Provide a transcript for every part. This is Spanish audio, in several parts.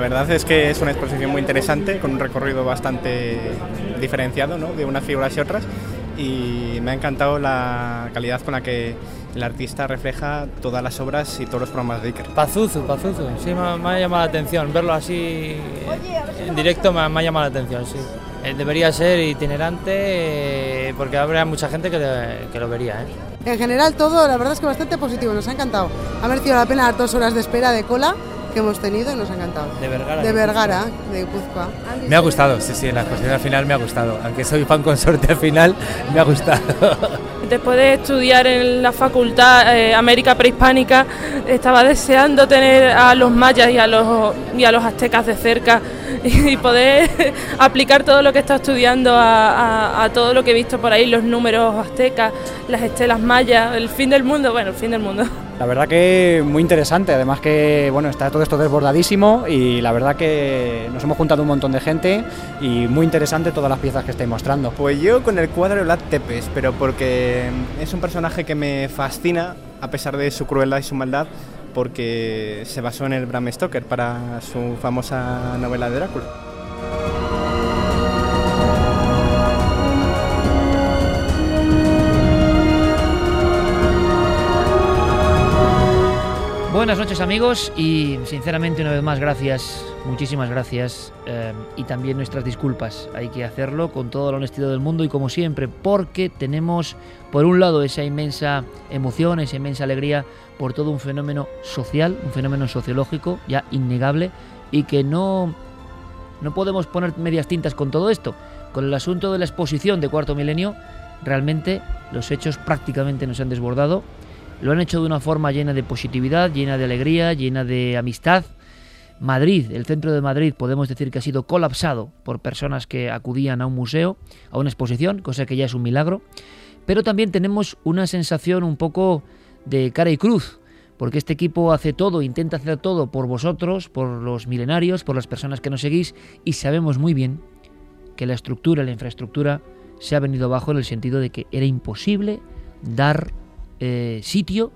La verdad es que es una exposición muy interesante, con un recorrido bastante diferenciado ¿no? de unas figuras y otras. Y me ha encantado la calidad con la que el artista refleja todas las obras y todos los programas de Iker. Pazuzu, Pazuzu, sí me, me ha llamado la atención. Verlo así en directo me, me ha llamado la atención, sí. Eh, Debería ser itinerante eh, porque habrá mucha gente que, le- que lo vería. ¿eh? En general todo, la verdad es que bastante positivo, nos ha encantado. Ha merecido la pena las dos horas de espera de cola que hemos tenido y nos ha encantado. De Vergara. De Vergara, de Guipúzcoa. Me ha gustado, sí, sí, en la exposición al final me ha gustado. Aunque soy fan consorte al final, me ha gustado. Después de estudiar en la facultad eh, América Prehispánica, estaba deseando tener a los mayas y a los, y a los aztecas de cerca y poder aplicar todo lo que he estado estudiando a, a- a todo lo que he visto por ahí, los números aztecas, las estelas mayas, el fin del mundo, bueno, el fin del mundo. La verdad que muy interesante, además que bueno, está todo esto desbordadísimo y la verdad que nos hemos juntado un montón de gente y muy interesante todas las piezas que estáis mostrando. Pues yo con el cuadro de Vlad Tepes, pero porque es un personaje que me fascina a pesar de su crueldad y su maldad, porque se basó en el Bram Stoker para su famosa novela de Drácula. Buenas noches amigos y sinceramente una vez más gracias, muchísimas gracias eh, y también nuestras disculpas. Hay que hacerlo con toda la honestidad del mundo y como siempre porque tenemos por un lado esa inmensa emoción, esa inmensa alegría por todo un fenómeno social, un fenómeno sociológico ya innegable y que no, no podemos poner medias tintas con todo esto. Con el asunto de la exposición de cuarto milenio realmente los hechos prácticamente nos han desbordado lo han hecho de una forma llena de positividad, llena de alegría, llena de amistad. Madrid, el centro de Madrid, podemos decir que ha sido colapsado por personas que acudían a un museo, a una exposición, cosa que ya es un milagro. Pero también tenemos una sensación un poco de cara y cruz, porque este equipo hace todo, intenta hacer todo por vosotros, por los milenarios, por las personas que nos seguís, y sabemos muy bien que la estructura, la infraestructura, se ha venido abajo en el sentido de que era imposible dar eh, sitio,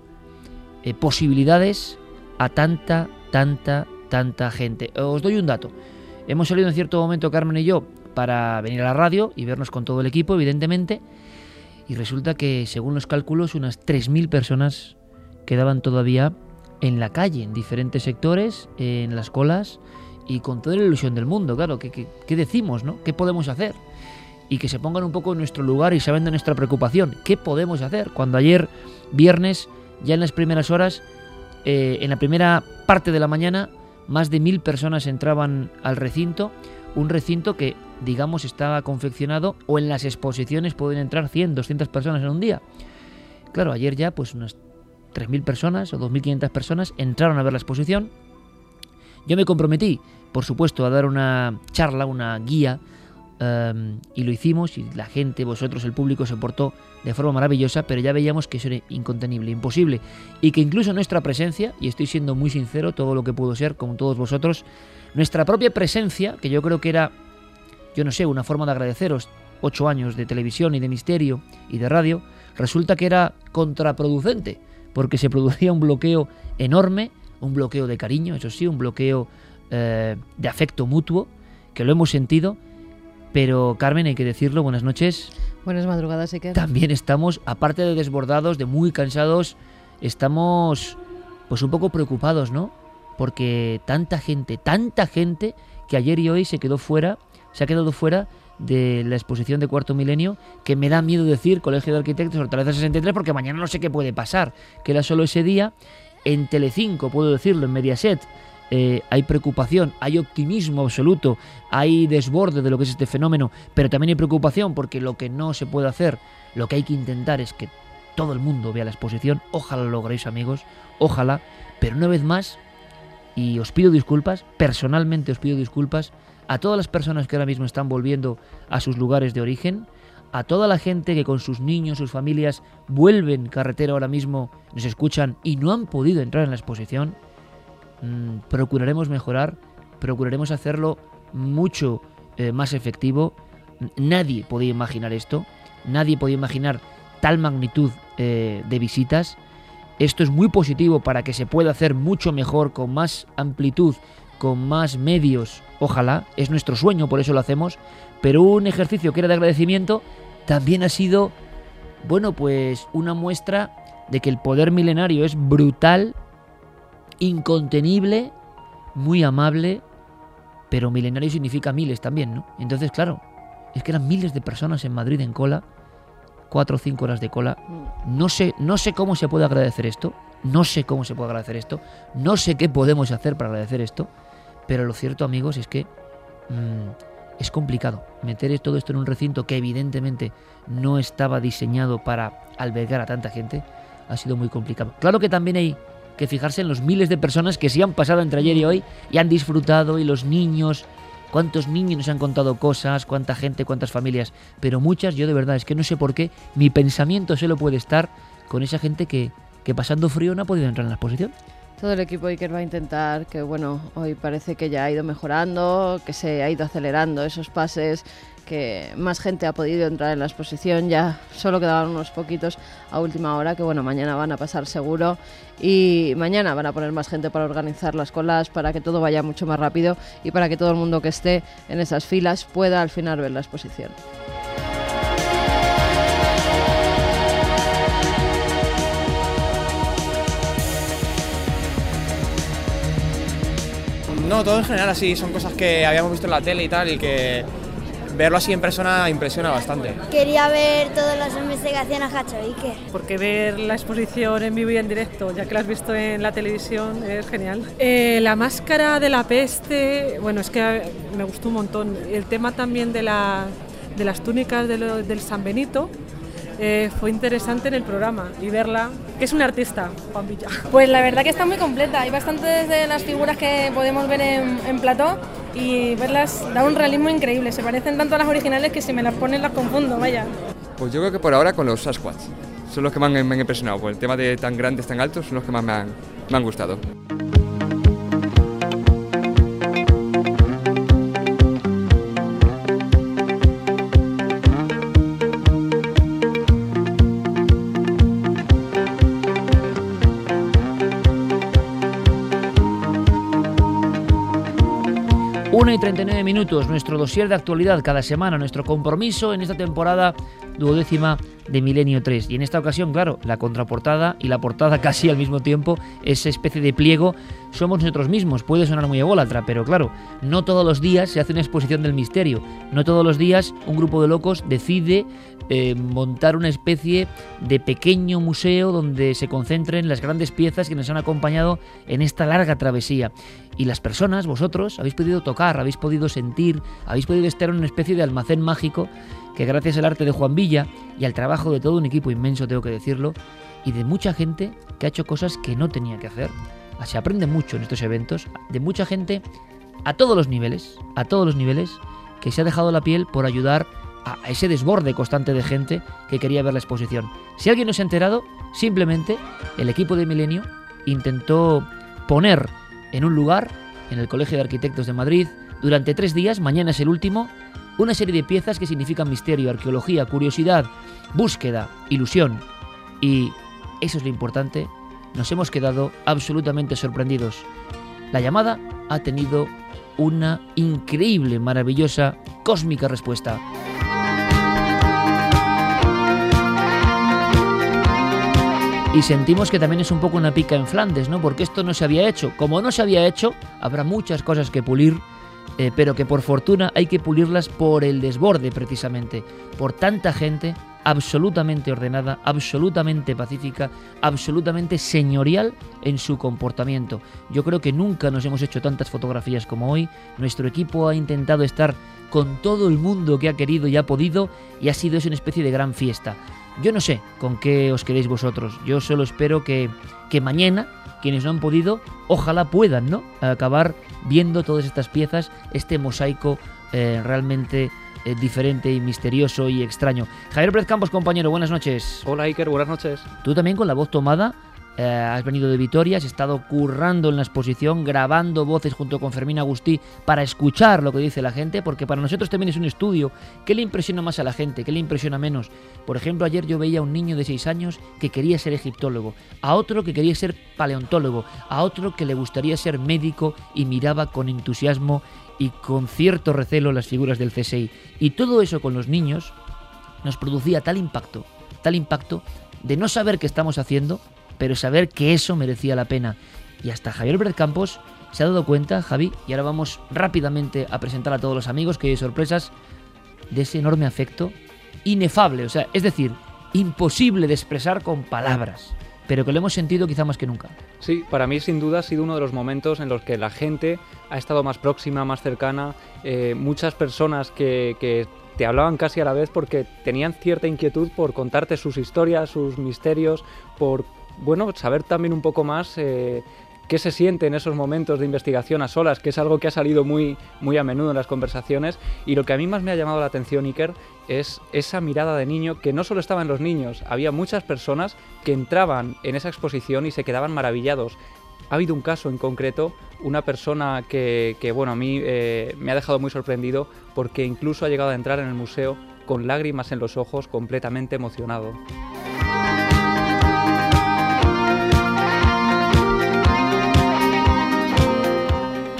eh, posibilidades a tanta, tanta, tanta gente. Os doy un dato. Hemos salido en cierto momento, Carmen y yo, para venir a la radio y vernos con todo el equipo, evidentemente, y resulta que, según los cálculos, unas 3.000 personas quedaban todavía en la calle, en diferentes sectores, en las colas, y con toda la ilusión del mundo, claro, ¿qué, qué, qué decimos, no? ¿Qué podemos hacer? Y que se pongan un poco en nuestro lugar y saben de nuestra preocupación. ¿Qué podemos hacer? Cuando ayer, viernes, ya en las primeras horas, eh, en la primera parte de la mañana, más de mil personas entraban al recinto, un recinto que, digamos, estaba confeccionado o en las exposiciones pueden entrar 100, 200 personas en un día. Claro, ayer ya pues unas 3.000 personas o 2.500 personas entraron a ver la exposición. Yo me comprometí, por supuesto, a dar una charla, una guía em, y lo hicimos y la gente, vosotros, el público se portó de forma maravillosa, pero ya veíamos que eso era incontenible, imposible. Y que incluso nuestra presencia, y estoy siendo muy sincero, todo lo que puedo ser con todos vosotros, nuestra propia presencia, que yo creo que era, yo no sé, una forma de agradeceros ocho años de televisión y de misterio y de radio, resulta que era contraproducente, porque se producía un bloqueo enorme, un bloqueo de cariño, eso sí, un bloqueo eh, de afecto mutuo, que lo hemos sentido, pero Carmen, hay que decirlo, buenas noches. Buenas madrugadas, Iker. También estamos, aparte de desbordados, de muy cansados, estamos pues un poco preocupados, ¿no? Porque tanta gente, tanta gente que ayer y hoy se quedó fuera, se ha quedado fuera de la exposición de Cuarto Milenio, que me da miedo decir Colegio de Arquitectos Hortaleza 63, porque mañana no sé qué puede pasar, que era solo ese día. En Telecinco, puedo decirlo, en Mediaset, eh, hay preocupación, hay optimismo absoluto, hay desborde de lo que es este fenómeno, pero también hay preocupación porque lo que no se puede hacer, lo que hay que intentar es que todo el mundo vea la exposición. Ojalá lo logréis, amigos, ojalá, pero una vez más, y os pido disculpas, personalmente os pido disculpas a todas las personas que ahora mismo están volviendo a sus lugares de origen, a toda la gente que con sus niños, sus familias vuelven carretera ahora mismo, nos escuchan y no han podido entrar en la exposición, mm, procuraremos mejorar, procuraremos hacerlo mucho eh, más efectivo. Nadie podía imaginar esto, nadie podía imaginar tal magnitud eh, de visitas. Esto es muy positivo para que se pueda hacer mucho mejor, con más amplitud, con más medios, ojalá, es nuestro sueño, por eso lo hacemos, pero un ejercicio que era de agradecimiento también ha sido, bueno, pues una muestra de que el poder milenario es brutal, incontenible, muy amable, pero milenario significa miles también, ¿no? Entonces, claro, es que eran miles de personas en Madrid en cola, cuatro o cinco horas de cola. No sé, no sé cómo se puede agradecer esto, no sé cómo se puede agradecer esto, no sé qué podemos hacer para agradecer esto, pero lo cierto, amigos, es que mmm, es complicado meter todo esto en un recinto que evidentemente no estaba diseñado para albergar a tanta gente. Ha sido muy complicado. Claro que también hay que fijarse en los miles de personas que sí han pasado entre ayer y hoy y han disfrutado, y los niños, cuántos niños nos han contado cosas, cuánta gente, cuántas familias, pero muchas, yo de verdad, es que no sé por qué, mi pensamiento solo puede estar con esa gente que, que pasando frío no ha podido entrar en la exposición. Todo el equipo Iker va a intentar que, bueno, hoy parece que ya ha ido mejorando, que se ha ido acelerando esos pases, que más gente ha podido entrar en la exposición, ya solo quedaban unos poquitos a última hora, que bueno, mañana van a pasar seguro y mañana van a poner más gente para organizar las colas, para que todo vaya mucho más rápido y para que todo el mundo que esté en esas filas pueda al final ver la exposición. No, todo en general así, son cosas que habíamos visto en la tele y tal, y que verlo así en persona impresiona bastante. Quería ver todas las investigaciones que ha hecho Iker. Porque ver la exposición en vivo y en directo, ya que la has visto en la televisión, es genial. Eh, la máscara de la peste, bueno, es que me gustó un montón. El tema también de, la, de las túnicas de lo, del San Benito, eh, fue interesante en el programa y verla, que es un artista, Juan Villa. Pues la verdad que está muy completa, hay bastantes de las figuras que podemos ver en, en plató y verlas da un realismo increíble, se parecen tanto a las originales que si me las ponen las confundo, vaya. Pues yo creo que por ahora con los Sasquatch, son los que más me han impresionado, por el tema de tan grandes, tan altos, son los que más me han, me han gustado. 39 minutos, nuestro dossier de actualidad cada semana, nuestro compromiso en esta temporada duodécima de Milenio 3. Y en esta ocasión, claro, la contraportada y la portada casi al mismo tiempo, esa especie de pliego, somos nosotros mismos. Puede sonar muy ególatra, pero claro, no todos los días se hace una exposición del misterio. No todos los días un grupo de locos decide eh, montar una especie de pequeño museo donde se concentren las grandes piezas que nos han acompañado en esta larga travesía. Y las personas, vosotros, habéis podido tocar, habéis podido sentir, habéis podido estar en una especie de almacén mágico que gracias al arte de Juan Villa y al trabajo de todo un equipo inmenso, tengo que decirlo, y de mucha gente que ha hecho cosas que no tenía que hacer. Se aprende mucho en estos eventos, de mucha gente a todos los niveles, a todos los niveles, que se ha dejado la piel por ayudar a ese desborde constante de gente que quería ver la exposición. Si alguien no se ha enterado, simplemente el equipo de Milenio intentó poner en un lugar, en el Colegio de Arquitectos de Madrid, durante tres días, mañana es el último, una serie de piezas que significan misterio, arqueología, curiosidad, búsqueda, ilusión. Y eso es lo importante, nos hemos quedado absolutamente sorprendidos. La llamada ha tenido una increíble, maravillosa, cósmica respuesta. Y sentimos que también es un poco una pica en Flandes, ¿no? Porque esto no se había hecho. Como no se había hecho, habrá muchas cosas que pulir, eh, pero que por fortuna hay que pulirlas por el desborde precisamente, por tanta gente absolutamente ordenada, absolutamente pacífica, absolutamente señorial en su comportamiento. Yo creo que nunca nos hemos hecho tantas fotografías como hoy. Nuestro equipo ha intentado estar con todo el mundo que ha querido y ha podido y ha sido eso una especie de gran fiesta. Yo no sé con qué os queréis vosotros. Yo solo espero que, que mañana quienes no han podido, ojalá puedan, ¿no? Acabar viendo todas estas piezas, este mosaico eh, realmente eh, diferente y misterioso y extraño. Javier Pérez Campos, compañero, buenas noches. Hola Iker, buenas noches. Tú también con la voz tomada. Eh, has venido de Vitoria, has estado currando en la exposición, grabando voces junto con Fermín Agustí para escuchar lo que dice la gente, porque para nosotros también es un estudio. ¿Qué le impresiona más a la gente? ¿Qué le impresiona menos? Por ejemplo, ayer yo veía a un niño de 6 años que quería ser egiptólogo, a otro que quería ser paleontólogo, a otro que le gustaría ser médico y miraba con entusiasmo y con cierto recelo las figuras del CSI. Y todo eso con los niños nos producía tal impacto, tal impacto de no saber qué estamos haciendo, pero saber que eso merecía la pena. Y hasta Javier Bret Campos se ha dado cuenta, Javi, y ahora vamos rápidamente a presentar a todos los amigos que hay sorpresas de ese enorme afecto inefable, o sea, es decir, imposible de expresar con palabras, pero que lo hemos sentido quizá más que nunca. Sí, para mí sin duda ha sido uno de los momentos en los que la gente ha estado más próxima, más cercana, eh, muchas personas que, que te hablaban casi a la vez porque tenían cierta inquietud por contarte sus historias, sus misterios, por bueno, saber también un poco más eh, qué se siente en esos momentos de investigación a solas, que es algo que ha salido muy, muy a menudo en las conversaciones. Y lo que a mí más me ha llamado la atención, Iker, es esa mirada de niño que no solo estaba en los niños, había muchas personas que entraban en esa exposición y se quedaban maravillados. Ha habido un caso en concreto, una persona que, bueno, a mí eh, me ha dejado muy sorprendido porque incluso ha llegado a entrar en el museo con lágrimas en los ojos, completamente emocionado.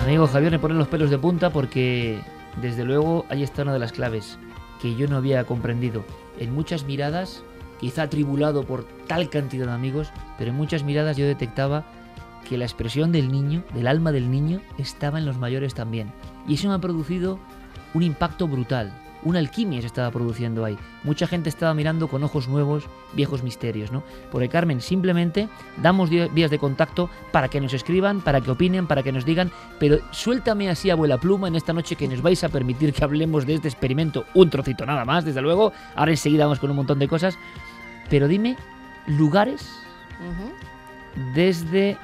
Amigo Javier, me ponen los pelos de punta porque, desde luego, ahí está una de las claves que yo no había comprendido. En muchas miradas, quizá atribulado por tal cantidad de amigos, pero en muchas miradas yo detectaba que la expresión del niño, del alma del niño, estaba en los mayores también. Y eso me ha producido un impacto brutal. Una alquimia se estaba produciendo ahí. Mucha gente estaba mirando con ojos nuevos viejos misterios, ¿no? Porque Carmen, simplemente damos vías de contacto para que nos escriban, para que opinen, para que nos digan, pero suéltame así, abuela pluma, en esta noche que nos vais a permitir que hablemos de este experimento, un trocito nada más, desde luego. Ahora enseguida vamos con un montón de cosas. Pero dime, lugares desde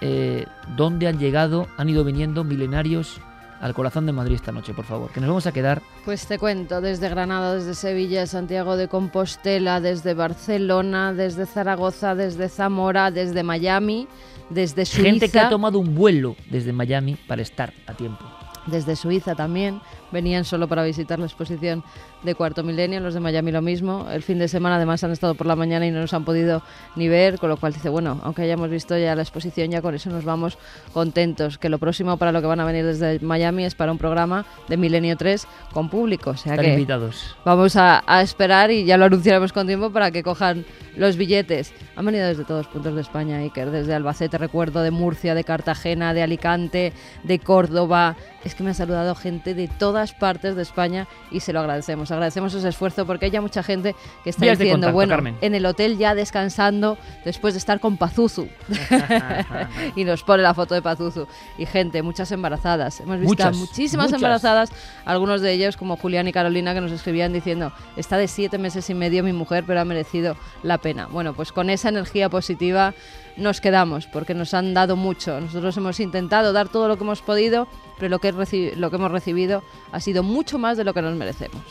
eh, dónde han llegado, han ido viniendo milenarios al corazón de Madrid esta noche, por favor. Que nos vamos a quedar Pues te cuento, desde Granada, desde Sevilla, Santiago de Compostela, desde Barcelona, desde Zaragoza, desde Zamora, desde Miami, desde Suiza. gente que ha tomado un vuelo desde Miami para estar a tiempo. desde Suiza también. Venían solo para visitar la exposición de Cuarto Milenio, los de Miami lo mismo. El fin de semana además han estado por la mañana y no nos han podido ni ver, con lo cual dice, bueno, aunque hayamos visto ya la exposición, ya con eso nos vamos contentos. Que lo próximo para lo que van a venir desde Miami es para un programa de Milenio 3 con público. O sea Están que invitados. vamos a, a esperar y ya lo anunciaremos con tiempo para que cojan los billetes. Han venido desde todos puntos de España, Iker, desde Albacete, recuerdo, de Murcia, de Cartagena, de Alicante, de Córdoba. Es que me ha saludado gente de todas partes de España y se lo agradecemos. Agradecemos ese esfuerzo porque hay ya mucha gente que está Vías diciendo, contacto, bueno, Carmen. en el hotel ya descansando después de estar con Pazuzu. y nos pone la foto de Pazuzu. Y gente, muchas embarazadas. Hemos visto Muchas, muchísimas muchas. embarazadas, algunos de ellos como Julián y Carolina que nos escribían diciendo, está de siete meses y medio mi mujer, pero ha merecido la pena. Bueno, pues con esa energía positiva nos quedamos, porque nos han dado mucho. Nosotros hemos intentado dar todo lo que hemos podido, pero lo que, lo que hemos recibido ha sido mucho más de lo que nos merecemos.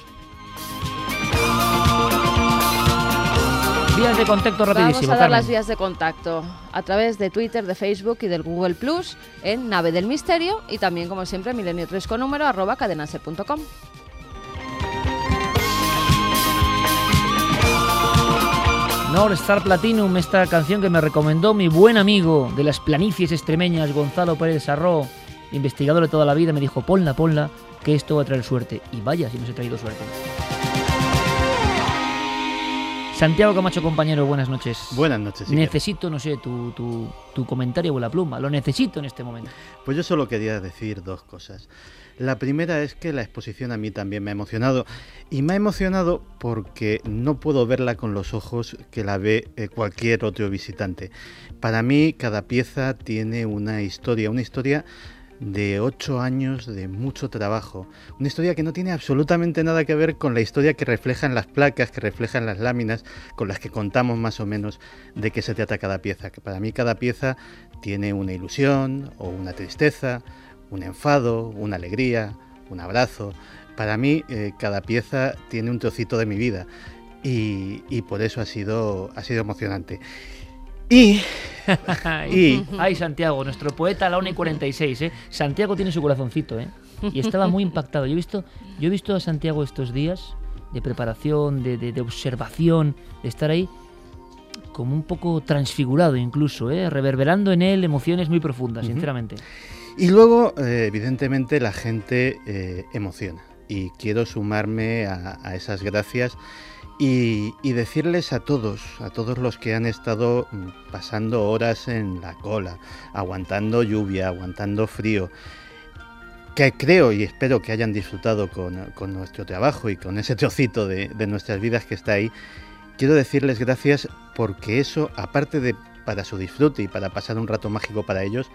Vías de contacto rapidísimo. Vamos a dar las vías de contacto a través de Twitter, de Facebook y del Google Plus en Nave del Misterio y también, como siempre, milenio 3 con número arroba cadenaser.com. North Star Platinum, esta canción que me recomendó mi buen amigo de las planicies extremeñas, Gonzalo Pérez Sarró, investigador de toda la vida, me dijo, ponla, ponla, que esto va a traer suerte. Y vaya, si nos he traído suerte. Santiago Camacho, compañero, buenas noches. Buenas noches. necesito, no sé, tu, tu, tu, comentario o la pluma. Lo necesito en este momento. Pues yo solo quería decir dos cosas. La primera es que la exposición a mí también me ha emocionado. Y me ha emocionado porque no puedo verla con los ojos que la ve eh, cualquier otro visitante. Para mí cada pieza tiene una historia, una historia de ocho años de mucho trabajo. Una historia que no tiene absolutamente nada que ver con la historia que reflejan las placas, que reflejan las láminas, con las que contamos más o menos de qué se trata cada pieza. Que para mí cada pieza tiene una ilusión o una tristeza, un enfado, una alegría, un abrazo. Para mí eh, cada pieza tiene un trocito de mi vida y, y por eso ha sido, ha sido emocionante. Y, y... Ay, Santiago, nuestro poeta, la 1 y 46, ¿eh? Santiago tiene su corazoncito, ¿eh? Y estaba muy impactado. Yo he visto, yo he visto a Santiago estos días de preparación, de, de, observación, de estar ahí como un poco transfigurado incluso, ¿eh? reverberando en él emociones muy profundas, sinceramente. Y luego, eh, evidentemente, la gente eh, emociona. Y quiero sumarme a, esas gracias y, decirles a todos, a todos los que han estado mm, pasando horas en la cola, aguantando lluvia, aguantando frío, que creo y espero que hayan disfrutado con, nuestro trabajo y con ese trocito de, nuestras vidas que está ahí, quiero decirles gracias porque eso, aparte de para su disfrute y para pasar un rato mágico para ellos,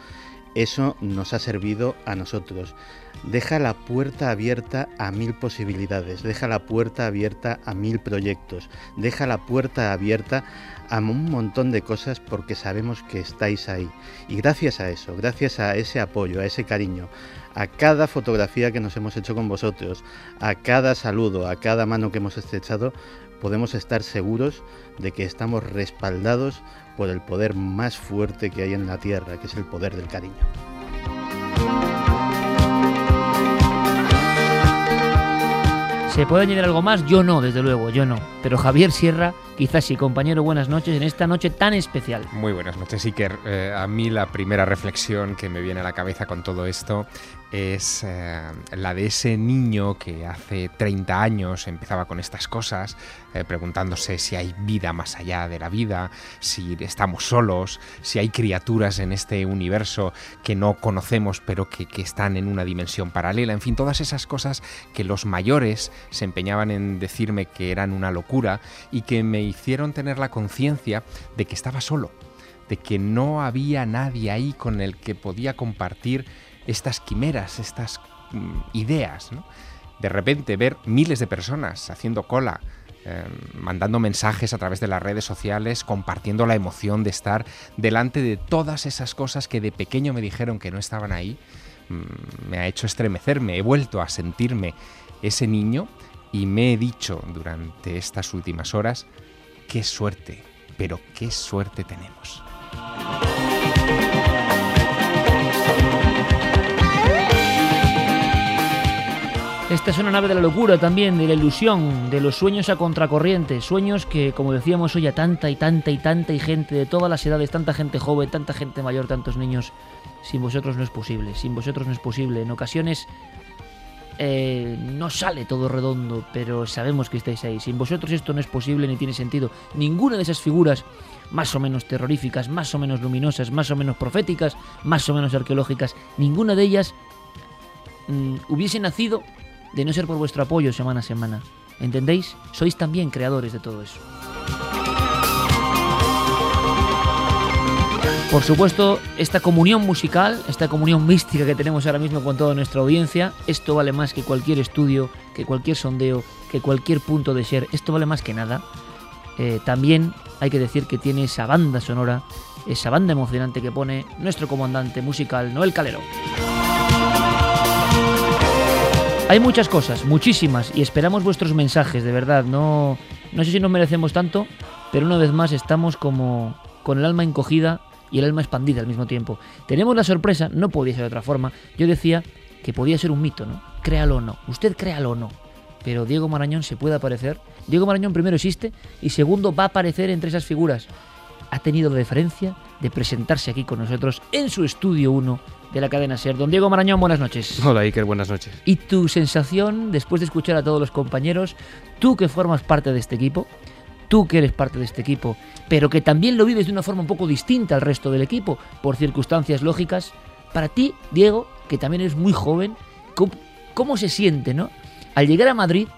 eso nos ha servido a nosotros deja la puerta abierta a mil posibilidades, deja la puerta abierta a mil proyectos, deja la puerta abierta a un montón de cosas porque sabemos que estáis ahí. Y gracias a eso, gracias a ese apoyo, a ese cariño, a cada fotografía que nos hemos hecho con vosotros, a cada saludo, a cada mano que hemos estrechado, podemos estar seguros de que estamos respaldados por el poder más fuerte que hay en la Tierra, que es el poder del cariño. ¿Se puede añadir algo más? Yo no, desde luego, yo no. Pero Javier Sierra, quizás sí, compañero, buenas noches en esta noche tan especial. Muy buenas noches, Iker. Eh, a mí la primera reflexión que me viene a la cabeza con todo esto es eh, la de ese niño que hace 30 años empezaba con estas cosas, eh, preguntándose si hay vida más allá de la vida, si estamos solos, si hay criaturas en este universo que no conocemos pero que, que están en una dimensión paralela, en fin, todas esas cosas que los mayores se empeñaban en decirme que eran una locura y que me hicieron tener la conciencia de que estaba solo, de que no había nadie ahí con el que podía compartir estas quimeras, estas mm, ideas. De repente ver miles de personas haciendo cola, em, mandando mensajes a través de las redes sociales, compartiendo la emoción de estar delante de todas esas cosas que de pequeño me dijeron que no estaban ahí, mm, me ha hecho estremecerme, he vuelto a sentirme ese niño y me he dicho durante estas últimas horas, qué suerte, pero qué suerte tenemos. Esta es una nave de la locura también, de la ilusión, de los sueños a contracorriente, sueños que, como decíamos hoy, a tanta y tanta y tanta y gente de todas las edades, tanta gente joven, tanta gente mayor, tantos niños, sin vosotros no es posible, sin vosotros no es posible. En ocasiones eh, no sale todo redondo, pero sabemos que estáis ahí. Sin vosotros esto no es posible ni tiene sentido. Ninguna de esas figuras más o menos terroríficas, más o menos luminosas, más o menos proféticas, más o menos arqueológicas, ninguna de ellas mm, hubiese nacido de no ser por vuestro apoyo semana a semana. ¿Entendéis? Sois también creadores de todo eso. Por supuesto, esta comunión musical, esta comunión mística que tenemos ahora mismo con toda nuestra audiencia, esto vale más que cualquier estudio, que cualquier sondeo, que cualquier punto de ser, esto vale más que nada. Eh, también hay que decir que tiene esa banda sonora esa banda emocionante que pone nuestro comandante musical Noel Calero. Hay muchas cosas, muchísimas, y esperamos vuestros mensajes, de verdad. No, no sé si nos merecemos tanto, pero una vez más estamos como con el alma encogida y el alma expandida al mismo tiempo. Tenemos la sorpresa, no podía ser de otra forma. Yo decía que podía ser un mito, ¿no? Créalo o no, usted créalo o no. Pero Diego Marañón se puede aparecer. Diego Marañón primero existe y segundo va a aparecer entre esas figuras. Ha tenido la deferencia de presentarse aquí con nosotros en su estudio 1 de la cadena SER. Don Diego Marañón, buenas noches. Hola Iker, buenas noches. ¿Y tu sensación después de escuchar a todos los compañeros, tú que formas parte de este equipo, tú que eres parte de este equipo, pero que también lo vives de una forma un poco distinta al resto del equipo, por circunstancias lógicas, para ti, Diego, que también eres muy joven, ¿cómo, cómo se siente, no? Al llegar a Madrid,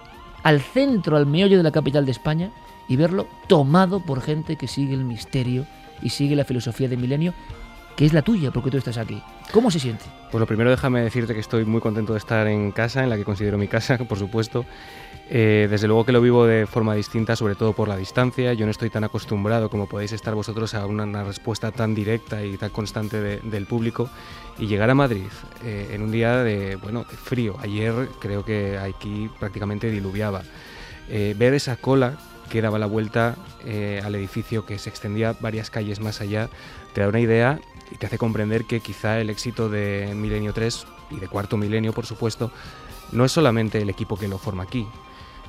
al centro, al meollo de la capital de España, y verlo tomado por gente que sigue el misterio y sigue la filosofía de milenio que es la tuya, porque tú estás aquí. ¿Cómo se siente? Pues lo primero déjame decirte que estoy muy contento de estar en casa, en la que considero mi casa, por supuesto. Eh, desde luego que lo vivo de forma distinta, sobre todo por la distancia. Yo no estoy tan acostumbrado como podéis estar vosotros a una, respuesta tan directa y tan constante de, del público. Y llegar a Madrid eh, en un día de, bueno, frío. Ayer creo que aquí prácticamente diluviaba. Eh, ver esa cola que daba la vuelta al edificio que se extendía varias calles más allá, te da una idea y te hace comprender que quizá el éxito de Milenio 3 y de Cuarto Milenio, por supuesto, no es solamente el equipo que lo forma aquí,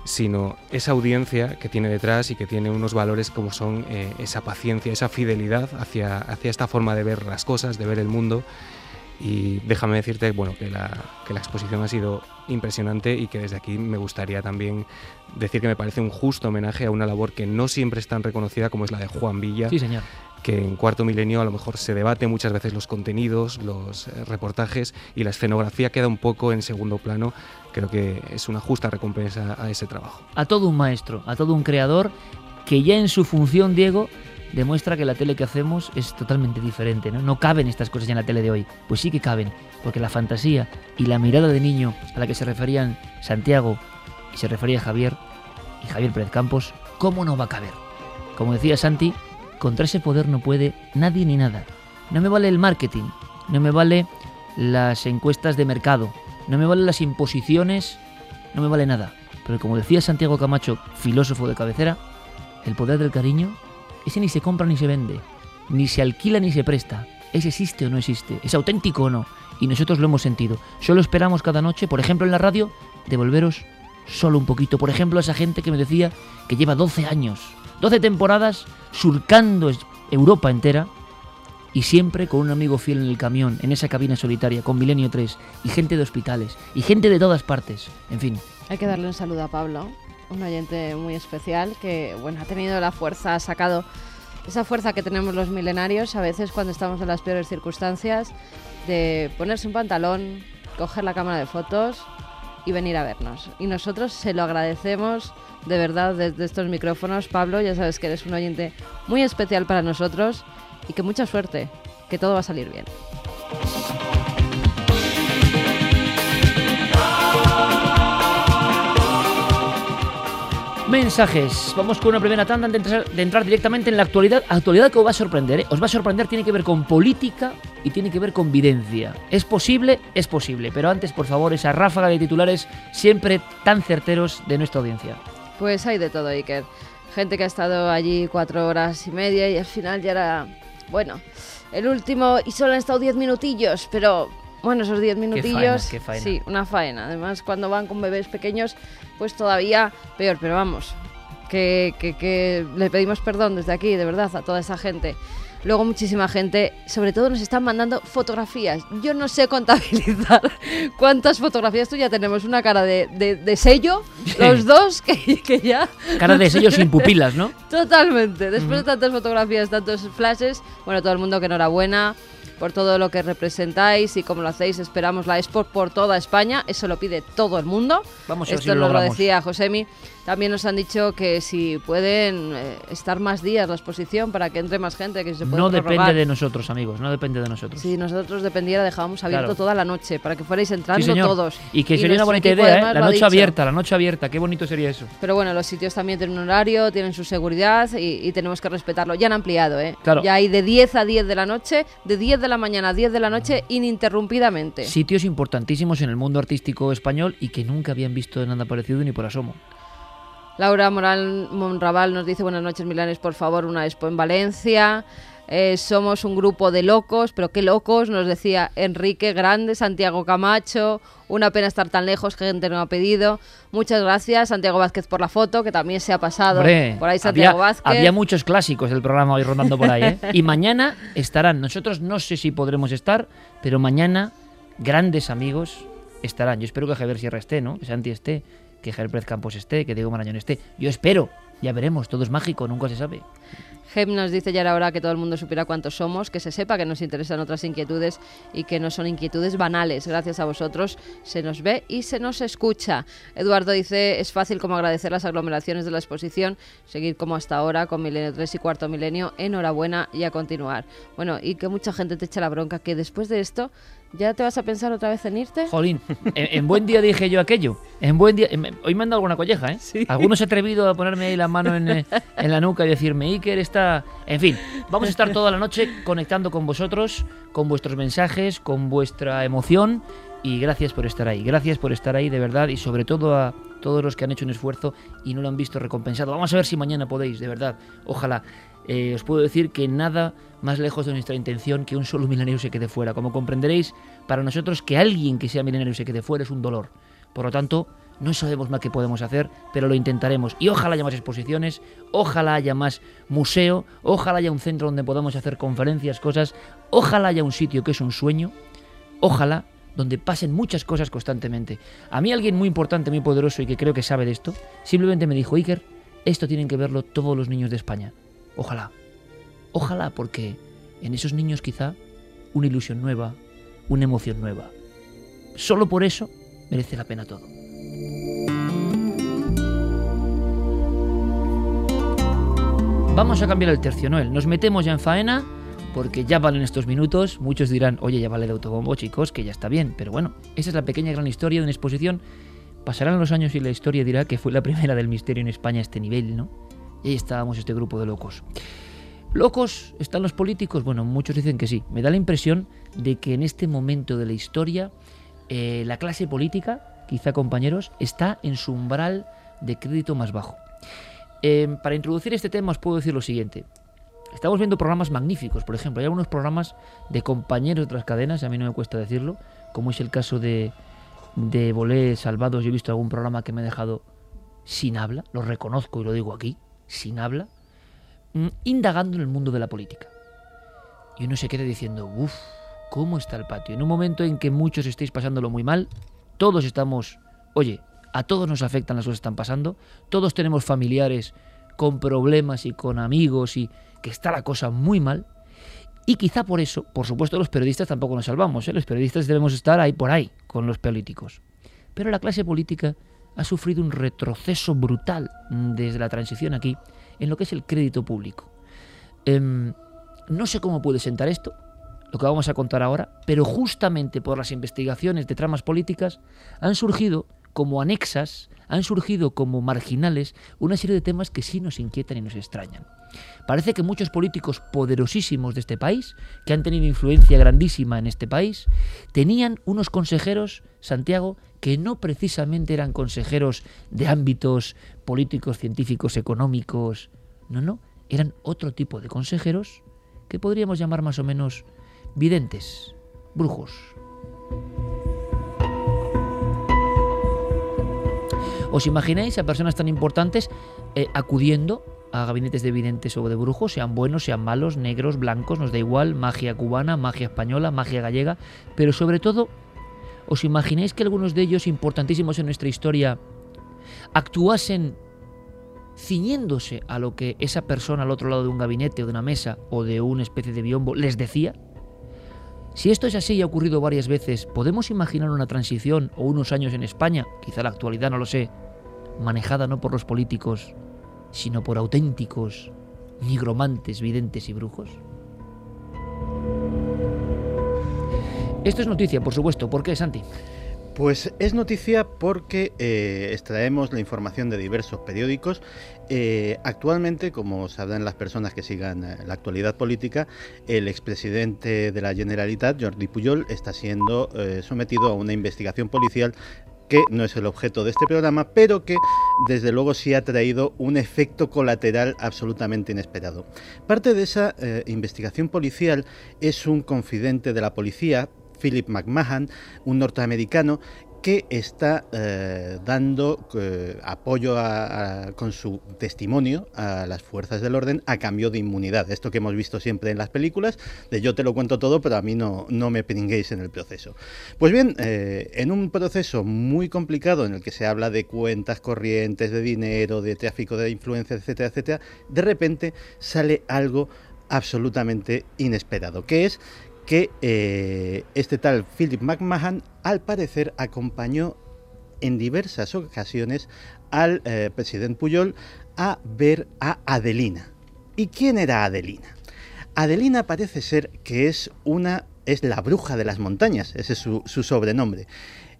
sino esa audiencia que tiene detrás y que tiene unos valores como son eh, esa paciencia, esa fidelidad hacia, hacia esta forma de ver las cosas, de ver el mundo. Y déjame decirte bueno, que, la, que la exposición ha sido impresionante y que desde aquí me gustaría también decir que me parece un justo homenaje a una labor que no siempre es tan reconocida como es la de Juan Villa. Sí, señor. Que en cuarto milenio a lo mejor se debate muchas veces los contenidos, los eh, reportajes y la escenografía queda un poco en segundo plano. Creo que es una justa recompensa a ese trabajo. A todo un maestro, a todo un creador que ya en su función, Diego, demuestra que la tele que hacemos es totalmente diferente. ¿no? no caben estas cosas en la tele de hoy. Pues sí que caben, porque la fantasía y la mirada de niño a la que se referían Santiago y se refería Javier y Javier Pérez Campos, ¿cómo no va a caber? Como decía Santi, contra ese poder no puede nadie ni nada. No me vale el marketing, no me vale las encuestas de mercado, no me valen las imposiciones, no me vale nada. Pero como decía Santiago Camacho, filósofo de cabecera, el poder del cariño, ese ni se compra ni se vende, ni se alquila ni se presta. Ese existe o no existe, es auténtico o no. Y nosotros lo hemos sentido. Solo esperamos cada noche, por ejemplo en la radio, devolveros solo un poquito. Por ejemplo, a esa gente que me decía que lleva 12 años, 12 temporadas surcando Europa entera y siempre con un amigo fiel en el camión, en esa cabina solitaria, con Milenio 3, y gente de hospitales, y gente de todas partes, en fin. Hay que darle un saludo a Pablo, un oyente muy especial que, bueno, ha tenido la fuerza, ha sacado esa fuerza que tenemos los milenarios a veces cuando estamos en las peores circunstancias, de ponerse un pantalón, coger la cámara de fotos y venir a vernos. Y nosotros se lo agradecemos de verdad desde estos micrófonos. Pablo, ya sabes que eres un oyente muy especial para nosotros y que mucha suerte, que todo va a salir bien. Mensajes. Vamos con una primera tanda de entrar, de entrar directamente en la actualidad. Actualidad que os va a sorprender. ¿eh? Os va a sorprender, tiene que ver con política y tiene que ver con videncia. ¿Es posible? Es posible. Pero antes, por favor, esa ráfaga de titulares siempre tan certeros de nuestra audiencia. Pues hay de todo, Iker. Gente que ha estado allí cuatro horas y media y al final ya era, bueno, el último y solo han estado diez minutillos, pero bueno, esos diez minutillos, qué faena. sí, una faena. Además, cuando van con bebés pequeños, pues todavía peor, pero vamos, que, que, que le pedimos perdón desde aquí, de verdad, a toda esa gente. Luego muchísima gente, sobre todo nos están mandando fotografías. Yo no sé contabilizar cuántas fotografías. Tú ya tenemos una cara de, de- de sello, los dos, que, que ya... Cara de sello sin pupilas, ¿no? Totalmente. Después de tantas fotografías, tantos flashes, bueno, todo el mundo que enhorabuena por todo lo que representáis y como lo hacéis, esperamos la Sport por toda España. Eso lo pide todo el mundo. Vamos a Esto si lo lo decía Josemi. También nos han dicho que si pueden eh, estar más días la exposición para que entre más gente, que se puede No prorrogar. depende de nosotros, amigos, no depende de nosotros. Si nosotros dependiera, dejábamos abierto Claro. toda la noche para que fuerais Sí, entrando señor. todos. Y que sería una bonita idea, ¿eh? La noche dicho. abierta, la noche abierta, qué bonito sería eso. Pero bueno, los sitios también tienen un horario, tienen su seguridad y, y tenemos que respetarlo. Ya han ampliado, ¿eh? Claro. Ya hay de 10 a 10 de la noche, de 10 de la mañana a 10 de la noche ininterrumpidamente. Sitios importantísimos en el mundo artístico español y que nunca habían visto nada parecido ni por asomo. Laura Moral Monraval nos dice buenas noches Milanes, por favor, una expo en Valencia. Eh, somos un grupo de locos, pero qué locos, nos decía Enrique Grande, Santiago Camacho. Una pena estar tan lejos, que gente no ha pedido. Muchas gracias, Santiago Vázquez, por la foto, que también se ha pasado Hombre, por ahí Santiago había, Vázquez. había muchos clásicos del programa hoy rondando por ahí, ¿eh? Y mañana estarán, nosotros no sé si podremos estar, pero mañana grandes amigos estarán. Yo espero que Javier Sierra esté, ¿no? Que Santi esté, que Javier Campos esté, que Diego Marañón esté. Yo espero, ya veremos, todo es mágico, nunca se sabe. Gem nos dice ya era hora que todo el mundo supiera cuántos somos, que se sepa que nos interesan otras inquietudes y que no son inquietudes banales. Gracias a vosotros se nos ve y se nos escucha. Eduardo dice, es fácil como agradecer las aglomeraciones de la exposición, seguir como hasta ahora con Milenio 3 y Cuarto Milenio, enhorabuena y a continuar. Bueno, y que mucha gente te echa la bronca, que después de esto ya te vas a pensar otra vez en irte. Jolín, en, en buen día dije yo aquello. En buen día. en- hoy me han dado alguna colleja, ¿eh? Alguno se ha atrevido a ponerme ahí la mano en, eh, en la nuca y decirme, Iker está. En fin, vamos a estar toda la noche conectando con vosotros, con vuestros mensajes, con vuestra emoción. Y gracias por estar ahí. Gracias por estar ahí, de verdad. Y sobre todo a todos los que han hecho un esfuerzo y no lo han visto recompensado. Vamos a ver si mañana podéis, de verdad. Ojalá. Eh, os puedo decir que nada más lejos de nuestra intención que un solo milenario se quede fuera. Como comprenderéis, para nosotros que alguien que sea milenario se quede fuera es un dolor. Por lo tanto, no sabemos más qué podemos hacer, pero lo intentaremos. Y ojalá haya más exposiciones, ojalá haya más museo, ojalá haya un centro donde podamos hacer conferencias, cosas, ojalá haya un sitio que es un sueño, ojalá donde pasen muchas cosas constantemente. A mí alguien muy importante, muy poderoso y que creo que sabe de esto, simplemente me dijo, Iker, esto tienen que verlo todos los niños de España. Ojalá. Ojalá, porque en esos niños quizá una ilusión nueva, una emoción nueva. Solo por eso merece la pena todo. Vamos a cambiar el tercio, Noel. Nos metemos ya en faena porque ya valen estos minutos. Muchos dirán, oye, ya vale de autobombo, chicos, que ya está bien. Pero bueno, esa es la pequeña gran historia de una exposición. Pasarán los años y la historia dirá que fue la primera del misterio en España a este nivel, ¿no? Y ahí estábamos este grupo de locos. ¿Locos están los políticos? Bueno, muchos dicen que sí. Me da la impresión de que en este momento de la historia eh, la clase política, quizá compañeros, está en su umbral de crédito más bajo. Eh, para introducir este tema os puedo decir lo siguiente. Estamos viendo programas magníficos, por ejemplo, hay algunos programas de compañeros de otras cadenas, a mí no me cuesta decirlo, como es el caso de, de Salvados, yo he visto algún programa que me ha dejado sin habla, lo reconozco y lo digo aquí, sin habla, mm, indagando en el mundo de la política. Y uno se queda diciendo, uff, ¿cómo está el patio? En un momento en que muchos estéis pasándolo muy mal, todos estamos, oye, a todos nos afectan las cosas que están pasando, todos tenemos familiares con problemas y con amigos y que está la cosa muy mal. Y quizá por eso, por supuesto, los periodistas tampoco nos salvamos. ¿eh? Los periodistas debemos estar ahí por ahí con los políticos. Pero la clase política ha sufrido un retroceso brutal desde la transición aquí en lo que es el crédito público. Em, no sé cómo puede sentar esto, lo que vamos a contar ahora, pero justamente por las investigaciones de tramas políticas han surgido como anexas, han surgido como marginales una serie de temas que sí nos inquietan y nos extrañan. Parece que muchos políticos poderosísimos de este país, que han tenido influencia grandísima en este país, tenían unos consejeros, Santiago, que no precisamente eran consejeros de ámbitos políticos, científicos, económicos, no, no, eran otro tipo de consejeros que podríamos llamar más o menos videntes, brujos. ¿Os imagináis a personas tan importantes eh, acudiendo a gabinetes de videntes o de brujos, sean buenos, sean malos, negros, blancos, nos da igual, magia cubana, magia española, magia gallega, pero sobre todo, ¿os imagináis que algunos de ellos importantísimos en nuestra historia actuasen ciñéndose a lo que esa persona al otro lado de un gabinete o de una mesa o de una especie de biombo les decía? Si esto es así y ha ocurrido varias veces, ¿podemos imaginar una transición o unos años en España, quizá la actualidad, no lo sé, manejada no por los políticos, sino por auténticos nigromantes, videntes y brujos? Esto es noticia, por supuesto. ¿Por qué, Santi? Pues es noticia porque eh, extraemos la información de diversos periódicos. Eh, actualmente, como sabrán las personas que sigan eh, la actualidad política, el expresidente de la Generalitat, Jordi Pujol, está siendo sometido a una investigación policial que no es el objeto de este programa, pero que desde luego sí ha traído un efecto colateral absolutamente inesperado. Parte de esa investigación policial es un confidente de la policía, Philip McMahon, un norteamericano que está eh, dando eh, apoyo con su testimonio a las fuerzas del orden a cambio de inmunidad. Esto que hemos visto siempre en las películas, de yo te lo cuento todo, pero a mí no, no me pringuéis en el proceso. Pues bien, eh, en un proceso muy complicado en el que se habla de cuentas corrientes, de dinero, de tráfico de influencia, etcétera, etcétera, de repente sale algo absolutamente inesperado, que es que eh, este tal Philip McMahon al parecer acompañó en diversas ocasiones al eh, presidente Puyol a ver a Adelina. ¿Y quién era Adelina? Adelina parece ser que es una es la bruja de las montañas, ese es su, su sobrenombre.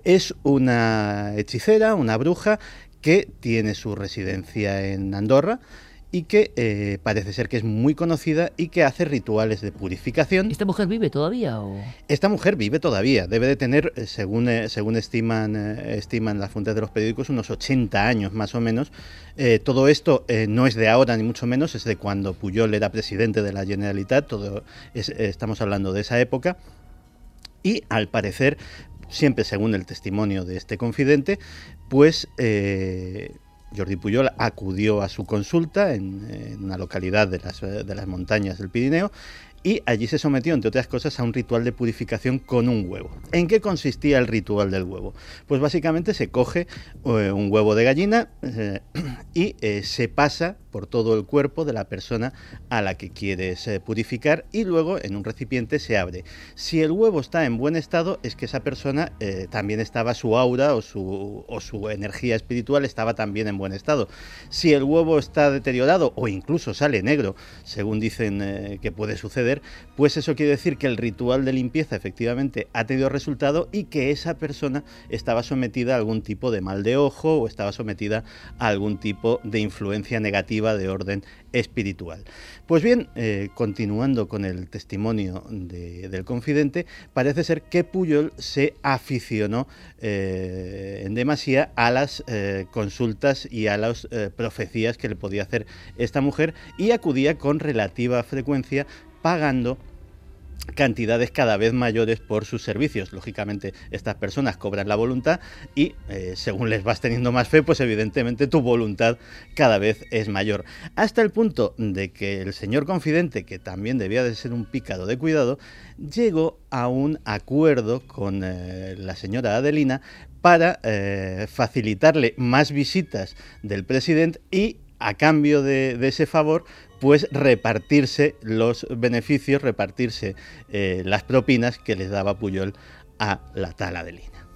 Es una hechicera, una bruja que tiene su residencia en Andorra, y que eh, parece ser que es muy conocida y que hace rituales de purificación. ¿Esta mujer vive todavía? O? Esta mujer vive todavía, debe de tener, eh, según, eh, según estiman, estiman las fuentes de los periódicos, unos 80 años más o menos. todo esto no es de ahora ni mucho menos, es de cuando Puyol era presidente de la Generalitat, todo estamos hablando de esa época. Y al parecer, siempre según el testimonio de este confidente, pues Jordi Puyol acudió a su consulta en, una localidad de las, de las montañas del Pirineo y allí se sometió, entre otras cosas, a un ritual de purificación con un huevo. ¿En qué consistía el ritual del huevo? Pues básicamente se coge eh, un huevo de gallina eh, y eh, se pasa por todo el cuerpo de la persona a la que quieres purificar y luego en un recipiente se abre. Si el huevo está en buen estado es que esa persona también estaba su aura o su, o su energía espiritual estaba también en buen estado. Si el huevo está deteriorado o incluso sale negro, según dicen que puede suceder, pues eso quiere decir que el ritual de limpieza efectivamente ha tenido resultado y que esa persona estaba sometida a algún tipo de mal de ojo o estaba sometida a algún tipo de influencia negativa de orden espiritual. Pues bien, eh, continuando con el testimonio del confidente, parece ser que Puyol se aficionó eh, en demasía a las eh, consultas y a las profecías que le podía hacer esta mujer y acudía con relativa frecuencia pagando cantidades cada vez mayores por sus servicios. Lógicamente, estas personas cobran la voluntad y eh, según les vas teniendo más fe, pues evidentemente tu voluntad cada vez es mayor. Hasta el punto de que el señor confidente, que también debía de ser un pícaro de cuidado, llegó a un acuerdo con eh, la señora Adelina para eh, facilitarle más visitas del presidente y a cambio de, ese favor, pues repartirse los beneficios, repartirse eh, las propinas que les daba Puyol a la tal Adelina.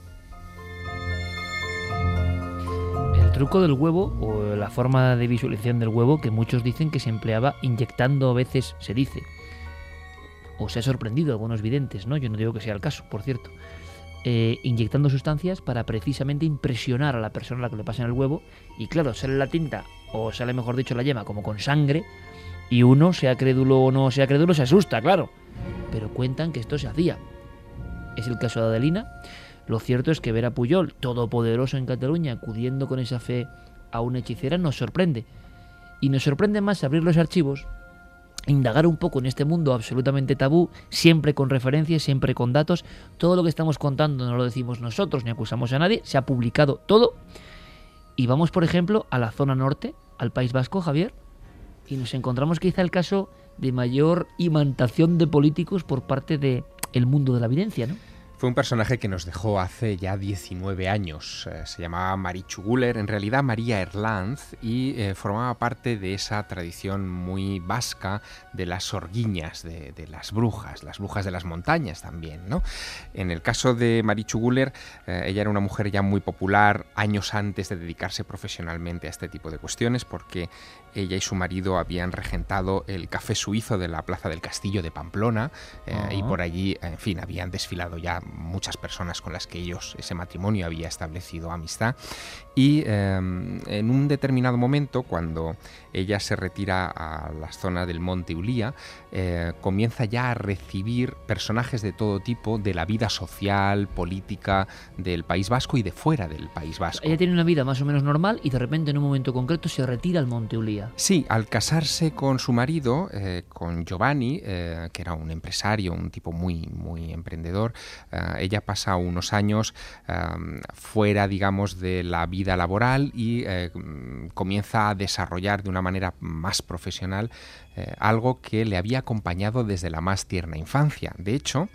El truco del huevo o la forma de visualización del huevo que muchos dicen que se empleaba inyectando a veces, se dice. O se ha sorprendido algunos videntes, ¿no? Yo no digo que sea el caso, por cierto. Eh, inyectando sustancias para precisamente impresionar a la persona a la que le pasen el huevo. Y claro, sale la tinta, o sale mejor dicho la yema, como con sangre, y uno, sea crédulo o no sea crédulo, se asusta, claro. Pero cuentan que esto se hacía. Es el caso de Adelina. Lo cierto es que ver a Puyol, todopoderoso en Cataluña, acudiendo con esa fe a una hechicera, nos sorprende. Y nos sorprende más abrir los archivos indagar un poco en este mundo absolutamente tabú, siempre con referencias, siempre con datos. Todo lo que estamos contando no lo decimos nosotros ni acusamos a nadie, se ha publicado todo. Y vamos, por ejemplo, a la zona norte, al País Vasco, Javier, y nos encontramos quizá el caso de mayor imantación de políticos por parte del el mundo de la evidencia, ¿no? Fue un personaje que nos dejó hace ya 19 años. Eh, se llamaba Marichu Guller, en realidad María Erlanz, y eh, formaba parte de esa tradición muy vasca de las orguiñas, de, las brujas, las brujas de las montañas también. ¿no? En el caso de Marichu Guller, eh, ella era una mujer ya muy popular años antes de dedicarse profesionalmente a este tipo de cuestiones, porque ella y su marido habían regentado el café suizo de la Plaza del Castillo de Pamplona y por allí, en fin, habían desfilado ya muchas personas con las que ellos, ese matrimonio había establecido amistad. Y em, en un determinado momento, cuando ella se retira a la zona del monte Ulía, eh, comienza ya a recibir personajes de todo tipo de la vida social, política del País Vasco y de fuera del País Vasco. Ella tiene una vida más o menos normal y de repente en un momento concreto se retira al monte Ulía. Sí, al casarse con su marido, eh, con Giovanni, eh, que era un empresario, un tipo muy, muy emprendedor, ella pasa unos años fuera, digamos, de la vida laboral y comienza a desarrollar de una manera más profesional eh, algo que le había acompañado desde la más tierna infancia. De hecho,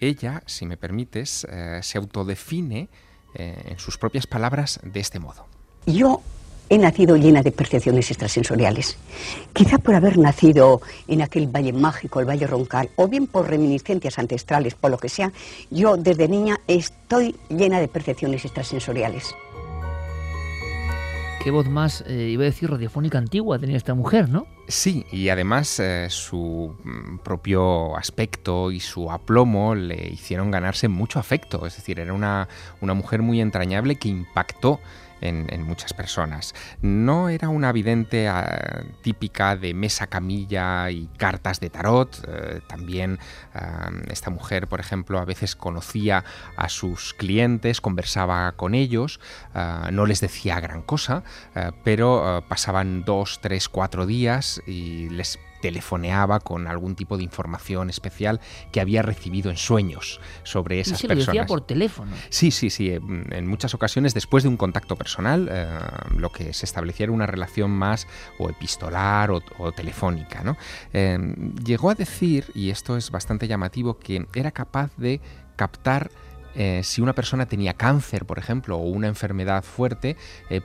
ella, si me permites, eh, se autodefine eh, en sus propias palabras de este modo. Yo he nacido llena de percepciones extrasensoriales. Quizá por haber nacido en aquel valle mágico, el Valle Roncal, o bien por reminiscencias ancestrales, por lo que sea, yo desde niña estoy llena de percepciones extrasensoriales qué voz más, eh, iba a decir, radiofónica antigua tenía esta mujer, ¿no? Sí, y además eh, su mm, propio aspecto y su aplomo le hicieron ganarse mucho afecto. Es decir, era una, una mujer muy entrañable que impactó en, muchas personas. No era una vidente ah, típica de mesa camilla y cartas de tarot. Eh, también ah, esta mujer, por ejemplo, a veces conocía a sus clientes, conversaba con ellos, ah, no les decía gran cosa, pero pasaban dos, tres, cuatro días y les telefoneaba con algún tipo de información especial que había recibido en sueños sobre esas y se personas. Lo decía por teléfono. Sí, sí, sí. En muchas ocasiones, después de un contacto personal, eh, lo que se establecía una relación más o epistolar o, telefónica. ¿no? Eh, llegó a decir, y esto es bastante llamativo, que era capaz de captar eh, si una persona tenía cáncer, por ejemplo, o una enfermedad fuerte,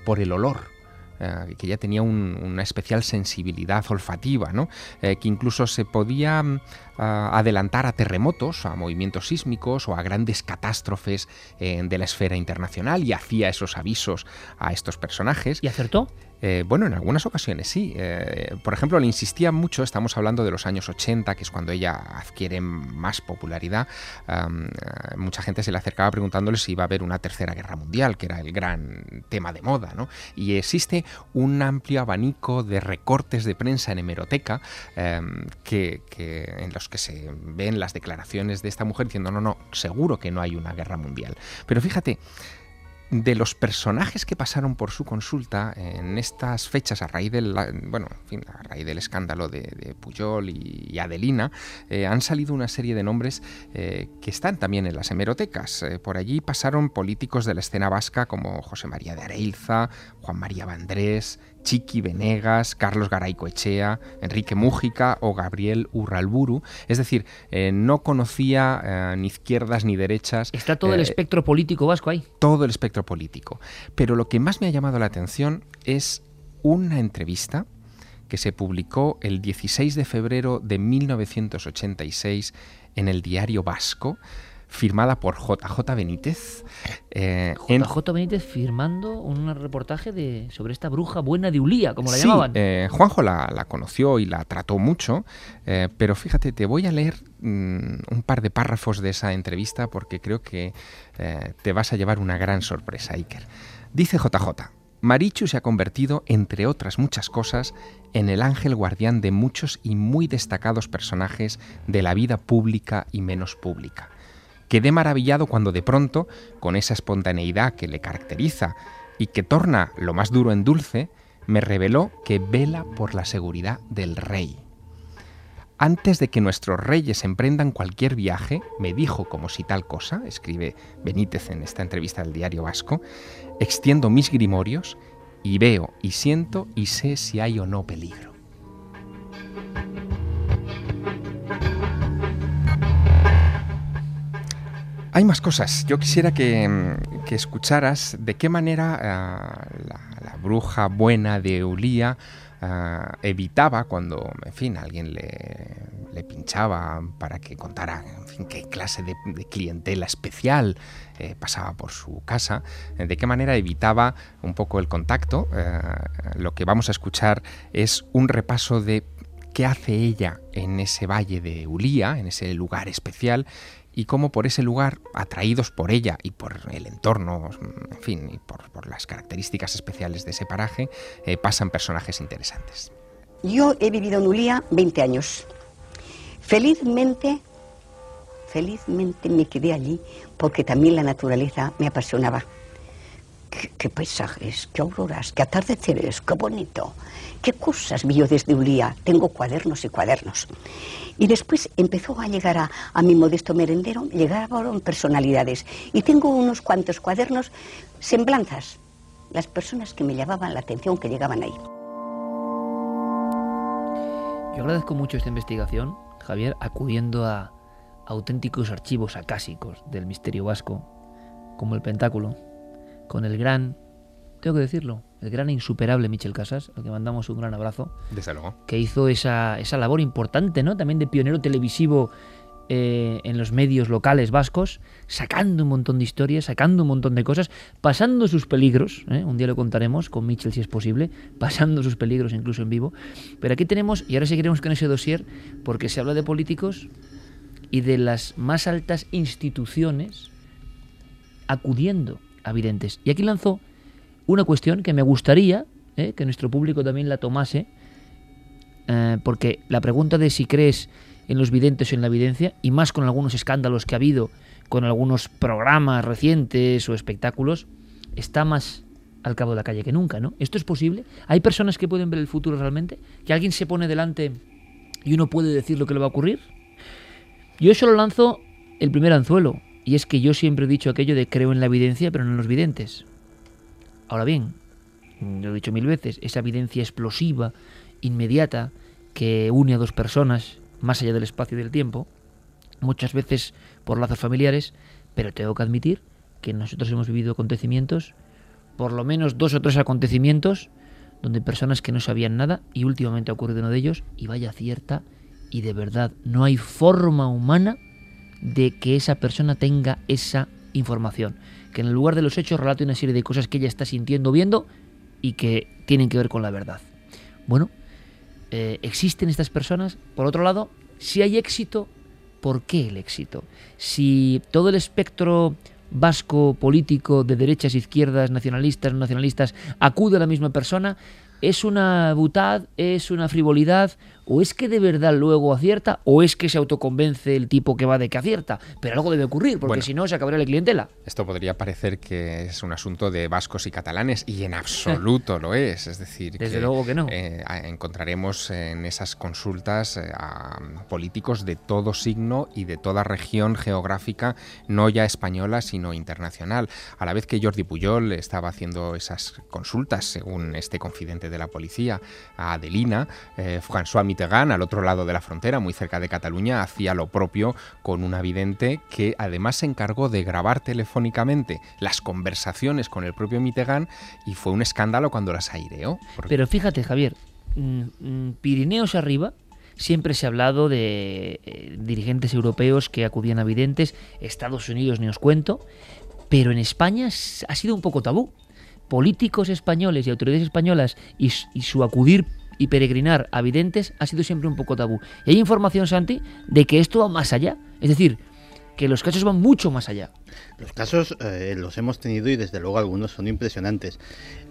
por el olor eh, que ya tenía una especial sensibilidad olfativa, ¿no? Eh, que incluso se podía mm, adelantar a terremotos, a movimientos sísmicos o a grandes catástrofes eh, de la esfera internacional y hacía esos avisos a estos personajes. ¿Y acertó? Eh, bueno, en algunas ocasiones sí. Eh, por ejemplo, le insistía mucho, estamos hablando de los años 80, que es cuando ella adquiere más popularidad. Eh, mucha gente se le acercaba preguntándole si iba a haber una tercera guerra mundial, que era el gran tema de moda, ¿no? Y existe un amplio abanico de recortes de prensa en hemeroteca que, en los que se ven las declaraciones de esta mujer diciendo, no, no, seguro que no hay una guerra mundial. Pero fíjate, de los personajes que pasaron por su consulta en estas fechas a raíz del bueno a raíz del escándalo de, Puyol y, Adelina eh, han salido una serie de nombres eh, que están también en las hemerotecas. Eh, por allí pasaron políticos de la escena vasca como José María de Areilza Juan María Vandrés Chiqui Venegas, Carlos Garaycoechea, Enrique Mújica o Gabriel Urralburu. Es decir, eh, no conocía eh, ni izquierdas ni derechas. Está todo el eh, espectro político vasco ahí. Todo el espectro político. Pero lo que más me ha llamado la atención es una entrevista que se publicó el 16 de febrero de 1986 en el diario Vasco firmada por JJ Benítez. Eh, JJ Benítez firmando un reportaje de, sobre esta bruja buena de Ulía, como la llamaban. Eh, Juanjo la, conoció y la trató mucho, eh, pero fíjate, te voy a leer mm, un par de párrafos de esa entrevista porque creo que eh, te vas a llevar una gran sorpresa, Iker. Dice JJ. Marichu se ha convertido, entre otras muchas cosas, en el ángel guardián de muchos y muy destacados personajes de la vida pública y menos pública. Quedé maravillado cuando de pronto, con esa espontaneidad que le caracteriza y que torna lo más duro en dulce, me reveló que vela por la seguridad del rey. Antes de que nuestros reyes emprendan cualquier viaje, me dijo como si tal cosa, escribe Benítez en esta entrevista del diario Vasco, extiendo mis grimorios y veo y siento y sé si hay o no peligro. Hay más cosas. Yo quisiera que, mm, escucharas de qué manera uh, la, bruja buena de Ulía uh, evitaba cuando, en fin, alguien le, pinchaba para que contara, fin, qué clase de, clientela especial eh, pasaba por su casa, eh, de qué manera evitaba un poco el contacto. Uh, lo que vamos a escuchar es un repaso de qué hace ella en ese valle de Ulía, en ese lugar especial, y cómo por ese lugar, atraídos por ella y por el entorno, en fin, y por, las características especiales de ese paraje, eh, pasan personajes interesantes. Yo he vivido en Ulía 20 años. Felizmente, felizmente me quedé allí porque también la naturaleza me apasionaba. Qué, paisajes, qué auroras, qué atardeceres, qué bonito. Qué cosas vi yo desde Ulía. Tengo cuadernos y cuadernos. Y después empezó a llegar a, a mi modesto merendero, llegaron personalidades. Y tengo unos cuantos cuadernos, semblanzas, las personas que me llamaban la atención, que llegaban ahí. Yo agradezco mucho esta investigación, Javier, acudiendo a auténticos archivos acásicos del misterio vasco, como el Pentáculo, con el gran, tengo que decirlo, el gran e insuperable Michel Casas, al que mandamos un gran abrazo. Desde luego. Que hizo esa, esa labor importante, ¿no? También de pionero televisivo eh, en los medios locales vascos, sacando un montón de historias, sacando un montón de cosas, pasando sus peligros, ¿eh? un día lo contaremos con Michel si es posible, pasando sus peligros incluso en vivo. Pero aquí tenemos, y ahora seguiremos con ese dossier, porque se habla de políticos y de las más altas instituciones acudiendo a videntes. Y aquí lanzó una cuestión que me gustaría eh, que nuestro público también la tomase, eh, porque la pregunta de si crees en los videntes o en la evidencia, y más con algunos escándalos que ha habido, con algunos programas recientes o espectáculos, está más al cabo de la calle que nunca, ¿no? ¿Esto es posible? ¿Hay personas que pueden ver el futuro realmente? ¿Que alguien se pone delante y uno puede decir lo que le va a ocurrir? Yo solo lanzo el primer anzuelo, y es que yo siempre he dicho aquello de creo en la evidencia, pero no en los videntes. Ahora bien, lo he dicho mil veces, esa evidencia explosiva, inmediata, que une a dos personas, más allá del espacio y del tiempo, muchas veces por lazos familiares, pero tengo que admitir que nosotros hemos vivido acontecimientos, por lo menos dos o tres acontecimientos, donde personas que no sabían nada, y últimamente ha ocurrido uno de ellos, y vaya cierta, y de verdad, no hay forma humana de que esa persona tenga esa información que en el lugar de los hechos relate una serie de cosas que ella está sintiendo, viendo y que tienen que ver con la verdad. Bueno, eh, ¿existen estas personas? Por otro lado, si hay éxito, ¿por qué el éxito? Si todo el espectro vasco político de derechas, izquierdas, nacionalistas, no nacionalistas acude a la misma persona, ¿es una butad? ¿Es una frivolidad? O es que de verdad luego acierta o es que se autoconvence el tipo que va de que acierta. Pero algo debe ocurrir, porque bueno, si no se acabaría la clientela. Esto podría parecer que es un asunto de vascos y catalanes y en absoluto lo es. Es decir, desde que, luego que no. Eh, encontraremos en esas consultas eh, a políticos de todo signo y de toda región geográfica, no ya española, sino internacional. A la vez que Jordi Puyol estaba haciendo esas consultas, según este confidente de la policía, a Adelina, eh, François Mitterrand, al otro lado de la frontera, muy cerca de Cataluña, hacía lo propio con una vidente que además se encargó de grabar telefónicamente las conversaciones con el propio Mitterrand y fue un escándalo cuando las aireó. Pero fíjate, Javier, mmm, Pirineos arriba, siempre se ha hablado de eh, dirigentes europeos que acudían a videntes, Estados Unidos ni os cuento, pero en España ha sido un poco tabú. Políticos españoles y autoridades españolas y su acudir y peregrinar a videntes ha sido siempre un poco tabú. Y hay información, Santi, de que esto va más allá. Es decir, que los casos van mucho más allá. Los casos eh, los hemos tenido y desde luego algunos son impresionantes.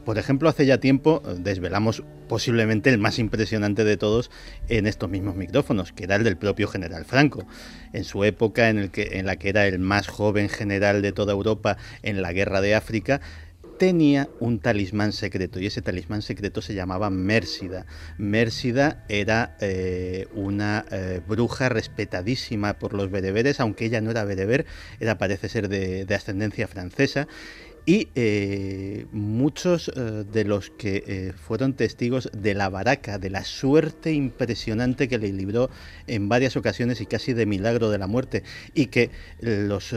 Por ejemplo, hace ya tiempo eh, desvelamos posiblemente el más impresionante de todos en estos mismos micrófonos, que era el del propio general Franco. En su época en, la que era el más joven general de toda Europa en la guerra de África, tenía un talismán secreto y ese talismán secreto se llamaba Mérsida. Mérsida era eh, una eh, bruja respetadísima por los bereberes, aunque ella no era bereber, era parece ser de, de ascendencia francesa Y eh, muchos eh, de los que eh, fueron testigos de la baraca, de la suerte impresionante que le libró en varias ocasiones y casi de milagro de la muerte, y que los,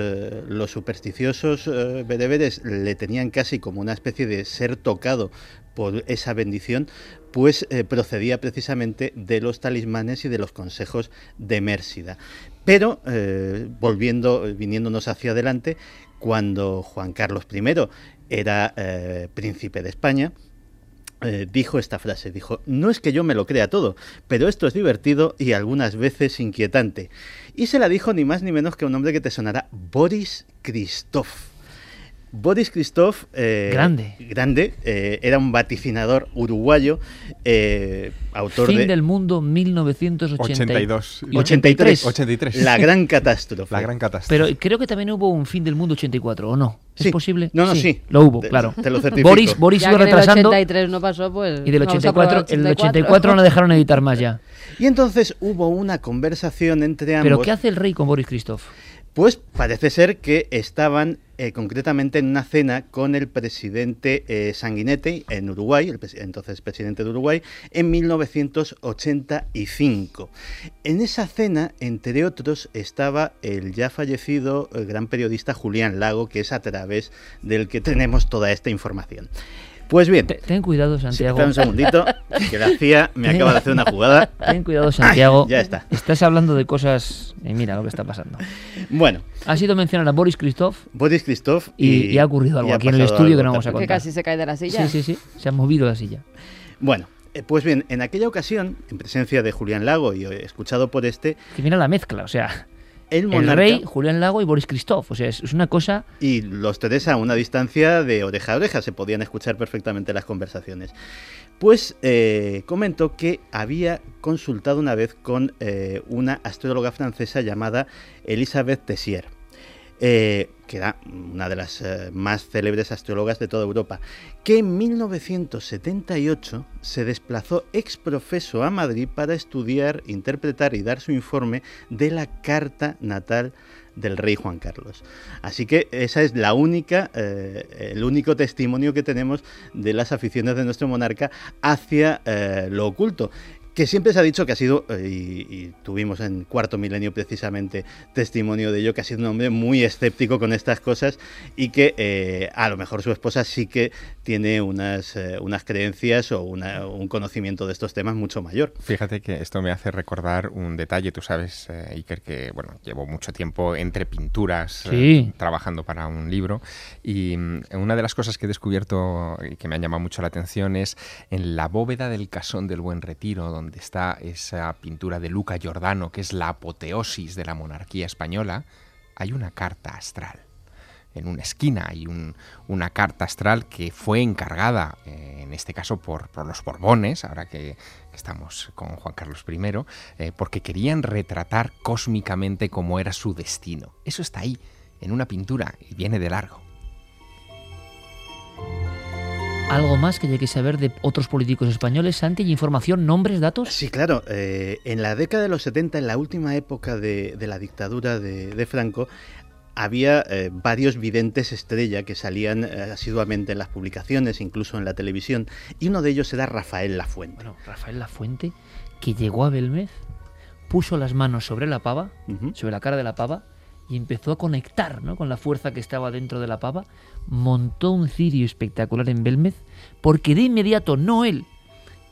supersticiosos bereberes le tenían casi como una especie de ser tocado por esa bendición, pues procedía precisamente de los talismanes y de los consejos de Mérsida. Pero, volviendo, viniéndonos hacia adelante, cuando Juan Carlos I era eh, príncipe de España, eh, dijo esta frase, dijo, no es que yo me lo crea todo, pero esto es divertido y algunas veces inquietante. Y se la dijo ni más ni menos que un hombre que te sonará, Boris Christoph. Boris Christoph, eh, Grande. grande eh, era un vaticinador uruguayo, eh, autor Fin de... del mundo 1982. 83. 83. La gran catástrofe. La gran catástrofe. Pero creo que también hubo un fin del mundo 84, ¿o no? ¿Es Sí. posible? No, no, sí. Lo hubo, Te- claro. te lo certifico. Boris, Boris Ya iba que retrasando 83 no pasó, pues. y del vamos a probar 84, el 84 no dejaron editar más ya. Y entonces hubo una conversación entre ambos. ¿Pero qué hace el rey con Boris Christoph? Pues parece ser que estaban eh, concretamente en una cena con el presidente eh, Sanguinetti en Uruguay, el entonces presidente de Uruguay, en 1985. En esa cena, entre otros, estaba el ya fallecido eh, gran periodista Julián Lago, que es a través del que tenemos toda esta información. Pues bien. Ten cuidado, Santiago. espera un segundito, que la CIA me acaba de hacer una jugada. Ten cuidado, Santiago. Ay, ya está. Estás hablando de cosas. y mira lo que está pasando. Bueno. Ha sido mencionar a Boris Christoph. Boris Christoph Y, y ha ocurrido algo aquí en el estudio que no vamos a Que contar. casi se cae de la silla. Sí, sí, sí. Se ha movido la silla. Bueno, eh, pues bien, en aquella ocasión, en presencia de Julián Lago y eh, escuchado por este, Que mira la mezcla, o sea. El El monarca rey, Julián Lago y Boris Christoph. O sea, es, es una cosa. y los tres a una distancia de oreja a oreja se podían escuchar perfectamente las conversaciones. Pues eh, comentó que había consultado una vez con eh, una astróloga francesa llamada Elisabeth Tessier. Eh, que era una de las eh, más célebres astrólogas de toda Europa, que en 1978 se desplazó ex profeso a Madrid para estudiar, interpretar y dar su informe de la carta natal del rey Juan Carlos. Así que esa es la única, eh, el único testimonio que tenemos de las aficiones de nuestro monarca hacia eh, lo oculto que siempre se ha dicho que ha sido, eh, y, y tuvimos en cuarto milenio precisamente testimonio de ello, que ha sido un hombre muy escéptico con estas cosas y que eh, a lo mejor su esposa sí que tiene unas, eh, unas creencias o una- un conocimiento de estos temas mucho mayor. Fíjate que esto me hace recordar un detalle. Tú sabes, eh, Iker, que bueno, llevo mucho tiempo entre pinturas eh, Sí. trabajando para un libro. Y mm, una de las cosas que he descubierto y que me han llamado mucho la atención es en la bóveda del Casón del Buen Retiro, donde está esa pintura de Luca Giordano, que es la apoteosis de la monarquía española, hay una carta astral en una esquina hay un- una carta astral que fue encargada, eh, en este caso por, los Borbones, ahora que, que estamos con Juan Carlos I, eh, porque querían retratar cósmicamente cómo era su destino. Eso está ahí, en una pintura, y viene de largo. Algo más que hay que saber de otros políticos españoles, Santi, ¿Y información, nombres, datos. Sí, claro. eh, en la década de los 70, en la última época de, de la dictadura de, de Franco, había eh, varios videntes estrella que salían eh, asiduamente en las publicaciones, incluso en la televisión, y uno de ellos era Rafael Lafuente. Bueno, Rafael Lafuente, que llegó a Belmez, puso las manos sobre la pava, sobre la cara de la pava, y empezó a conectar ¿no? con la fuerza que estaba dentro de la pava, montó un cirio espectacular en Belmez, porque de inmediato, no él,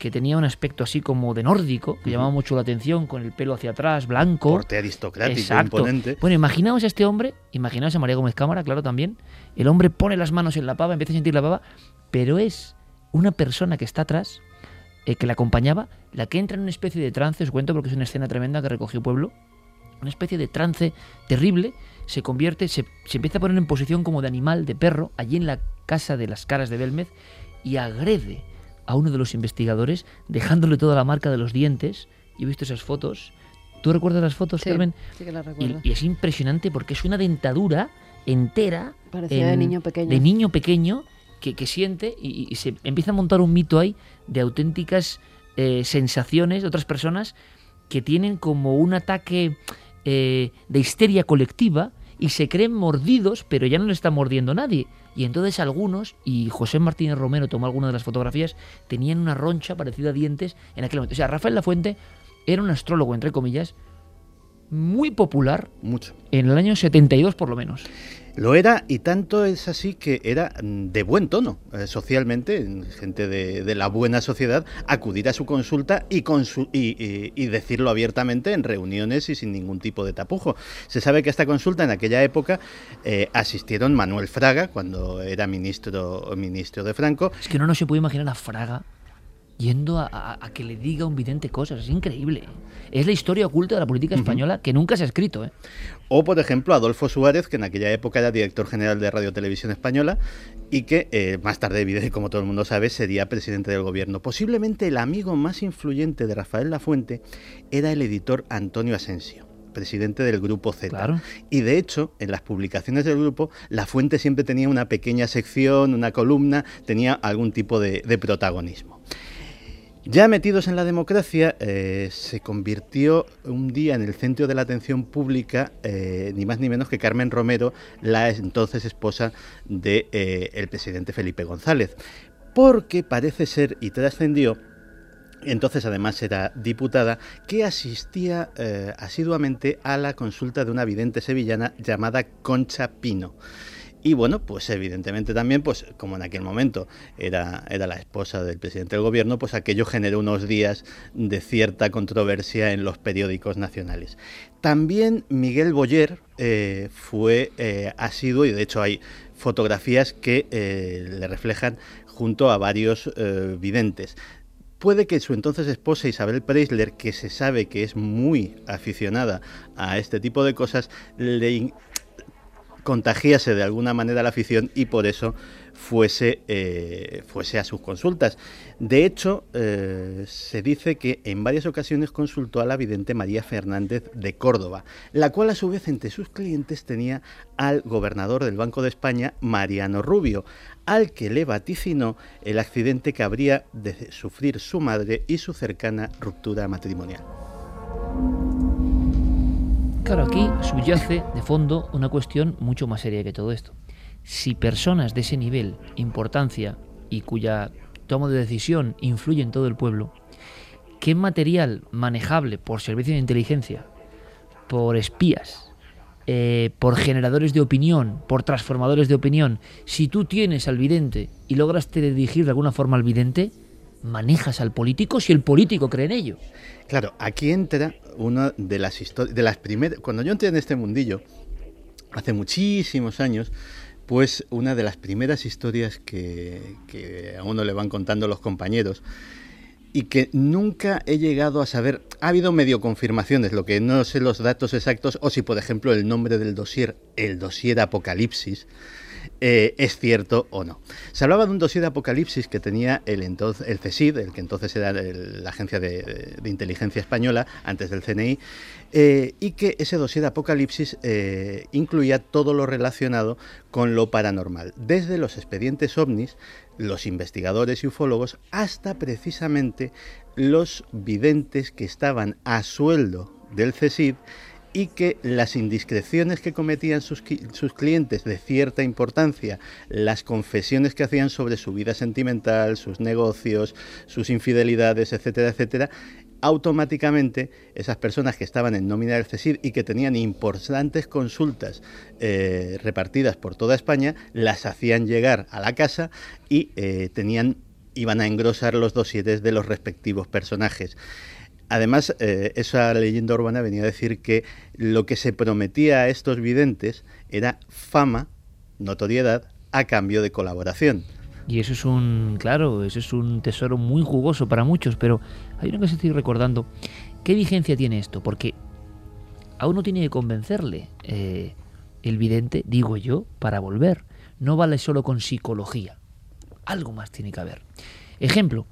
que tenía un aspecto así como de nórdico, que llamaba mucho la atención, con el pelo hacia atrás, blanco. Porte aristocrático, Exacto. imponente. Bueno, imaginaos a este hombre, imaginaos a María Gómez Cámara, claro, también. El hombre pone las manos en la pava, empieza a sentir la pava, pero es una persona que está atrás, eh, que la acompañaba, la que entra en una especie de trance, os cuento porque es una escena tremenda que recogió Pueblo, una especie de trance terrible, se convierte, se, se empieza a poner en posición como de animal, de perro, allí en la casa de las caras de Belmez, y agrede a uno de los investigadores, dejándole toda la marca de los dientes. Yo he visto esas fotos. ¿Tú recuerdas las fotos, Sí, Carmen? sí que las recuerdo. Y, es impresionante porque es una dentadura entera. Parecía de niño pequeño. De niño pequeño que, que siente y, y se empieza a montar un mito ahí de auténticas eh, sensaciones de otras personas que tienen como un ataque eh, de histeria colectiva y se creen mordidos, pero ya no le está mordiendo nadie. Y entonces algunos, y José Martínez Romero tomó algunas de las fotografías, tenían una roncha parecida a dientes en aquel momento. O sea, Rafael Lafuente era un astrólogo, entre comillas, muy popular. Mucho. En el año 72 por lo menos. Lo era y tanto es así que era mm, de buen tono eh, socialmente, gente de, de, la buena sociedad, acudir a su consulta y, consu y, y, y, decirlo abiertamente en reuniones y sin ningún tipo de tapujo. Se sabe que a esta consulta en aquella época eh, asistieron Manuel Fraga, cuando era ministro, ministro de Franco. Es que no, no se puede imaginar a Fraga yendo a, a, a, que le diga un vidente cosas. Es increíble. Es la historia oculta de la política española uh -huh. que nunca se ha escrito. ¿eh? O, por ejemplo, Adolfo Suárez, que en aquella época era director general de Radio Televisión Española y que eh, más tarde, como todo el mundo sabe, sería presidente del gobierno. Posiblemente el amigo más influyente de Rafael Lafuente era el editor Antonio Asensio presidente del grupo Z. Claro. Y de hecho, en las publicaciones del grupo, La Fuente siempre tenía una pequeña sección, una columna, tenía algún tipo de, de protagonismo. Ya metidos en la democracia, eh, se convirtió un día en el centro de la atención pública, eh, ni más ni menos que Carmen Romero, la entonces esposa del de, eh, presidente Felipe González, porque parece ser y trascendió entonces además era diputada, que asistía asiduamente a la consulta de una vidente sevillana llamada Concha Pino. Y bueno, pues evidentemente también, pues como en aquel momento era, era la esposa del presidente del gobierno, pues aquello generó unos días de cierta controversia en los periódicos nacionales. También Miguel Boyer eh, fue eh, asiduo y de hecho hay fotografías que eh, le reflejan junto a varios videntes puede que su entonces esposa Isabel Preisler, que se sabe que es muy aficionada a este tipo de cosas, le contagiase de alguna manera la afición y por eso fuese, eh, fuese a sus consultas. De hecho, eh, se dice que en varias ocasiones consultó a la vidente María Fernández de Córdoba, la cual a su vez entre sus clientes tenía al gobernador del Banco de España, Mariano Rubio, al que le vaticinó el accidente que habría de sufrir su madre y su cercana ruptura matrimonial. Claro, aquí subyace de fondo una cuestión mucho más seria que todo esto. Si personas de ese nivel, importancia y cuya toma de decisión influye en todo el pueblo, ¿qué material manejable por servicios de inteligencia, por espías, eh, por generadores de opinión, por transformadores de opinión, si tú tienes al vidente y logras dirigir de alguna forma al vidente, manejas al político si el político cree en ello. Claro, aquí entra una de las historias, de las primeras, cuando yo entré en este mundillo, hace muchísimos años, pues una de las primeras historias que, a uno le van contando los compañeros, y que nunca he llegado a saber. Ha habido medio confirmaciones, lo que no sé los datos exactos, o si, por ejemplo, el nombre del dossier, el dossier Apocalipsis, eh, es cierto o no. Se hablaba de un dossier de Apocalipsis que tenía el, entonces, el el que entonces era la Agencia de, de, Inteligencia Española, antes del CNI, eh, y que ese dossier de Apocalipsis eh, incluía todo lo relacionado con lo paranormal, desde los expedientes ovnis, los investigadores y ufólogos, hasta precisamente los videntes que estaban a sueldo del CSID y que las indiscreciones que cometían sus, sus, clientes de cierta importancia, las confesiones que hacían sobre su vida sentimental, sus negocios, sus infidelidades, etcétera, etcétera, automáticamente esas personas que estaban en nómina del CESID y que tenían importantes consultas eh, repartidas por toda España, las hacían llegar a la casa y eh, tenían, iban a engrosar los dosieres de los respectivos personajes. Además, eh, esa leyenda urbana venía a decir que lo que se prometía a estos videntes era fama, notoriedad, a cambio de colaboración. Y eso es un, claro, eso es un tesoro muy jugoso para muchos, pero hay una cosa que estoy recordando. ¿Qué vigencia tiene esto? Porque a uno tiene que convencerle eh, el vidente, digo yo, para volver. No vale solo con psicología. Algo más tiene que haber. Ejemplo,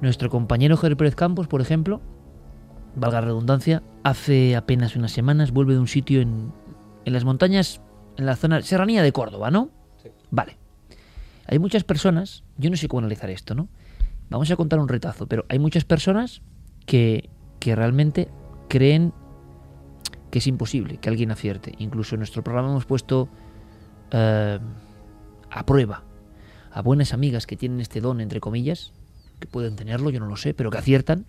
nuestro compañero Javier Pérez Campos, por ejemplo, valga la redundancia, hace apenas unas semanas vuelve de un sitio en, en las montañas, en la zona serranía de Córdoba, ¿no? Sí. Vale. Hay muchas personas, yo no sé cómo analizar esto, ¿no? Vamos a contar un retazo, pero hay muchas personas que, que realmente creen que es imposible que alguien acierte. Incluso en nuestro programa hemos puesto eh, a prueba a buenas amigas que tienen este don, entre comillas, que pueden tenerlo, yo no lo sé, pero que aciertan,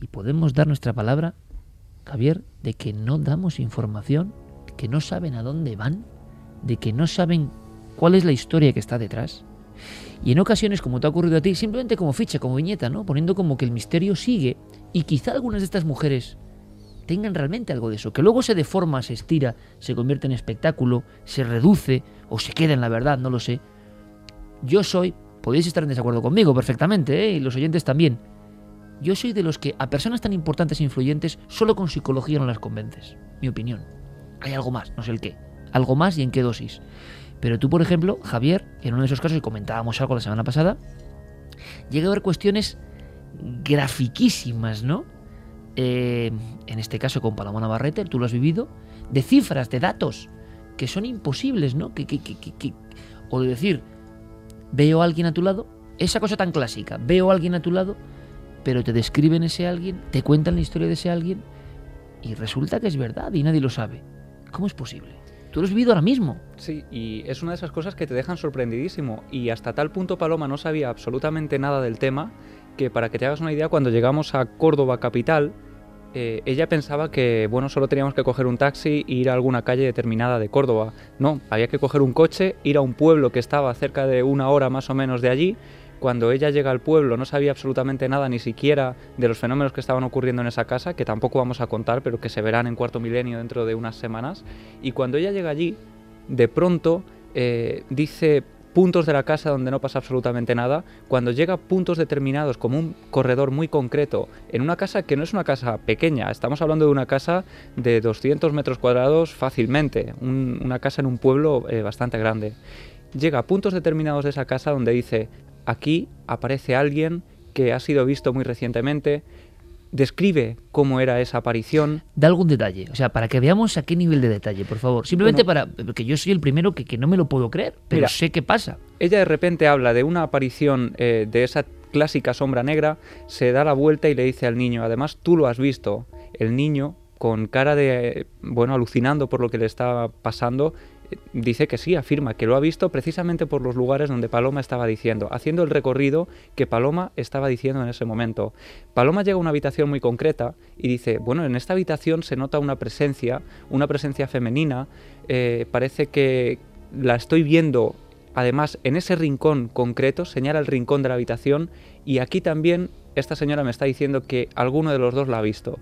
y podemos dar nuestra palabra, Javier, de que no damos información, que no saben a dónde van, de que no saben cuál es la historia que está detrás. Y en ocasiones, como te ha ocurrido a ti, simplemente como ficha, como viñeta, ¿no? Poniendo como que el misterio sigue y quizá algunas de estas mujeres tengan realmente algo de eso, que luego se deforma, se estira, se convierte en espectáculo, se reduce o se queda en la verdad, no lo sé. Yo soy, podéis estar en desacuerdo conmigo perfectamente, ¿eh? y los oyentes también. Yo soy de los que a personas tan importantes e influyentes solo con psicología no las convences. Mi opinión. Hay algo más, no sé el qué. Algo más y en qué dosis. Pero tú, por ejemplo, Javier, en uno de esos casos, y comentábamos algo la semana pasada, llega a ver cuestiones grafiquísimas, ¿no? Eh, en este caso con Paloma Navarrete, tú lo has vivido, de cifras, de datos, que son imposibles, ¿no? Que, que, que, o de decir, veo a alguien a tu lado, esa cosa tan clásica, veo a alguien a tu lado, pero te describen ese alguien, te cuentan la historia de ese alguien, y resulta que es verdad y nadie lo sabe. ¿Cómo es posible? Tú lo has vivido ahora mismo. Sí, y es una de esas cosas que te dejan sorprendidísimo. Y hasta tal punto Paloma no sabía absolutamente nada del tema que para que te hagas una idea, cuando llegamos a Córdoba capital, eh, ella pensaba que bueno solo teníamos que coger un taxi e ir a alguna calle determinada de Córdoba. No, había que coger un coche, ir a un pueblo que estaba cerca de una hora más o menos de allí. Cuando ella llega al pueblo no sabía absolutamente nada ni siquiera de los fenómenos que estaban ocurriendo en esa casa, que tampoco vamos a contar, pero que se verán en cuarto milenio dentro de unas semanas. Y cuando ella llega allí, de pronto eh, dice, puntos de la casa donde no pasa absolutamente nada, cuando llega a puntos determinados como un corredor muy concreto, en una casa que no es una casa pequeña, estamos hablando de una casa de 200 metros cuadrados fácilmente, una casa en un pueblo eh, bastante grande. Llega a puntos determinados de esa casa donde dice, aquí aparece alguien que ha sido visto muy recientemente, describe cómo era esa aparición. Da algún detalle, o sea, para que veamos a qué nivel de detalle, por favor. Simplemente para, porque yo soy el primero que, que, no me lo puedo creer, pero sé qué pasa. Ella de repente habla de una aparición eh, de esa clásica sombra negra, se da la vuelta y le dice al niño, además tú lo has visto, el niño con cara de, bueno, alucinando por lo que le estaba pasando, dice que sí, afirma que lo ha visto precisamente por los lugares donde Paloma estaba diciendo, haciendo el recorrido que Paloma estaba diciendo en ese momento. Paloma llega a una habitación muy concreta y dice, bueno, en esta habitación se nota una presencia, una presencia femenina, eh, parece que la estoy viendo además en ese rincón concreto, señala el rincón de la habitación y aquí también esta señora me está diciendo que alguno de los dos la ha visto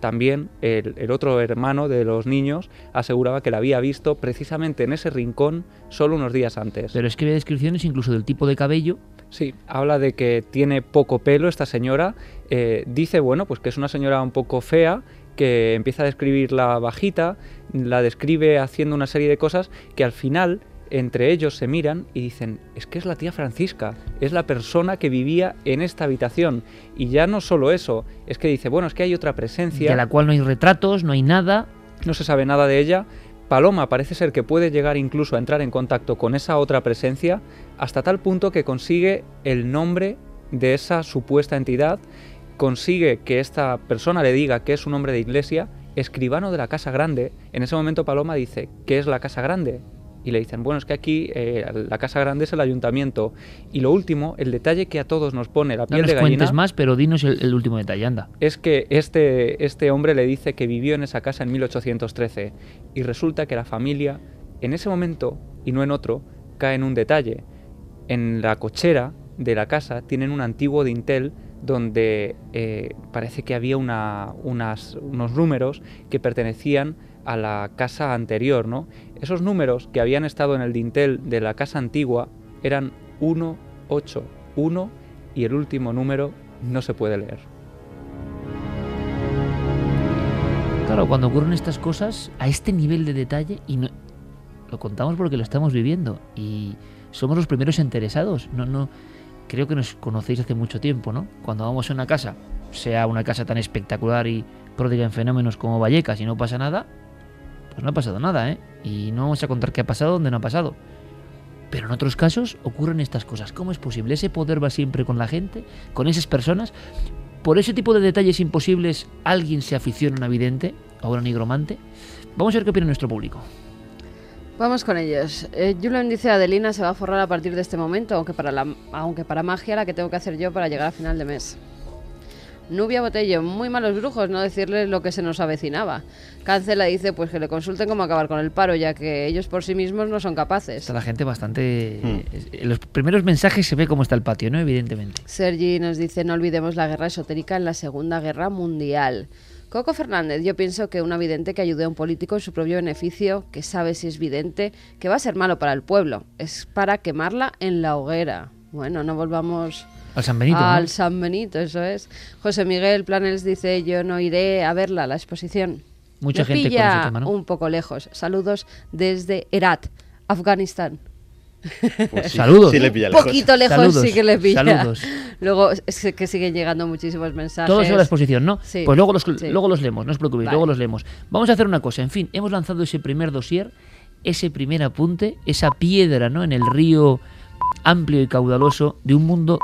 también el, otro hermano de los niños aseguraba que la había visto precisamente en ese rincón solo unos días antes. Pero es que ve descripciones incluso del tipo de cabello. Sí, habla de que tiene poco pelo esta señora. Eh, dice, bueno, pues que es una señora un poco fea, que empieza a describir la bajita, la describe haciendo una serie de cosas que al final entre ellos se miran y dicen, es que es la tía Francisca, es la persona que vivía en esta habitación. Y ya no solo eso, es que dice, bueno, es que hay otra presencia. De la cual no hay retratos, no hay nada. No se sabe nada de ella. Paloma parece ser que puede llegar incluso a entrar en contacto con esa otra presencia hasta tal punto que consigue el nombre de esa supuesta entidad, consigue que esta persona le diga que es un hombre de iglesia, escribano de la Casa Grande. En ese momento Paloma dice, ¿qué es la Casa Grande? Y le dicen, bueno, es que aquí eh, la casa grande es el ayuntamiento. Y lo último, el detalle que a todos nos pone la piel no de gallina... cuentes más, pero dinos el, último detalle, anda. Es que este, este hombre le dice que vivió en esa casa en 1813 y resulta que la familia, en ese momento y no en otro, cae en un detalle. En la cochera de la casa tienen un antiguo dintel donde eh, parece que había una, unas, unos números que pertenecían a la casa anterior, ¿no? Esos números que habían estado en el dintel de la casa antigua eran 1, 8, 1 y el último número no se puede leer. Claro, cuando ocurren estas cosas a este nivel de detalle y no, lo contamos porque lo estamos viviendo y somos los primeros interesados. No, no, creo que nos conocéis hace mucho tiempo, ¿no? Cuando vamos a una casa, sea una casa tan espectacular y pródiga en fenómenos como Vallecas y no pasa nada, pues no ha pasado nada, ¿eh? Y no vamos a contar qué ha pasado donde no ha pasado. Pero en otros casos ocurren estas cosas. ¿Cómo es posible? Ese poder va siempre con la gente, con esas personas. Por ese tipo de detalles imposibles, alguien se aficiona a un vidente, a un nigromante. Vamos a ver qué opina nuestro público. Vamos con ellos. Eh, Julen dice Adelina se va a forrar a partir de este momento, aunque para, la, aunque para magia la que tengo que hacer yo para llegar a final de mes. Nubia Botello, muy malos brujos, no decirles lo que se nos avecinaba. Cancela dice pues que le consulten cómo acabar con el paro, ya que ellos por sí mismos no son capaces. Está la gente bastante... En los primeros mensajes se ve cómo está el patio, ¿no? Evidentemente. Sergi nos dice no olvidemos la guerra esotérica en la Segunda Guerra Mundial. Coco Fernández, yo pienso que un vidente que ayude a un político en su propio beneficio, que sabe si es vidente, que va a ser malo para el pueblo, es para quemarla en la hoguera. Bueno, no volvamos al San Benito. Al San Benito, eso es. José Miguel Planels dice, yo no iré a verla, la exposición. Mucha Me gente pilla con ese tema, ¿no? un poco lejos. Saludos desde Herat, Afganistán. Pues sí, Saludos. sí le pilla Un lejos. poquito lejos Saludos, sí que le pilla. saludos. Luego es que siguen llegando muchísimos mensajes. Todo sobre la exposición, ¿no? Sí. Pues luego los, Sí. luego los leemos, no os preocupéis, Vale. luego los leemos. Vamos a hacer una cosa, en fin, hemos lanzado ese primer dossier, ese primer apunte, esa piedra, ¿no? En el río amplio y caudaloso de un mundo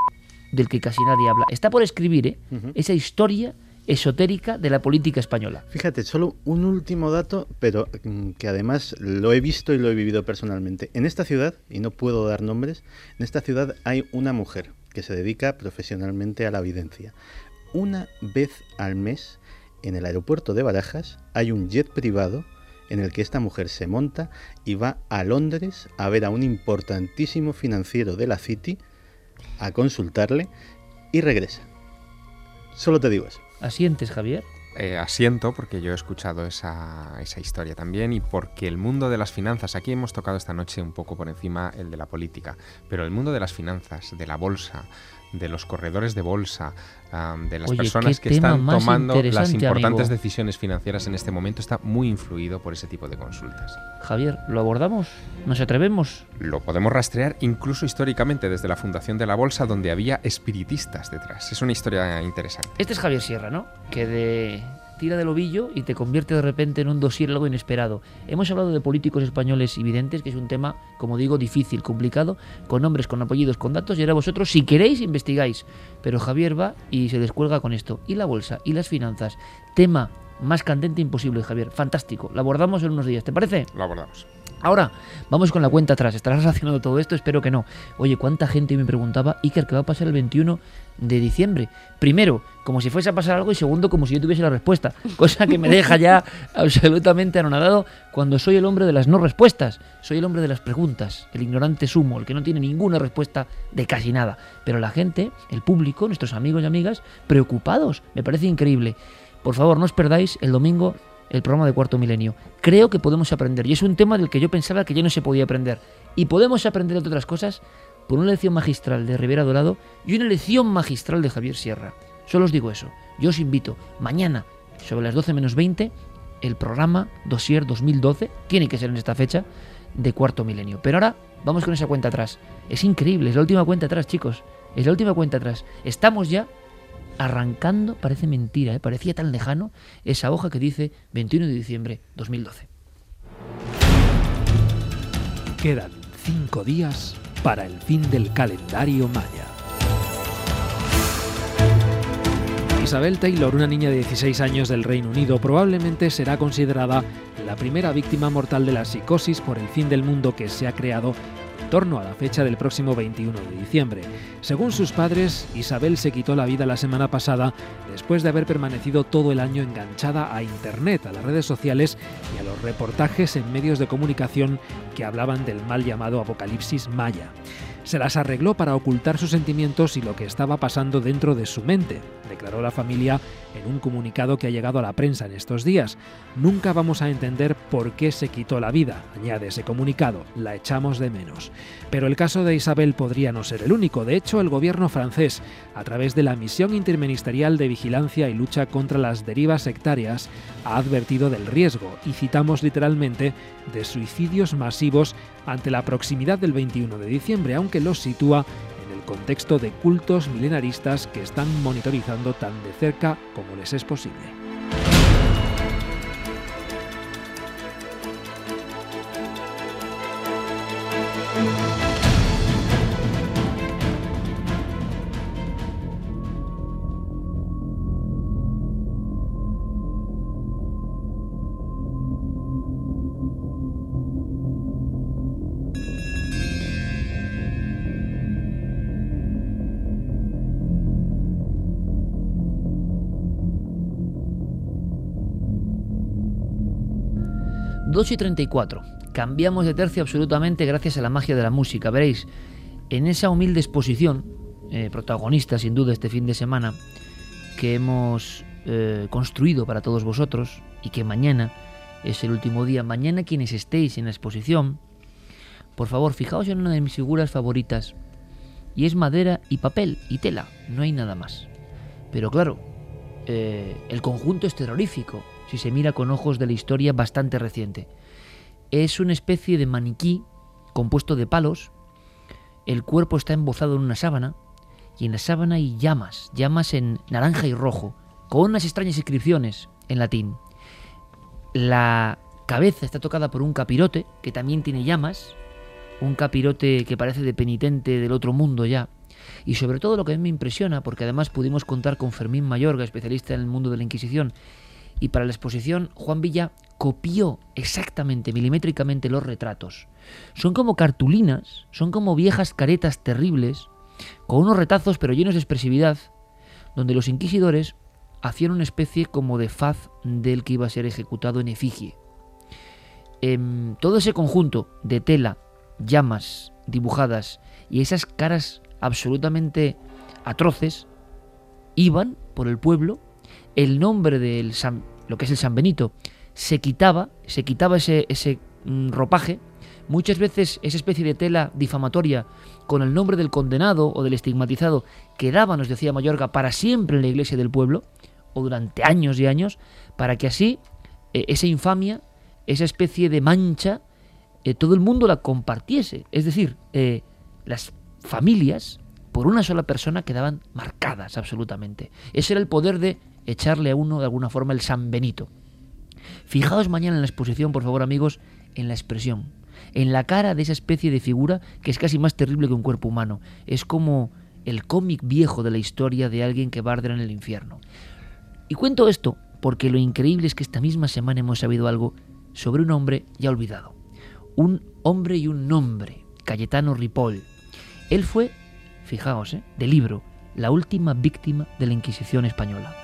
del que casi nadie habla. Está por escribir, ¿eh? Esa historia esotérica de la política española. Fíjate, solo un último dato, pero mm, que además lo he visto y lo he vivido personalmente. En esta ciudad, y no puedo dar nombres, en esta ciudad hay una mujer que se dedica profesionalmente a la evidencia. Una vez al mes, en el aeropuerto de Barajas, hay un jet privado en el que esta mujer se monta y va a Londres a ver a un importantísimo financiero de la City, a consultarle y regresa. Solo te digo eso. ¿Asientes, Javier? Eh, asiento porque yo he escuchado esa, esa historia también y porque el mundo de las finanzas, aquí hemos tocado esta noche un poco por encima el de la política, pero el mundo de las finanzas, de la bolsa, de los corredores de bolsa, am, de las Oye, personas que están tomando las importantes amigo. decisiones financieras en este momento está muy influido por ese tipo de consultas. Javier, ¿lo abordamos? ¿Nos atrevemos? Lo podemos rastrear incluso históricamente desde la fundación de la bolsa donde había espiritistas detrás. Es una historia interesante. Este es Javier Sierra, ¿no? Que de tira del ovillo y te convierte de repente en un dossier algo inesperado. Hemos hablado de políticos españoles y videntes, que es un tema, como digo, difícil, complicado, con nombres, con apellidos, con datos, y ahora vosotros, si queréis, investigáis. Pero Javier va y se descuelga con esto. Y la bolsa, y las finanzas. Tema más candente imposible, Javier. Fantástico. Lo abordamos en unos días, ¿te parece? Lo abordamos. Ahora, vamos con la cuenta atrás. ¿Estarás relacionado todo esto? Espero que no. Oye, ¿cuánta gente me preguntaba, Iker, qué va a pasar el 21 de diciembre? Primero, como si fuese a pasar algo y segundo, como si yo tuviese la respuesta. Cosa que me deja ya absolutamente anonadado cuando soy el hombre de las no respuestas. Soy el hombre de las preguntas, el ignorante sumo, el que no tiene ninguna respuesta de casi nada. Pero la gente, el público, nuestros amigos y amigas, preocupados. Me parece increíble. Por favor, no os perdáis el domingo el programa de Cuarto Milenio. Creo que podemos aprender, y es un tema del que yo pensaba que ya no se podía aprender. Y podemos aprender, entre otras cosas, por una lección magistral de Rivera Dorado y una lección magistral de Javier Sierra. Solo os digo eso. Yo os invito mañana, sobre las 12 menos 20, el programa Dossier 2012, tiene que ser en esta fecha, de Cuarto Milenio. Pero ahora vamos con esa cuenta atrás. Es increíble, es la última cuenta atrás, chicos. Es la última cuenta atrás. Estamos ya arrancando, parece mentira, ¿eh? parecía tan lejano, esa hoja que dice 21 de diciembre 2012. Quedan cinco días para el fin del calendario maya. Isabel Taylor, una niña de 16 años del Reino Unido, probablemente será considerada la primera víctima mortal de la psicosis por el fin del mundo que se ha creado torno a la fecha del próximo 21 de diciembre. Según sus padres, Isabel se quitó la vida la semana pasada después de haber permanecido todo el año enganchada a Internet, a las redes sociales y a los reportajes en medios de comunicación que hablaban del mal llamado apocalipsis maya. Se las arregló para ocultar sus sentimientos y lo que estaba pasando dentro de su mente, declaró la familia en un comunicado que ha llegado a la prensa en estos días. Nunca vamos a entender por qué se quitó la vida, añade ese comunicado, la echamos de menos. Pero el caso de Isabel podría no ser el único. De hecho, el gobierno francés, a través de la Misión Interministerial de Vigilancia y Lucha contra las Derivas Sectarias, ha advertido del riesgo, y citamos literalmente, de suicidios masivos ante la proximidad del 21 de diciembre, aunque los sitúa contexto de cultos milenaristas que están monitorizando tan de cerca como les es posible. 2 y 34. Cambiamos de tercio absolutamente gracias a la magia de la música. Veréis, en esa humilde exposición, eh, protagonista sin duda este fin de semana, que hemos eh, construido para todos vosotros y que mañana es el último día. Mañana quienes estéis en la exposición, por favor, fijaos en una de mis figuras favoritas. Y es madera y papel y tela, no hay nada más. Pero claro, eh, el conjunto es terrorífico, si se mira con ojos de la historia bastante reciente. Es una especie de maniquí compuesto de palos, el cuerpo está embozado en una sábana, y en la sábana hay llamas, llamas en naranja y rojo, con unas extrañas inscripciones en latín. La cabeza está tocada por un capirote, que también tiene llamas, un capirote que parece de penitente del otro mundo ya. Y sobre todo lo que a mí me impresiona, porque además pudimos contar con Fermín Mayorga, especialista en el mundo de la Inquisición, y para la exposición Juan Villa copió exactamente, milimétricamente los retratos. Son como cartulinas, son como viejas caretas terribles, con unos retazos pero llenos de expresividad, donde los inquisidores hacían una especie como de faz del que iba a ser ejecutado en efigie. Em, todo ese conjunto de tela, llamas dibujadas y esas caras absolutamente atroces iban por el pueblo, el nombre del San, lo que es el San Benito se quitaba, se quitaba ese, ese mm, ropaje, muchas veces esa especie de tela difamatoria con el nombre del condenado o del estigmatizado quedaba, nos decía Mayorga, para siempre en la iglesia del pueblo, o durante años y años, para que así eh, esa infamia, esa especie de mancha, eh, todo el mundo la compartiese. Es decir, eh, las familias, por una sola persona, quedaban marcadas absolutamente. Ese era el poder de echarle a uno de alguna forma el San Benito. Fijaos mañana en la exposición, por favor amigos, en la expresión, en la cara de esa especie de figura que es casi más terrible que un cuerpo humano. Es como el cómic viejo de la historia de alguien que va a en el infierno. Y cuento esto porque lo increíble es que esta misma semana hemos sabido algo sobre un hombre ya olvidado. Un hombre y un nombre, Cayetano Ripoll. Él fue, fijaos, ¿eh? de libro, la última víctima de la Inquisición española.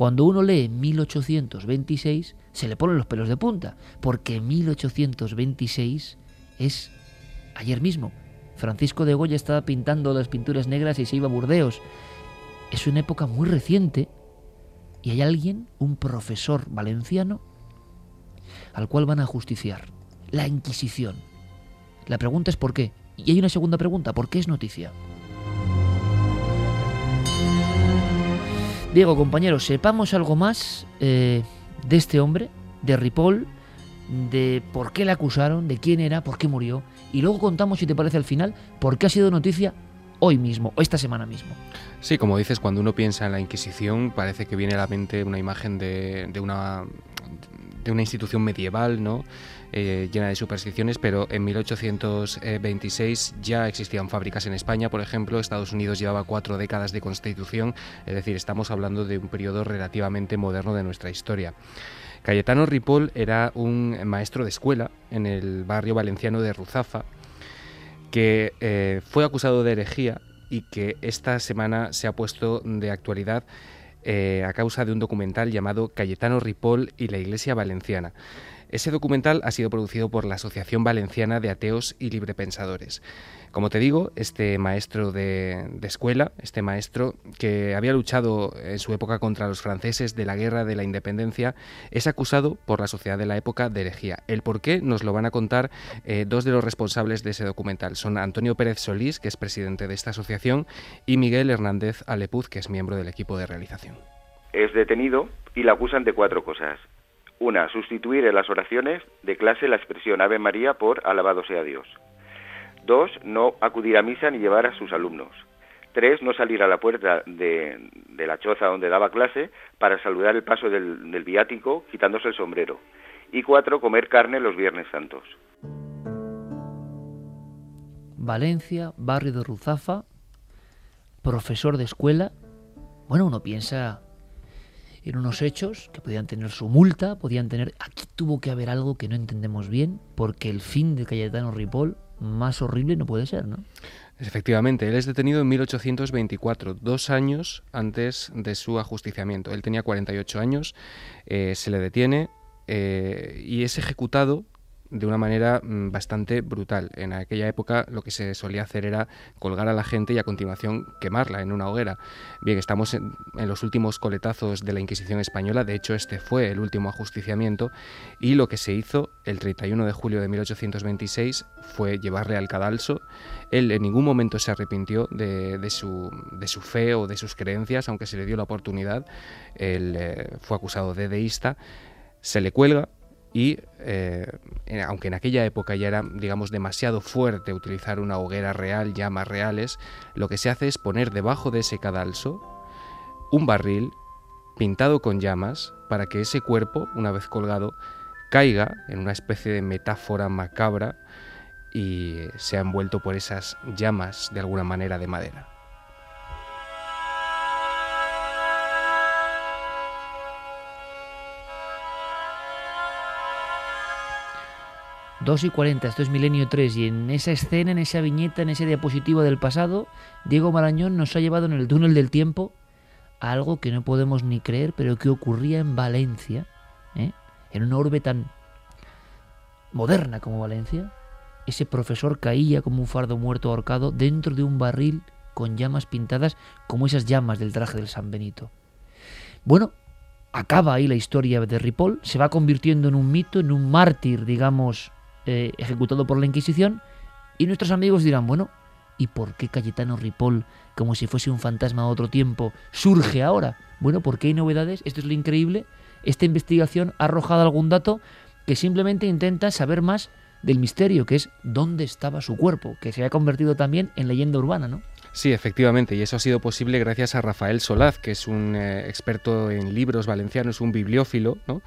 Cuando uno lee 1826 se le ponen los pelos de punta, porque 1826 es ayer mismo. Francisco de Goya estaba pintando las pinturas negras y se iba a Burdeos. Es una época muy reciente y hay alguien, un profesor valenciano, al cual van a justiciar. La Inquisición. La pregunta es por qué. Y hay una segunda pregunta, ¿por qué es noticia? Diego, compañeros, sepamos algo más eh, de este hombre, de Ripoll, de por qué le acusaron, de quién era, por qué murió. Y luego contamos, si te parece, al final, por qué ha sido noticia hoy mismo, esta semana mismo. Sí, como dices, cuando uno piensa en la Inquisición, parece que viene a la mente una imagen de, de una, de una institución medieval, ¿no? Eh, llena de supersticiones, pero en 1826 ya existían fábricas en España, por ejemplo, Estados Unidos llevaba cuatro décadas de constitución, es decir, estamos hablando de un periodo relativamente moderno de nuestra historia. Cayetano Ripoll era un maestro de escuela en el barrio valenciano de Ruzafa, que eh, fue acusado de herejía y que esta semana se ha puesto de actualidad eh, a causa de un documental llamado Cayetano Ripoll y la Iglesia Valenciana. Ese documental ha sido producido por la Asociación Valenciana de Ateos y Librepensadores. Como te digo, este maestro de, escuela, este maestro que había luchado en su época contra los franceses de la Guerra de la Independencia, es acusado por la sociedad de la época de herejía. El por qué nos lo van a contar eh, dos de los responsables de ese documental. Son Antonio Pérez Solís, que es presidente de esta asociación, y Miguel Hernández Alepuz, que es miembro del equipo de realización. Es detenido y le acusan de cuatro cosas. Una, sustituir en las oraciones de clase la expresión Ave María por Alabado sea Dios. Dos, no acudir a misa ni llevar a sus alumnos. Tres, no salir a la puerta de, la choza donde daba clase para saludar el paso del, del viático quitándose el sombrero. Y cuatro, comer carne los viernes santos. Valencia, barrio de Ruzafa, profesor de escuela. Bueno, uno piensa en unos hechos que podían tener su multa, podían tener... Aquí tuvo que haber algo que no entendemos bien, porque el fin de Cayetano Ripoll más horrible no puede ser, ¿no? Efectivamente, él es detenido en 1824, dos años antes de su ajusticiamiento. Él tenía 48 años, eh, se le detiene, eh, y es ejecutado de una manera mm, bastante brutal. En aquella época lo que se solía hacer era colgar a la gente y a continuación quemarla en una hoguera. Bien, estamos en, los últimos coletazos de la Inquisición española, de hecho este fue el último ajusticiamiento, y lo que se hizo el 31 de julio de 1826 fue llevarle al cadalso. Él en ningún momento se arrepintió de, su, de su, fe o de sus creencias, aunque se le dio la oportunidad. Él eh, fue acusado de deísta, se le cuelga, y eh, aunque en aquella época ya era, digamos, demasiado fuerte utilizar una hoguera real, llamas reales, lo que se hace es poner debajo de ese cadalso un barril pintado con llamas para que ese cuerpo, una vez colgado, caiga en una especie de metáfora macabra y sea envuelto por esas llamas de alguna manera de madera. 2 y 40, esto es Milenio 3, y en esa escena, en esa viñeta, en ese diapositivo del pasado, Diego Marañón nos ha llevado en el túnel del tiempo a algo que no podemos ni creer, pero que ocurría en Valencia, ¿eh? en una orbe tan moderna como Valencia. Ese profesor caía como un fardo muerto ahorcado dentro de un barril con llamas pintadas como esas llamas del traje del San Benito. Bueno, acaba ahí la historia de Ripoll, se va convirtiendo en un mito, en un mártir, digamos, eh, ejecutado por la Inquisición, y nuestros amigos dirán, bueno, ¿y por qué Cayetano Ripoll, como si fuese un fantasma de otro tiempo, surge ahora? Bueno, porque hay novedades, esto es lo increíble, esta investigación ha arrojado algún dato que simplemente intenta saber más del misterio, que es dónde estaba su cuerpo, que se ha convertido también en leyenda urbana, ¿no? Sí, efectivamente, y eso ha sido posible gracias a Rafael Solaz, que es un eh, experto en libros valencianos, un bibliófilo, ¿no?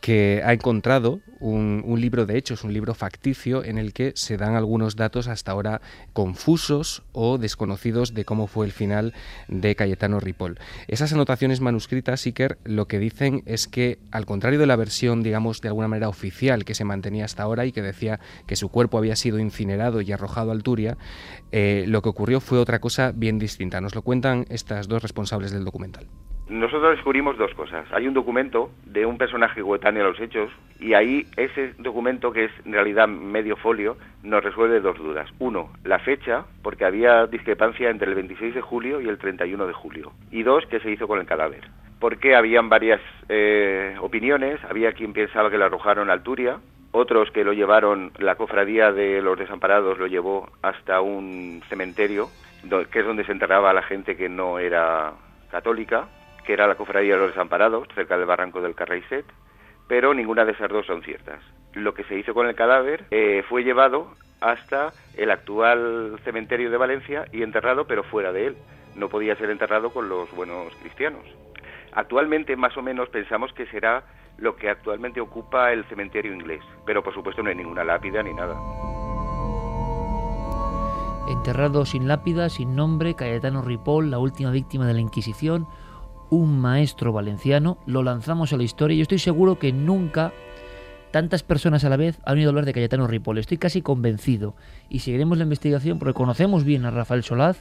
Que ha encontrado un, libro de hechos, un libro facticio en el que se dan algunos datos hasta ahora confusos o desconocidos de cómo fue el final de Cayetano Ripoll. Esas anotaciones manuscritas, Iker, lo que dicen es que, al contrario de la versión, digamos, de alguna manera oficial que se mantenía hasta ahora y que decía que su cuerpo había sido incinerado y arrojado al Turia, eh, lo que ocurrió fue otra cosa bien distinta. Nos lo cuentan estas dos responsables del documental. Nosotros descubrimos dos cosas. Hay un documento de un personaje coetáneo a los hechos y ahí ese documento, que es en realidad medio folio, nos resuelve dos dudas. Uno, la fecha, porque había discrepancia entre el 26 de julio y el 31 de julio. Y dos, qué se hizo con el cadáver. Porque habían varias eh, opiniones. Había quien pensaba que lo arrojaron a Alturia, otros que lo llevaron, la cofradía de los desamparados lo llevó hasta un cementerio, que es donde se enterraba a la gente que no era católica que era la cofradía de los desamparados, cerca del barranco del Carraiset, pero ninguna de esas dos son ciertas. Lo que se hizo con el cadáver eh, fue llevado hasta el actual cementerio de Valencia y enterrado, pero fuera de él. No podía ser enterrado con los buenos cristianos. Actualmente, más o menos, pensamos que será lo que actualmente ocupa el cementerio inglés, pero por supuesto no hay ninguna lápida ni nada. Enterrado sin lápida, sin nombre, Cayetano Ripoll, la última víctima de la Inquisición, un maestro valenciano, lo lanzamos a la historia y yo estoy seguro que nunca tantas personas a la vez han oído hablar de Cayetano Ripoll. Estoy casi convencido y seguiremos la investigación porque conocemos bien a Rafael Solaz,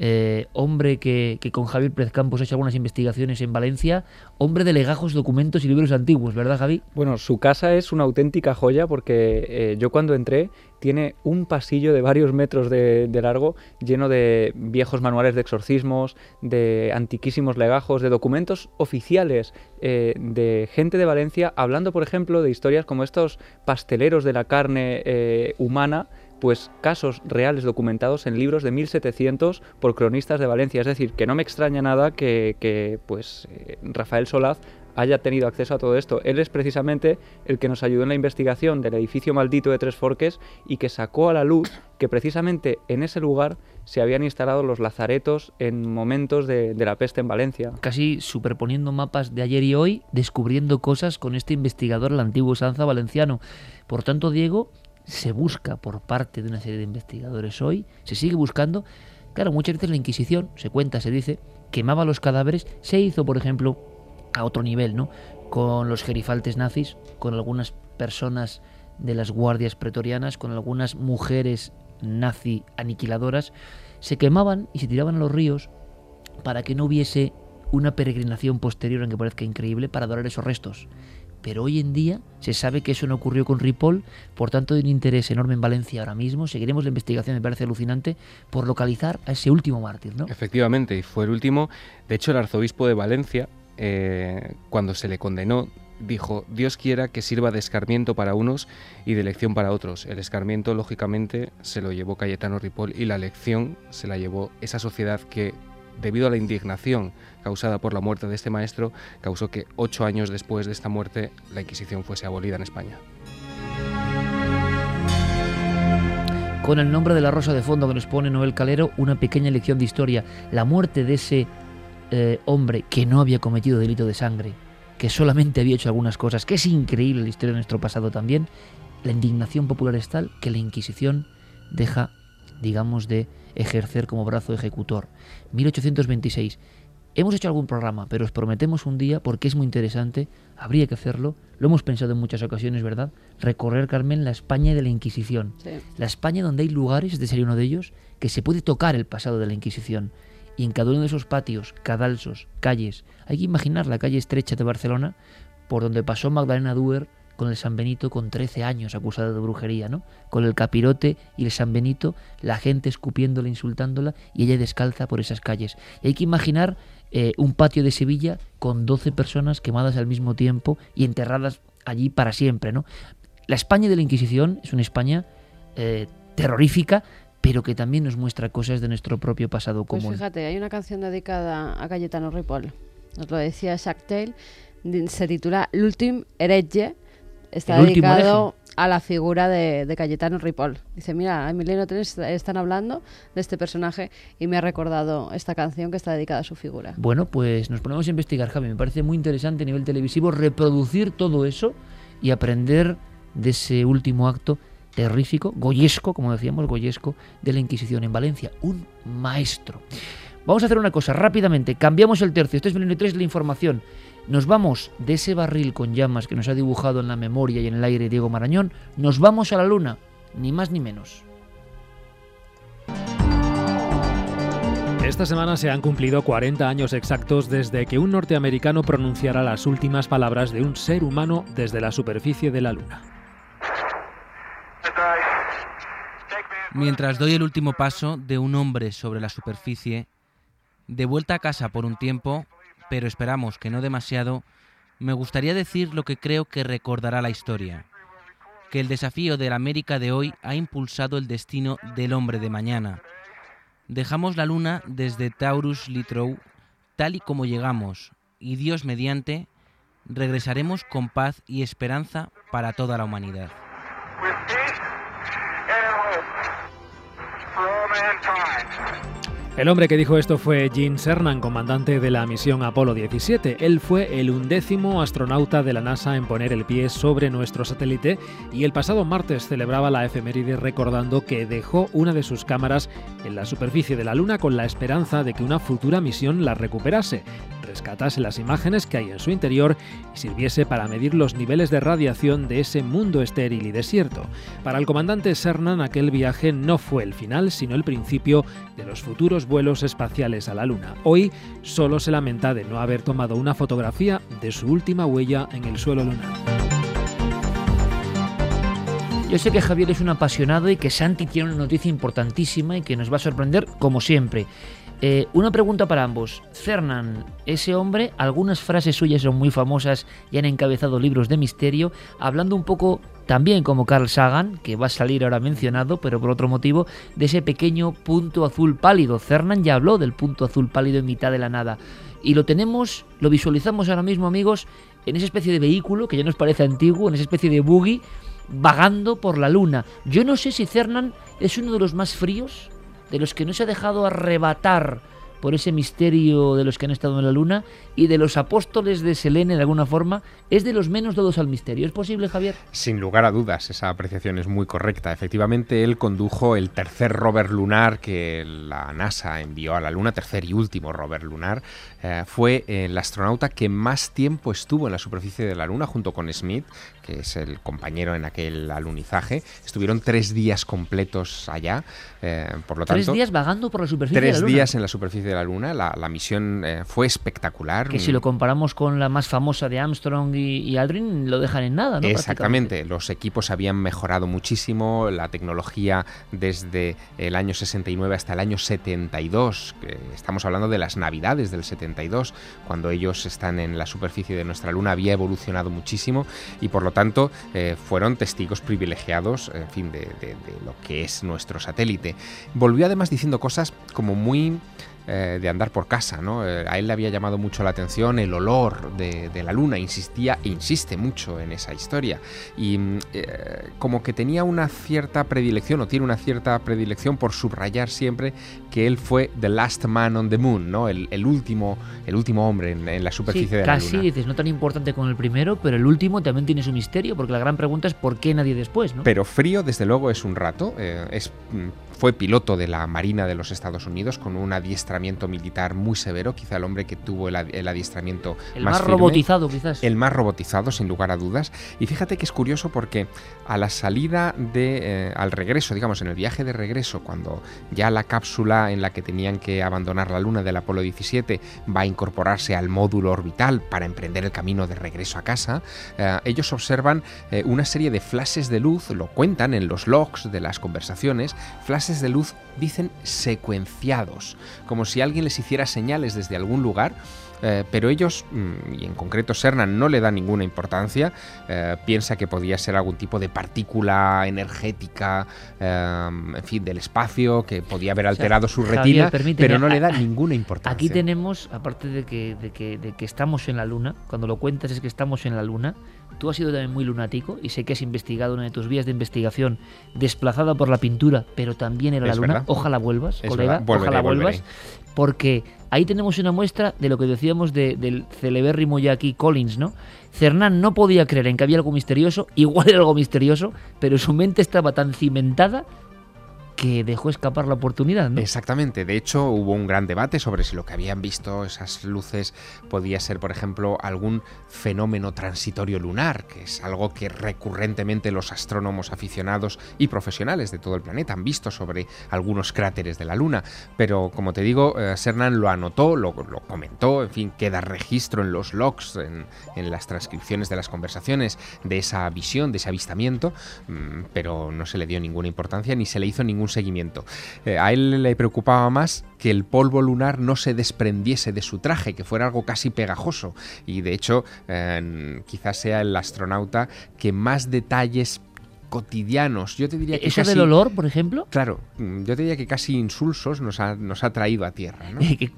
eh, hombre que, con Javier Pérez Campos ha hecho algunas investigaciones en Valencia, hombre de legajos, documentos y libros antiguos, ¿verdad Javi? Bueno, su casa es una auténtica joya porque eh, yo cuando entré tiene un pasillo de varios metros de, largo lleno de viejos manuales de exorcismos, de antiquísimos legajos, de documentos oficiales eh, de gente de Valencia hablando, por ejemplo, de historias como estos pasteleros de la carne humana pues casos reales documentados en libros de 1700 por cronistas de Valencia. Es decir, que no me extraña nada que, pues eh, Rafael Solaz haya tenido acceso a todo esto. Él es precisamente el que nos ayudó en la investigación del edificio maldito de Tres Forques y que sacó a la luz que precisamente en ese lugar se habían instalado los lazaretos en momentos de, de, la peste en Valencia. Casi superponiendo mapas de ayer y hoy, descubriendo cosas con este investigador, el antiguo Sanza valenciano. Por tanto, Diego, se busca por parte de una serie de investigadores hoy, se sigue buscando. Claro, muchas veces la Inquisición, se cuenta, se dice, quemaba los cadáveres, se hizo, por ejemplo, a otro nivel, ¿no? Con los gerifaltes nazis, con algunas personas de las guardias pretorianas, con algunas mujeres nazi aniquiladoras, se quemaban y se tiraban a los ríos para que no hubiese una peregrinación posterior, aunque parezca increíble, para adorar esos restos. Pero hoy en día se sabe que eso no ocurrió con Ripoll, por tanto hay un interés enorme en Valencia ahora mismo. Seguiremos la investigación, me parece alucinante, por localizar a ese último mártir, ¿no? Efectivamente, y fue el último. De hecho, el arzobispo de Valencia, eh, cuando se le condenó, dijo, Dios quiera que sirva de escarmiento para unos y de lección para otros. El escarmiento, lógicamente, se lo llevó Cayetano Ripoll y la lección se la llevó esa sociedad que, debido a la indignación causada por la muerte de este maestro, causó que ocho años después de esta muerte la Inquisición fuese abolida en España. Con el nombre de la rosa de fondo que nos pone Noel Calero, una pequeña lección de historia. La muerte de ese eh, hombre que no había cometido delito de sangre, que solamente había hecho algunas cosas, que es increíble la historia de nuestro pasado también, la indignación popular es tal que la Inquisición deja, digamos, de ejercer como brazo ejecutor. 1826. Hemos hecho algún programa, pero os prometemos un día, porque es muy interesante, habría que hacerlo, lo hemos pensado en muchas ocasiones, ¿verdad? Recorrer, Carmen, la España de la Inquisición. Sí. La España donde hay lugares, este sería uno de ellos, que se puede tocar el pasado de la Inquisición. Y en cada uno de esos patios, cadalsos, calles, hay que imaginar la calle estrecha de Barcelona, por donde pasó Magdalena Duer con el San Benito con 13 años acusada de brujería, ¿no? Con el capirote y el San Benito, la gente escupiéndola, insultándola y ella descalza por esas calles. Y hay que imaginar eh, un patio de Sevilla con 12 personas quemadas al mismo tiempo y enterradas allí para siempre, ¿no? La España de la Inquisición es una España eh, terrorífica, pero que también nos muestra cosas de nuestro propio pasado Pues común. fíjate, hay una canción dedicada a Cayetano Ripoll. Nos lo decía Jacques Se titula L'ultim heretge. Está dedicado a la figura de, de Cayetano Ripoll. Dice, mira, Milenio 3 están hablando de este personaje y me ha recordado esta canción que está dedicada a su figura. Bueno, pues nos ponemos a investigar, Javi. Me parece muy interesante a nivel televisivo reproducir todo eso y aprender de ese último acto terrífico, goyesco, como decíamos, goyesco, de la Inquisición en Valencia. Un maestro. Vamos a hacer una cosa rápidamente. Cambiamos el tercio. Esto es Milenio 3, la información. Nos vamos de ese barril con llamas que nos ha dibujado en la memoria y en el aire Diego Marañón. Nos vamos a la luna. Ni más ni menos. Esta semana se han cumplido 40 años exactos desde que un norteamericano pronunciara las últimas palabras de un ser humano desde la superficie de la Luna. Mientras doy el último paso de un hombre sobre la superficie, de vuelta a casa por un tiempo, pero esperamos que no demasiado, me gustaría decir lo que creo que recordará la historia. Que el desafío de la América de hoy ha impulsado el destino del hombre de mañana. Dejamos la luna desde Taurus Litrow tal y como llegamos, y Dios mediante, regresaremos con paz y esperanza para toda la humanidad. El hombre que dijo esto fue Gene Cernan, comandante de la misión Apolo 17. Él fue el undécimo astronauta de la NASA en poner el pie sobre nuestro satélite y el pasado martes celebraba la efeméride recordando que dejó una de sus cámaras en la superficie de la Luna con la esperanza de que una futura misión la recuperase, rescatase las imágenes que hay en su interior y sirviese para medir los niveles de radiación de ese mundo estéril y desierto. Para el comandante Cernan aquel viaje no fue el final, sino el principio de los futuros vuelos espaciales a la Luna. Hoy solo se lamenta de no haber tomado una fotografía de su última huella en el suelo lunar. Yo sé que Javier es un apasionado y que Santi tiene una noticia importantísima y que nos va a sorprender como siempre. Eh, una pregunta para ambos. Cernan, ese hombre, algunas frases suyas son muy famosas y han encabezado libros de misterio, hablando un poco también como Carl Sagan, que va a salir ahora mencionado, pero por otro motivo, de ese pequeño punto azul pálido. Cernan ya habló del punto azul pálido en mitad de la nada. Y lo tenemos, lo visualizamos ahora mismo, amigos, en esa especie de vehículo que ya nos parece antiguo, en esa especie de buggy, vagando por la luna. Yo no sé si Cernan es uno de los más fríos, de los que no se ha dejado arrebatar por ese misterio de los que han estado en la luna y de los apóstoles de Selene de alguna forma, es de los menos dados al misterio. ¿Es posible, Javier? Sin lugar a dudas, esa apreciación es muy correcta. Efectivamente, él condujo el tercer rover lunar que la NASA envió a la Luna, tercer y último rover lunar. Eh, fue el astronauta que más tiempo estuvo en la superficie de la Luna junto con Smith, que es el compañero en aquel alunizaje. Estuvieron tres días completos allá, eh, por lo Tres tanto... días vagando por la superficie Tres de la luna. días en la superficie superficie de la Luna. La, la misión eh, fue espectacular. Que si lo comparamos con la más famosa de Armstrong y, y Aldrin, lo dejan en nada, ¿no? Exactamente, los equipos habían mejorado muchísimo, la tecnología desde el año 69 hasta el año 72, que estamos hablando de las navidades del 72, cuando ellos están en la superficie de nuestra Luna, había evolucionado muchísimo y por lo tanto eh, fueron testigos privilegiados, en fin, de- de lo que es nuestro satélite. Volvió además diciendo cosas como muy eh, de andar por casa, ¿no? Eh, a él le había llamado mucho la atención el olor de, de la luna, insistía e insiste mucho en esa historia. Y mm, eh, como que tenía una cierta predilección, o tiene una cierta predilección por subrayar siempre que él fue The Last Man on the Moon, ¿no? El, el último, el último hombre en, en la Sí, superficie de la casi luna. dices, no tan importante con el primero, pero el último también tiene su misterio, porque la gran pregunta es por qué nadie después, ¿no? Pero frío, desde luego, es un rato. es, mm, fue piloto de la Marina de los Estados Unidos con un adiestramiento militar muy severo, quizá el hombre que tuvo el, ad- el adiestramiento El más, más firme. robotizado, quizás. El más robotizado, sin lugar a dudas. Y fíjate que es curioso porque a la salida de. eh, al regreso, digamos, en el viaje de regreso, cuando ya la cápsula en la que tenían que abandonar la Luna del Apolo 17 va a incorporarse al módulo orbital para emprender el camino de regreso a casa, eh, ellos observan eh, una serie de flashes de luz, lo cuentan en los logs de las conversaciones, flashes de luz dicen secuenciados, como si alguien les hiciera señales desde algún lugar. Eh, pero ellos, mm, y en concreto Cernan, no le da ninguna importancia. eh, piensa que podía ser algún tipo de partícula energética, eh, en fin, del espacio, que podía haber O sea, alterado su retina, pero no le da ninguna importancia. Aquí tenemos, aparte de que, de, que, de que estamos en la Luna, cuando lo cuentas es que estamos en la Luna, tú has sido también muy lunático y sé que has investigado una de tus vías de investigación desplazada por la pintura, pero también era la Luna. verdad. Ojalá vuelvas, Es colega. Volveré, ojalá volveré. vuelvas, porque ahí tenemos una muestra de lo que decíamos de- del celebérrimo Jackie Collins, ¿no? Cernán no podía creer en que había algo misterioso, igual era algo misterioso, pero su mente estaba tan cimentada que dejó escapar la oportunidad. Exactamente. De hecho, hubo un gran debate sobre si lo que habían visto esas luces podía ser, por ejemplo, algún fenómeno transitorio lunar, que es algo que recurrentemente los astrónomos aficionados y profesionales de todo el planeta han visto sobre algunos cráteres de la Luna. Pero, como te digo, eh, Cernan lo anotó, lo, lo comentó, en fin, queda registro en los logs, en, en las transcripciones de las conversaciones de esa visión, de ese avistamiento, mm, pero no se le dio ninguna importancia ni se le hizo ningún seguimiento. Eh, a él le preocupaba más que el polvo lunar no se desprendiese de su traje, que fuera algo casi pegajoso. Y de hecho, eh, quizás sea el astronauta que más detalles cotidianos, yo te diría que ¿Eso casi- del olor, por ejemplo? Claro, mm, yo te diría que casi insulsos nos ha, nos ha traído a tierra,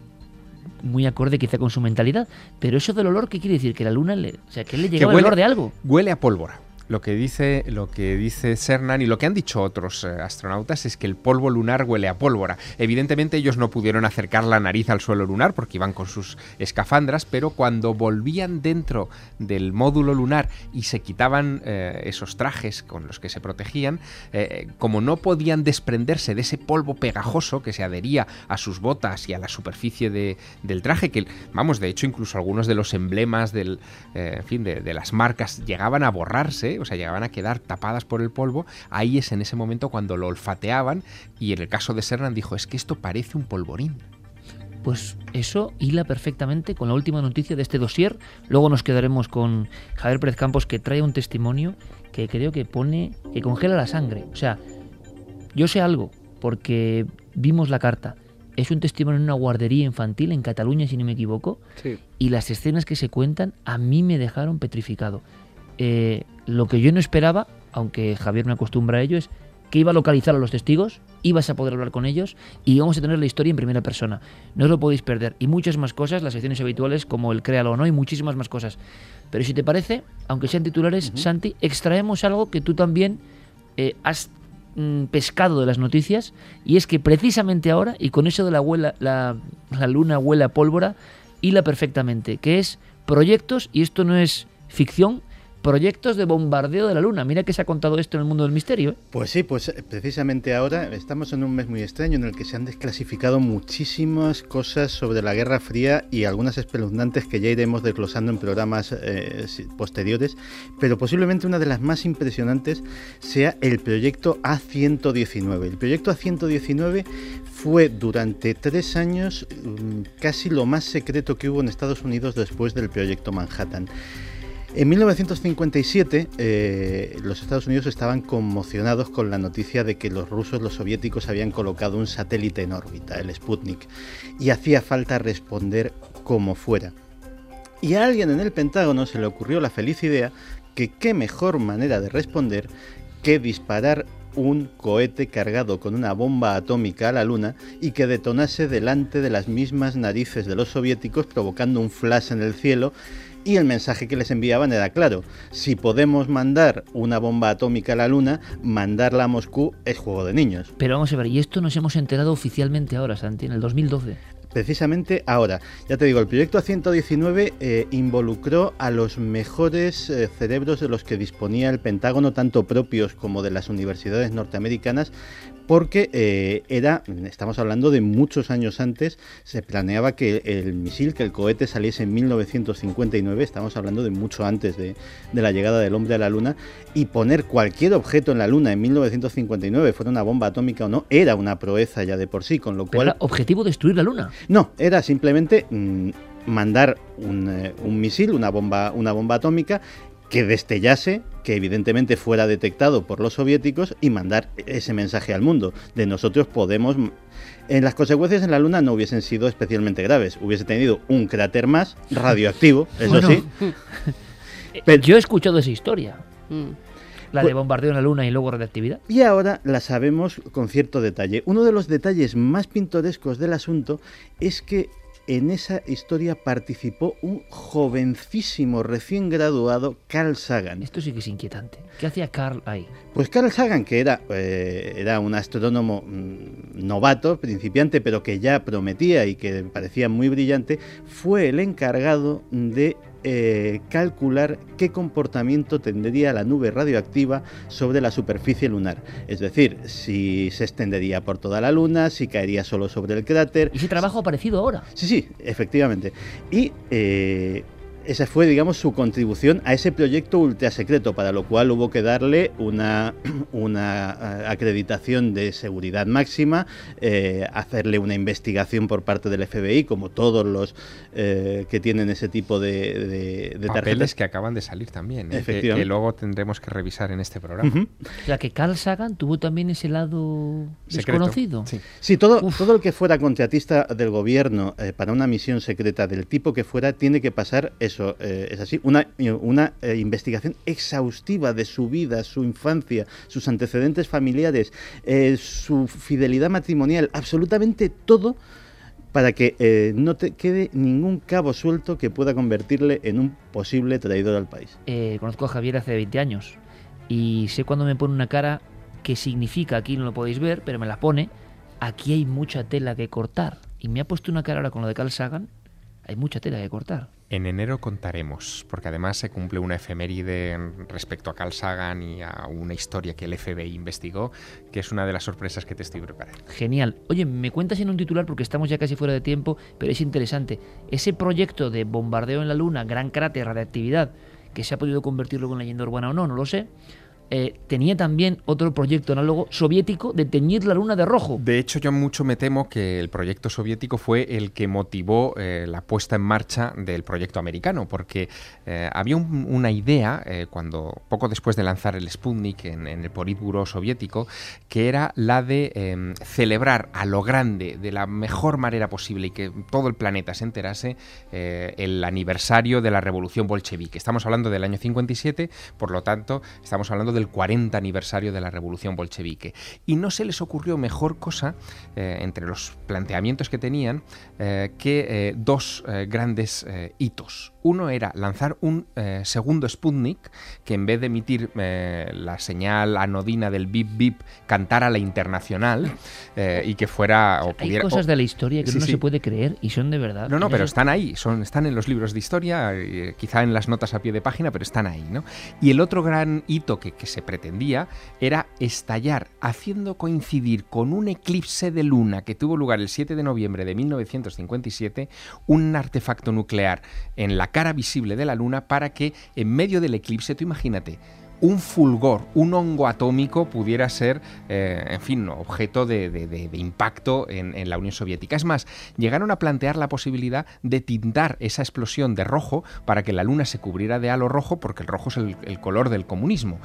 muy acorde quizá con su mentalidad. Pero eso del olor, ¿qué quiere decir? Que la luna le, o sea, que le Que llegaba el olor de algo. Huele a pólvora. Lo que dice, lo que dice Cernan y lo que han dicho otros eh, astronautas es que el polvo lunar huele a pólvora. Evidentemente ellos no pudieron acercar la nariz al suelo lunar porque iban con sus escafandras, pero cuando volvían dentro del módulo lunar y se quitaban eh, esos trajes con los que se protegían, eh, como no podían desprenderse de ese polvo pegajoso que se adhería a sus botas y a la superficie de- del traje, que vamos, de hecho incluso algunos de los emblemas del, en fin, de, de las marcas llegaban a borrarse, o sea, llegaban a quedar tapadas por el polvo, ahí es en ese momento cuando lo olfateaban y en el caso de Sernan dijo, es que esto parece un polvorín. Pues eso hila perfectamente con la última noticia de este dossier. Luego nos quedaremos con Javier Pérez Campos que trae un testimonio que creo que pone, que congela la sangre. O sea, yo sé algo porque vimos la carta. Es un testimonio en una guardería infantil en Cataluña, si no me equivoco. Sí. Y las escenas que se cuentan a mí me dejaron petrificado. Eh, lo que yo no esperaba, aunque Javier me acostumbra a ello, es que iba a localizar a los testigos, ibas a poder hablar con ellos y íbamos a tener la historia en primera persona. No os lo podéis perder. Y muchas más cosas, las secciones habituales como el Créalo o no y muchísimas más cosas. Pero si te parece, aunque sean titulares, Santi, extraemos algo que tú también eh, has mm, pescado de las noticias y es que precisamente ahora, y con eso de la, huela, la, la luna huele a pólvora, hila perfectamente, que es proyectos, y esto no es ficción, proyectos de bombardeo de la Luna. Mira que se ha contado esto en el mundo del misterio. ¿eh? Pues sí, pues eh, precisamente ahora estamos en un mes muy extraño en el que se han desclasificado muchísimas cosas sobre la Guerra Fría y algunas espeluznantes que ya iremos desglosando en programas eh, posteriores, pero posiblemente una de las más impresionantes sea el proyecto A119. El proyecto A119 fue durante tres años mm, casi lo más secreto que hubo en Estados Unidos después del proyecto Manhattan. En 1957 eh, los Estados Unidos estaban conmocionados con la noticia de que los rusos, los soviéticos, habían colocado un satélite en órbita, el Sputnik, y hacía falta responder como fuera. Y a alguien en el Pentágono se le ocurrió la feliz idea que qué mejor manera de responder que disparar un cohete cargado con una bomba atómica a la Luna y que detonase delante de las mismas narices de los soviéticos provocando un flash en el cielo y el mensaje que les enviaban era claro, si podemos mandar una bomba atómica a la Luna, mandarla a Moscú es juego de niños. Pero vamos a ver, y esto nos hemos enterado oficialmente ahora, Santi, en el 2012 precisamente ahora. Ya te digo, el proyecto A119 eh, involucró a los mejores eh, cerebros de los que disponía el Pentágono, tanto propios como de las universidades norteamericanas, porque eh, era, estamos hablando de muchos años antes, se planeaba que el misil, que el cohete saliese en 1959, estamos hablando de mucho antes de, la llegada del hombre a la Luna, y poner cualquier objeto en la Luna en 1959, fuera una bomba atómica o no, era una proeza ya de por sí, con lo cual... ¿Era objetivo destruir la Luna? No, era simplemente... Mm, mandar un, eh, un, misil, una bomba, una bomba atómica que destellase, que evidentemente fuera detectado por los soviéticos y mandar ese mensaje al mundo de nosotros podemos... En las consecuencias en la Luna no hubiesen sido especialmente graves, hubiese tenido un cráter más radioactivo, eso sí. Pero, Yo he escuchado esa historia. Mm. La de pues bombardeo en la Luna y luego radioactividad. Y ahora la sabemos con cierto detalle. Uno de los detalles más pintorescos del asunto es que en esa historia participó un jovencísimo recién graduado Carl Sagan. Esto sí que es inquietante. ¿Qué hacía Carl ahí? Pues Carl Sagan, que era, eh, era un astrónomo mm, novato, principiante, pero que ya prometía y que parecía muy brillante, fue el encargado de eh, calcular qué comportamiento tendría la nube radioactiva sobre la superficie lunar. Es decir, si se extendería por toda la Luna, si caería solo sobre el cráter. ¿Y ese trabajo ha aparecido ahora? Sí, sí, efectivamente. Y eh, esa fue, digamos, su contribución a ese proyecto ultra secreto, para lo cual hubo que darle una, una eh, acreditación de seguridad máxima, eh, hacerle una investigación por parte del FBI, como todos los eh, que tienen ese tipo de, de, Papeles que acaban de salir también, que, luego tendremos que revisar en este programa. O sea, que Carl Sagan tuvo también ese lado desconocido. Sí, todo, todo el que fuera contratista del gobierno para una misión secreta del tipo que fuera, tiene que pasar eso eh, es así, una, una eh, investigación exhaustiva de su vida, su infancia, sus antecedentes familiares, eh, su fidelidad matrimonial, absolutamente todo para que no te quede ningún cabo suelto que pueda convertirle en un posible traidor al país. conozco a Javier hace 20 años y sé cuando me pone una cara que significa, aquí no lo podéis ver, pero me la pone, aquí hay mucha tela que cortar. Y me ha puesto una cara ahora con lo de Carl Sagan, hay mucha tela que cortar. En enero contaremos, porque además se cumple una efeméride respecto a Carl Sagan y a una historia que el FBI investigó, que es una de las sorpresas que te estoy preparando. Genial. Oye, me cuentas en un titular porque estamos ya casi fuera de tiempo, pero es interesante. Ese proyecto de bombardeo en la Luna, gran cráter, radiactividad, que se ha podido convertir luego en leyenda urbana o no, no lo sé eh, tenía también otro proyecto análogo soviético de teñir la luna de rojo. De hecho, yo mucho me temo que el proyecto soviético fue el que motivó eh, la puesta en marcha del proyecto americano, porque eh, había una idea, cuando poco después de lanzar el Sputnik en, el Politburo soviético, que era la de em, celebrar a lo grande, de la mejor manera posible y que todo el planeta se enterase, el aniversario de la revolución bolchevique. Estamos hablando del año 57, por lo tanto, estamos hablando de el 40 aniversario de la revolución bolchevique. Y no se les ocurrió mejor cosa, eh, entre los planteamientos que tenían, eh, que eh, dos grandes hitos. Uno era lanzar un eh, segundo Sputnik que en vez de emitir eh, la señal anodina del bip bip cantara la internacional eh, y que fuera o Hay pudiera cosas o- de la historia que Sí, sí. se puede creer y son de verdad. no, no, pero están ahí, son, están en los libros de historia, quizá en las notas a pie de página, pero están ahí, ¿no? Y el otro gran hito que, que se pretendía era estallar, haciendo coincidir con un eclipse de luna que tuvo lugar el 7 de noviembre de 1957, un artefacto nuclear en la cara visible de la luna para que en medio del eclipse, tú imagínate, un fulgor, un hongo atómico pudiera ser, eh, en fin, objeto de, de- impacto en, en la Unión Soviética. Es más, llegaron a plantear la posibilidad de tintar esa explosión de rojo para que la luna se cubriera de halo rojo, porque el rojo es el color del comunismo.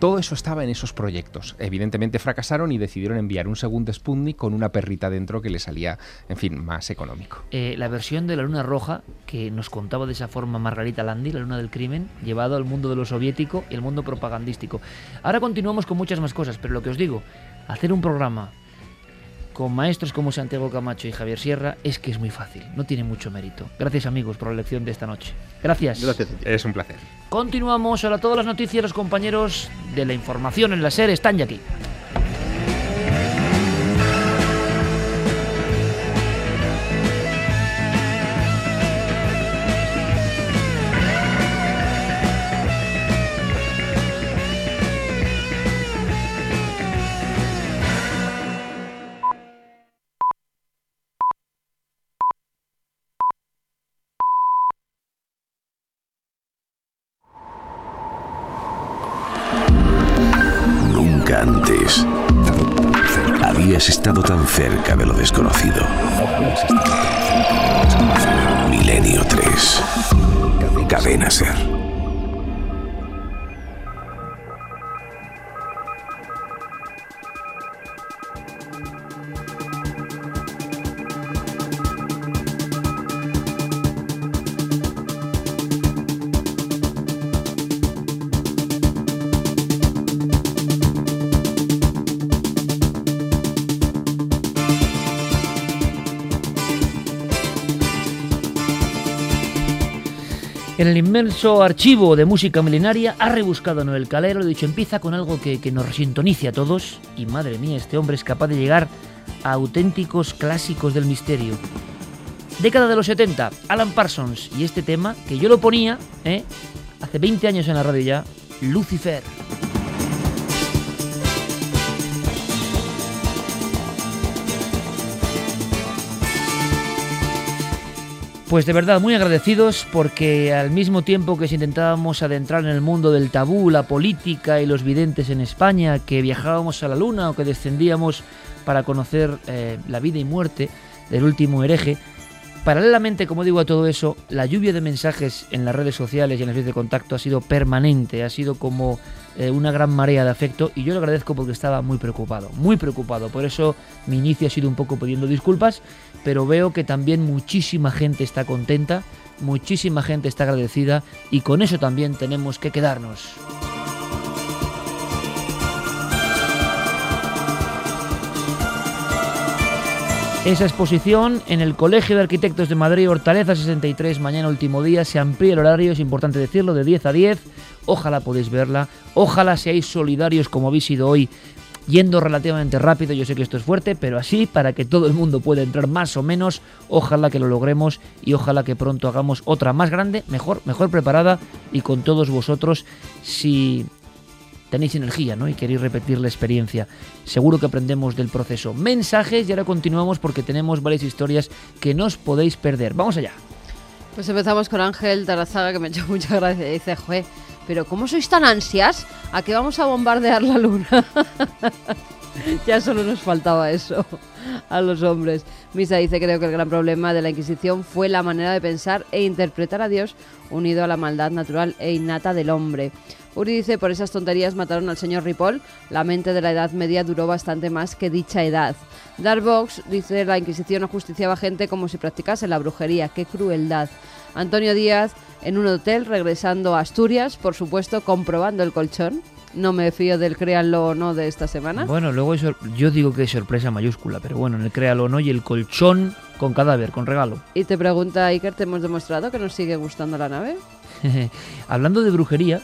Todo eso estaba en esos proyectos. Evidentemente fracasaron y decidieron enviar un segundo Sputnik con una perrita dentro que le salía, en fin, más económico. Eh, la versión de la luna roja que nos contaba de esa forma Margarita Landi, la luna del crimen, llevado al mundo de lo soviético y el mundo propagandístico. Ahora continuamos con muchas más cosas, pero lo que os digo, hacer un programa con maestros como Santiago Camacho y Javier Sierra es que es muy fácil, no tiene mucho mérito. Gracias amigos por la lección de esta noche. Gracias. Es un placer. Continuamos, ahora todas las noticias, los compañeros de la información en la SER están ya aquí. Cerca de lo desconocido. Milenio 3. Cadena Ser. Inmenso archivo de música milenaria ha rebuscado Noel Calero, lo dicho, empieza con algo que, que nos sintonice a todos y madre mía, este hombre es capaz de llegar a auténticos clásicos del misterio. Década de los 70, Alan Parsons y este tema que yo lo ponía ¿eh? hace 20 años en la radio ya, Lucifer. Pues de verdad, muy agradecidos porque al mismo tiempo que intentábamos adentrar en el mundo del tabú, la política y los videntes en España, que viajábamos a la luna o que descendíamos para conocer eh, la vida y muerte del último hereje, paralelamente, como digo a todo eso, la lluvia de mensajes en las redes sociales y en las redes de contacto ha sido permanente, ha sido como eh, una gran marea de afecto y yo lo agradezco porque estaba muy preocupado, muy preocupado. Por eso mi inicio ha sido un poco pidiendo disculpas, pero veo que también muchísima gente está contenta, muchísima gente está agradecida y con eso también tenemos que quedarnos. Esa exposición en el Colegio de Arquitectos de Madrid, Hortaleza 63, mañana último día, se amplía el horario, es importante decirlo, de 10 a 10. Ojalá podéis verla, ojalá seáis solidarios como habéis sido hoy, yendo relativamente rápido, yo sé que esto es fuerte, pero así, para que todo el mundo pueda entrar más o menos, ojalá que lo logremos y ojalá que pronto hagamos otra más grande, mejor, mejor preparada y con todos vosotros si tenéis energía ¿no? y queréis repetir la experiencia. Seguro que aprendemos del proceso. Mensajes y ahora continuamos porque tenemos varias historias que no os podéis perder. Vamos allá. Pues empezamos con Ángel Tarazaga, que me ha hecho mucha gracia. Dice, jue, pero ¿cómo sois tan ansias a que vamos a bombardear la luna? ya solo nos faltaba eso a los hombres. Misa dice, creo que el gran problema de la Inquisición fue la manera de pensar e interpretar a Dios unido a la maldad natural e innata del hombre. Uri dice, por esas tonterías mataron al señor Ripoll. La mente de la Edad Media duró bastante más que dicha edad. Darkbox dice, la Inquisición ajusticiaba gente como si practicase la brujería. ¡Qué crueldad! Antonio Díaz, en un hotel, regresando a Asturias, por supuesto, comprobando el colchón. no me fío del créanlo o no de esta semana. Bueno, luego yo digo que es sorpresa mayúscula, pero bueno, en el créalo o no y el colchón con cadáver, con regalo. Y te pregunta Iker, ¿te hemos demostrado que nos sigue gustando la nave? Hablando de brujería,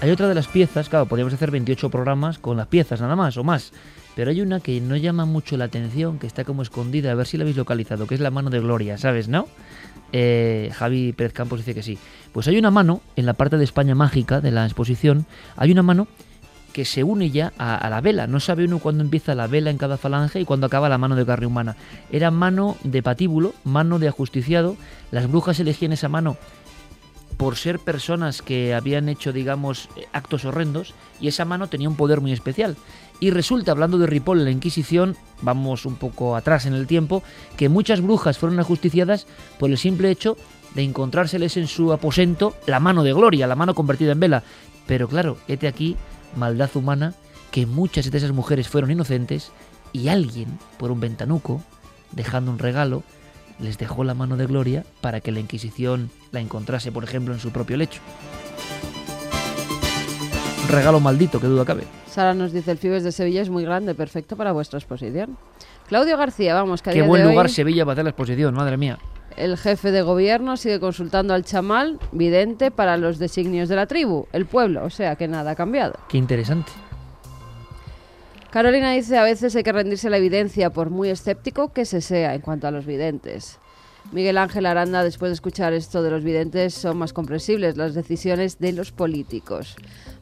hay otra de las piezas, claro, podríamos hacer 28 programas con las piezas nada más o más, pero hay una que no llama mucho la atención, que está como escondida, a ver si la habéis localizado, que es la mano de Gloria, ¿sabes, no? Eh, Javi Pérez Campos dice que sí. Pues hay una mano, en la parte de España mágica de la exposición, hay una mano que se une ya a, a la vela. No sabe uno cuándo empieza la vela en cada falange y cuándo acaba la mano de carne humana. Era mano de patíbulo, mano de ajusticiado. Las brujas elegían esa mano por ser personas que habían hecho, digamos, eh, actos horrendos, y esa mano tenía un poder muy especial. Y resulta, hablando de Ripoll en la Inquisición, vamos un poco atrás en el tiempo, que muchas brujas fueron ajusticiadas por el simple hecho de encontrárseles en su aposento la mano de gloria, la mano convertida en vela. Pero claro, hete aquí, maldad humana, que muchas de esas mujeres fueron inocentes y alguien, por un ventanuco, dejando un regalo, les dejó la mano de gloria para que la Inquisición la encontrase, por ejemplo, en su propio lecho. Regalo maldito, que duda cabe. Sara nos dice, el Fibes de Sevilla es muy grande, perfecto para vuestra exposición. Claudio García, vamos, que a Qué día buen de lugar hoy Sevilla para hacer la exposición, madre mía. el jefe de gobierno sigue consultando al chamal vidente para los designios de la tribu, el pueblo, o sea que nada ha cambiado. Qué interesante. Carolina dice, a veces hay que rendirse a la evidencia, por muy escéptico que se sea en cuanto a los videntes. Miguel Ángel Aranda, después de escuchar esto de los videntes, son más comprensibles las decisiones de los políticos.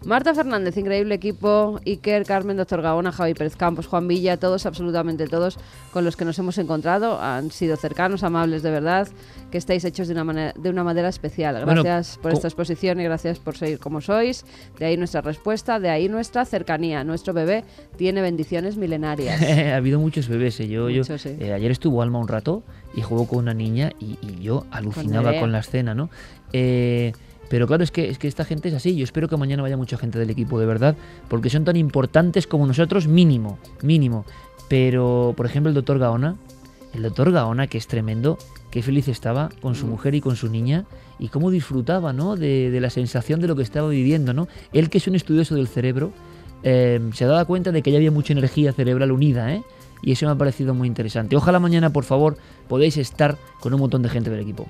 Marta Fernández, increíble equipo, Iker, Carmen, Doctor Gaona, Javi Pérez Campos, Juan Villa, todos, absolutamente todos con los que nos hemos encontrado, han sido cercanos, amables de verdad, que estáis hechos de una, manera, de una manera especial. Bueno, Gracias por esta exposición y gracias por seguir como sois. De ahí nuestra respuesta, de ahí nuestra cercanía. Nuestro bebé tiene bendiciones milenarias. ha habido muchos bebés. eh. Yo, yo, Muchos, sí. eh, ayer estuvo Alma un rato y jugó con una niña y, y yo alucinaba con, la escena, ¿no? Eh, pero claro, es que, es que esta gente es así. Yo espero que mañana vaya mucha gente del equipo, de verdad, porque son tan importantes como nosotros, mínimo, mínimo. Pero, por ejemplo, el doctor Gaona, el doctor Gaona, que es tremendo, qué feliz estaba con su Mm. mujer y con su niña y cómo disfrutaba, ¿no? De, de la sensación de lo que estaba viviendo, ¿no? Él, que es un estudioso del cerebro, eh, se daba cuenta de que ya había mucha energía cerebral unida, ¿eh? Y eso me ha parecido muy interesante. Ojalá mañana, por favor, podáis estar con un montón de gente del equipo.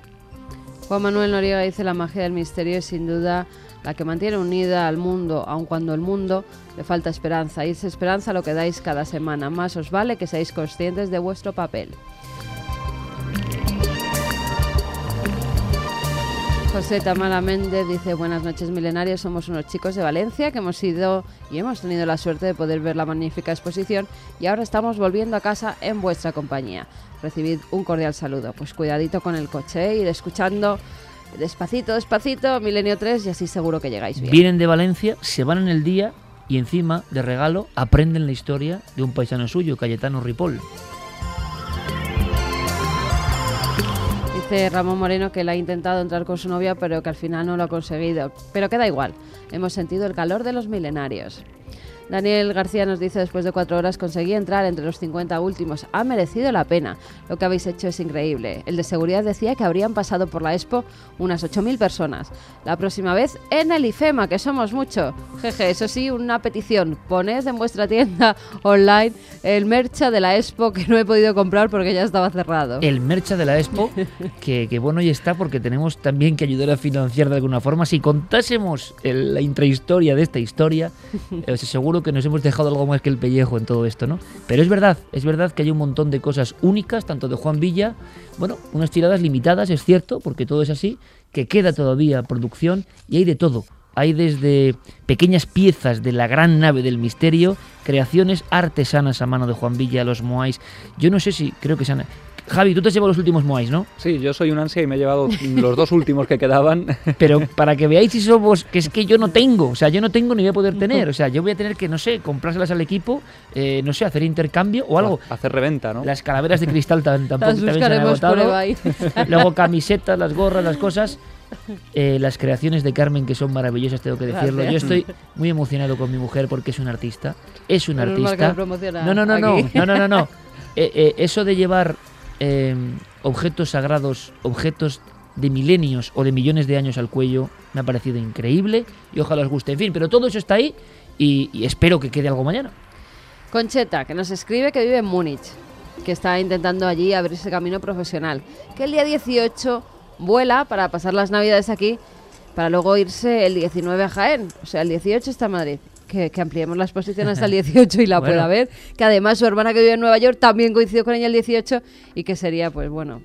Juan Manuel Noriega dice la magia del misterio es sin duda la que mantiene unida al mundo, aun cuando el mundo le falta esperanza. Y esa esperanza lo que dais cada semana. Más os vale que seáis conscientes de vuestro papel. José Tamara Méndez dice buenas noches milenarios, somos unos chicos de Valencia que hemos ido y hemos tenido la suerte de poder ver la magnífica exposición y ahora estamos volviendo a casa en vuestra compañía. Recibid un cordial saludo. Pues cuidadito con el coche, ¿eh? ir escuchando despacito, despacito, Milenio 3 y así seguro que llegáis bien. Vienen de Valencia, se van en el día y encima, de regalo, aprenden la historia de un paisano suyo, Cayetano Ripoll. Ramón Moreno que él ha intentado entrar con su novia, pero que al final no lo ha conseguido. Pero queda igual. Hemos sentido el calor de los milenarios. Daniel García nos dice, después de cuatro horas conseguí entrar entre los 50 últimos. Ha merecido la pena. Lo que habéis hecho es increíble. El de seguridad decía que habrían pasado por la Expo unas 8.000 personas. La próxima vez en el IFEMA, que somos mucho. Jeje, eso sí, una petición. Poned en vuestra tienda online el mercha de la Expo que no he podido comprar porque ya estaba cerrado. El mercha de la Expo, que, que bueno y está porque tenemos también que ayudar a financiar de alguna forma. Si contásemos el- la intrahistoria de esta historia, eh, os que nos hemos dejado algo más que el pellejo en todo esto, ¿no? Pero es verdad, es verdad que hay un montón de cosas únicas, tanto de Juan Villa, bueno, unas tiradas limitadas, es cierto, porque todo es así, que queda todavía producción y hay de todo. Hay desde pequeñas piezas de la gran nave del misterio, creaciones artesanas a mano de Juan Villa, los Moais. Yo no sé si, creo que se han... Javi, tú te has llevado los últimos Moais, ¿no? Sí, yo soy un ansia y me he llevado los dos últimos que quedaban. Pero para que veáis si somos, que es que yo no tengo, o sea, yo no tengo ni voy a poder tener, o sea, yo voy a tener que, no sé, comprárselas al equipo, eh, no sé, hacer intercambio o algo. Hacer reventa, ¿no? Las calaveras de cristal tan- tampoco Las también se han agotado. Luego camisetas, las gorras, las cosas. Eh, las creaciones de Carmen que son maravillosas, tengo que decirlo. Yo estoy muy emocionado con mi mujer porque es una artista. Es que artista. No, no, no, no, no, no, no, no. Eh, eh, eso de llevar eh, objetos sagrados, objetos de milenios o de millones de años al cuello me ha parecido increíble y ojalá os guste. En fin, pero todo eso está ahí y, y espero que quede algo mañana. Concheta, que nos escribe que vive en Múnich, que está intentando allí abrirse camino profesional, que el día 18 vuela para pasar las navidades aquí, para luego irse el 19 a Jaén, o sea, el 18 está en Madrid. Que, que ampliemos la exposición hasta el 18 y la Bueno. pueda ver. Que además su hermana que vive en Nueva York también coincidió con ella el 18 y que sería, pues bueno,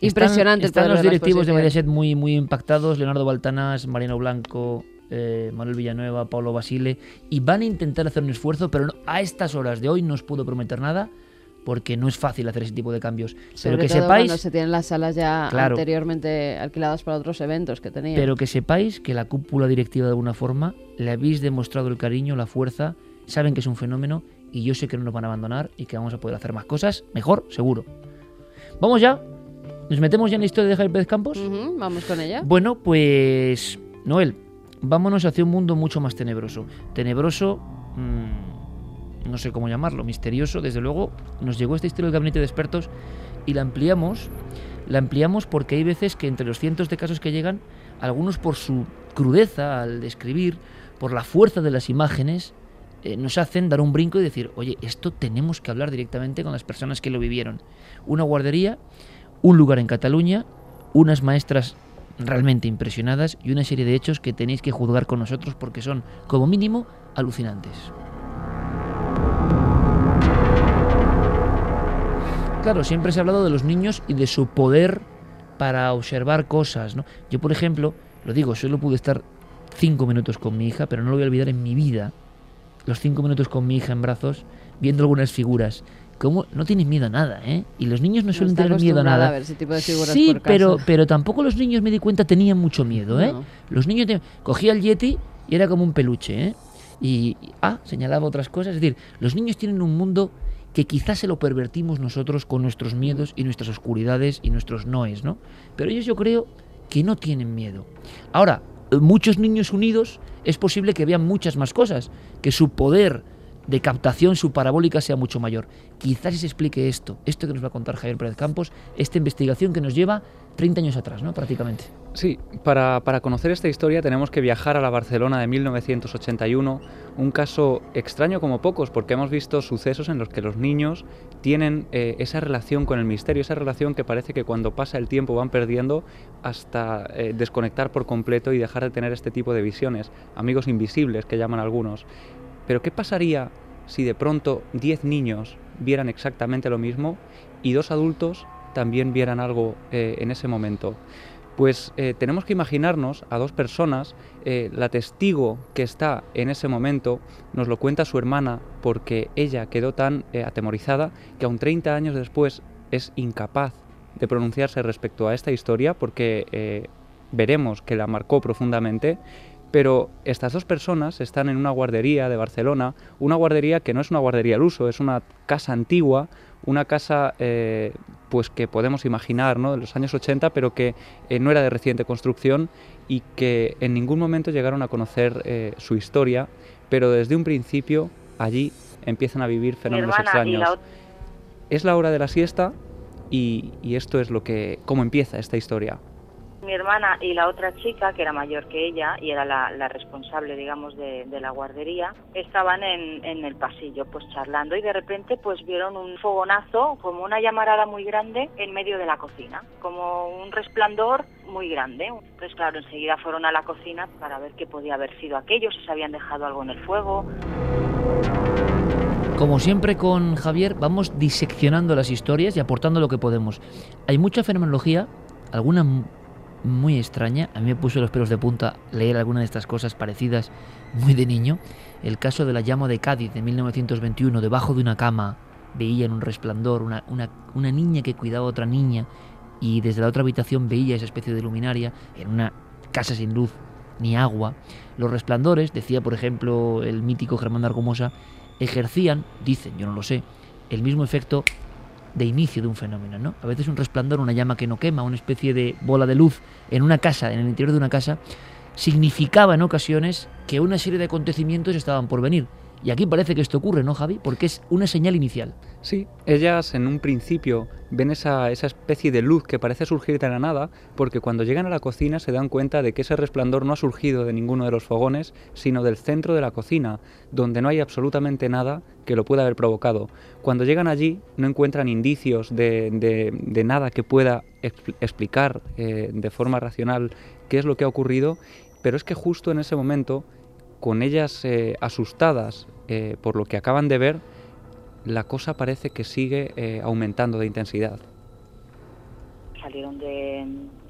impresionante. el Están, los directivos de. Mediaset muy, muy impactados, Leonardo Baltanas, Mariano Blanco, eh, Manuel Villanueva, Pablo Basile, y van a intentar hacer un esfuerzo, pero no- a estas horas de hoy no os puedo prometer nada, porque no es fácil hacer ese tipo de cambios. pero que todo sepáis cuando se tienen las salas ya Claro. anteriormente alquiladas para otros eventos que tenían. Pero que sepáis que la cúpula directiva de alguna forma le habéis demostrado el cariño, la fuerza, saben que es un fenómeno y yo sé que no nos van a abandonar y que vamos a poder hacer más cosas, mejor, seguro. Vamos ya, nos metemos ya en la historia de Javier Pérez Campos. Vamos con ella. Bueno, pues Noel, vámonos hacia un mundo mucho más tenebroso. Tenebroso, mm, no sé cómo llamarlo, misterioso, desde luego. Nos llegó esta historia del gabinete de expertos y la ampliamos. La ampliamos porque hay veces que entre los cientos de casos que llegan, algunos por su crudeza al describir, por la fuerza de las imágenes, eh, nos hacen dar un brinco y decir, oye, esto tenemos que hablar directamente con las personas que lo vivieron. Una guardería, un lugar en Cataluña, unas maestras realmente impresionadas y una serie de hechos que tenéis que juzgar con nosotros porque son, como mínimo, alucinantes. Claro, siempre se ha hablado de los niños y de su poder para observar cosas, ¿no? Yo, por ejemplo, lo digo, solo pude estar cinco minutos con mi hija, pero no lo voy a olvidar en mi vida. Los cinco minutos con mi hija en brazos, viendo algunas figuras. ¿Cómo? No tienes miedo a nada, ¿eh? Y los niños no, No suelen tener miedo a nada. a ver ese tipo de figuras sí, por pero, pero tampoco los niños, me di cuenta, tenían mucho miedo, ¿eh? No. Los niños te- cogía el Yeti y era como un peluche, ¿eh? Y- ah, señalaba otras cosas. Es decir, los niños tienen un mundo que quizás se lo pervertimos nosotros con nuestros miedos y nuestras oscuridades y nuestros noes, ¿no? Pero ellos yo creo que no tienen miedo. Ahora, muchos niños unidos es posible que vean muchas más cosas, que su poder de captación, su parabólica sea mucho mayor. Quizás se explique esto, esto que nos va a contar Javier Pérez Campos, esta investigación que nos lleva 30 años atrás, ¿no? Prácticamente. Sí, para, para conocer esta historia tenemos que viajar a la Barcelona de 1981, un caso extraño como pocos, porque hemos visto sucesos en los que los niños tienen eh, esa relación con el misterio, esa relación que parece que cuando pasa el tiempo van perdiendo hasta eh, desconectar por completo y dejar de tener este tipo de visiones, amigos invisibles que llaman algunos. Pero ¿qué pasaría si de pronto 10 niños vieran exactamente lo mismo y dos adultos también vieran algo eh, en ese momento? Pues eh, tenemos que imaginarnos a dos personas, eh, la testigo que está en ese momento nos lo cuenta su hermana porque ella quedó tan atemorizada que aún 30 años después es incapaz de pronunciarse respecto a esta historia porque veremos que la marcó profundamente. Pero estas dos personas están en una guardería de Barcelona, una guardería que no es una guardería al uso, es una casa antigua, una casa eh, pues que podemos imaginar ¿no? de los años 80, pero que eh, no era de reciente construcción y que en ningún momento llegaron a conocer eh, su historia, pero desde un principio allí empiezan a vivir fenómenos la extraños. Es la hora de la siesta y, y esto es lo que cómo empieza esta historia. Mi hermana y la otra chica, que era mayor que ella y era la, responsable, digamos, de, la guardería, estaban en, el pasillo, pues charlando y de repente pues vieron un fogonazo, como una llamarada muy grande en medio de la cocina, como un resplandor muy grande. Entonces, claro, enseguida fueron a la cocina para ver qué podía haber sido aquello, si se habían dejado algo en el fuego. Como siempre con Javier, vamos diseccionando las historias y aportando lo que podemos. Hay mucha fenomenología, alguna muy extraña. A mí me puso los pelos de punta leer alguna de estas cosas parecidas muy de niño. El caso de la llama de Cádiz de 1921, debajo de una cama, veía en un resplandor una, una, una niña que cuidaba a otra niña y desde la otra habitación veía esa especie de luminaria en una casa sin luz ni agua. Los resplandores, decía por ejemplo el mítico Germán de Argumosa, ejercían, dicen, yo no lo sé, el mismo efecto de inicio de un fenómeno, ¿no? A veces un resplandor, una llama que no quema, una especie de bola de luz en una casa, en el interior de una casa, significaba en ocasiones que una serie de acontecimientos estaban por venir. Y aquí parece que esto ocurre, ¿no, Javi? Porque es una señal inicial. Sí, ellas en un principio ven esa, esa, especie de luz que parece surgir de la nada, porque cuando llegan a la cocina se dan cuenta de que ese resplandor no ha surgido de ninguno de los fogones, sino del centro de la cocina, donde no hay absolutamente nada que lo pueda haber provocado. Cuando llegan allí no encuentran indicios de, de, nada que pueda explicar eh, de forma racional qué es lo que ha ocurrido, pero es que justo en ese momento, con ellas eh, asustadas eh, por lo que acaban de ver, la cosa parece que sigue eh, aumentando de intensidad. Salieron de,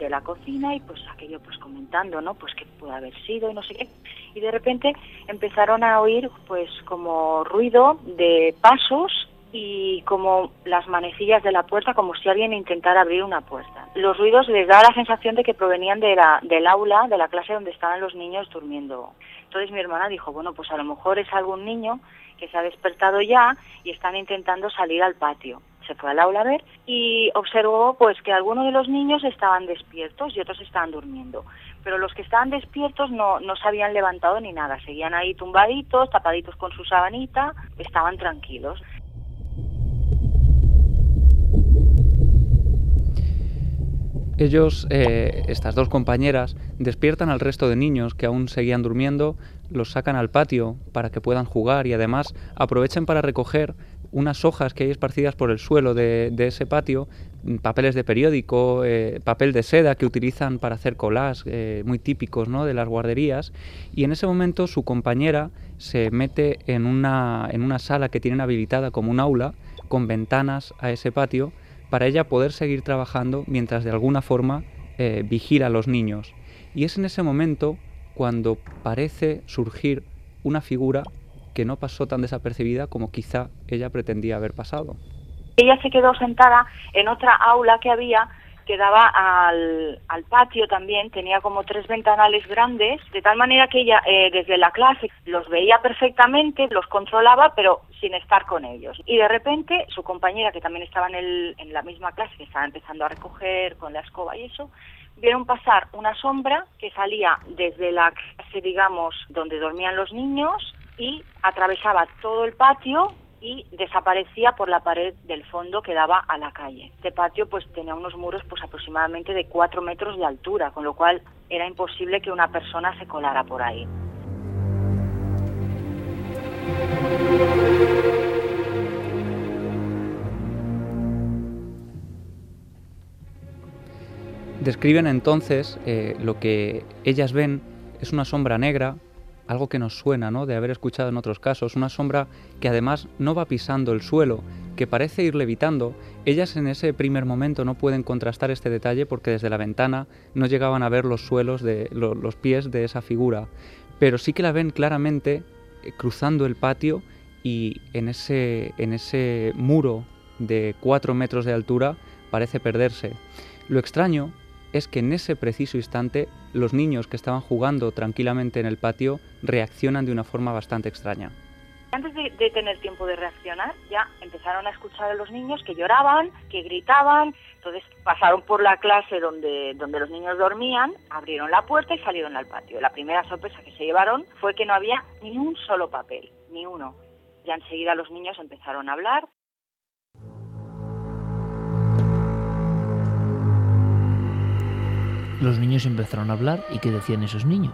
la cocina y pues aquello pues comentando, ¿no? Pues qué puede haber sido y no sé qué. Y de repente empezaron a oír pues como ruido de pasos y como las manecillas de la puerta, como si alguien intentara abrir una puerta. Los ruidos les daba la sensación de que provenían de la, del aula, de la clase donde estaban los niños durmiendo. Entonces mi hermana dijo, bueno, pues a lo mejor es algún niño que se ha despertado ya y están intentando salir al patio. Se fue al aula a ver y observó pues que algunos de los niños estaban despiertos y otros estaban durmiendo. Pero los que estaban despiertos no, no se habían levantado ni nada, seguían ahí tumbaditos, tapaditos con su sabanita, estaban tranquilos. Ellos, eh, estas dos compañeras, despiertan al resto de niños que aún seguían durmiendo, los sacan al patio para que puedan jugar y además aprovechan para recoger unas hojas que hay esparcidas por el suelo de, ese patio, papeles de periódico, eh, papel de seda que utilizan para hacer collages eh, muy típicos ¿no? de las guarderías y en ese momento su compañera se mete en una, en una sala que tienen habilitada como un aula con ventanas a ese patio para ella poder seguir trabajando mientras de alguna forma eh, vigila a los niños. Y es en ese momento cuando parece surgir una figura que no pasó tan desapercibida como quizá ella pretendía haber pasado. Ella se quedó sentada en otra aula que había que daba al, al, patio también, tenía como tres ventanales grandes, de tal manera que ella eh, desde la clase los veía perfectamente, los controlaba, pero sin estar con ellos. Y de repente su compañera, que también estaba en, el, en la misma clase, que estaba empezando a recoger con la escoba y eso, vieron pasar una sombra que salía desde la clase, digamos, donde dormían los niños y atravesaba todo el patio y desaparecía por la pared del fondo que daba a la calle. Este patio pues tenía unos muros pues aproximadamente de cuatro metros de altura, con lo cual era imposible que una persona se colara por ahí. Describen entonces eh, lo que ellas ven es una sombra negra algo que nos suena, ¿no? De haber escuchado en otros casos, una sombra que además no va pisando el suelo, que parece ir levitando. Ellas en ese primer momento no pueden contrastar este detalle porque desde la ventana no llegaban a ver los suelos de lo, los pies de esa figura, pero sí que la ven claramente eh, cruzando el patio y en ese, en ese muro de cuatro metros de altura parece perderse. Lo extraño es que en ese preciso instante los niños que estaban jugando tranquilamente en el patio reaccionan de una forma bastante extraña. Antes de, tener tiempo de reaccionar, ya empezaron a escuchar a los niños que lloraban, que gritaban. Entonces pasaron por la clase donde, donde los niños dormían, abrieron la puerta y salieron al patio. La primera sorpresa que se llevaron fue que no había ni un solo papel, ni uno. Ya enseguida los niños empezaron a hablar, los niños empezaron a hablar y qué decían esos niños.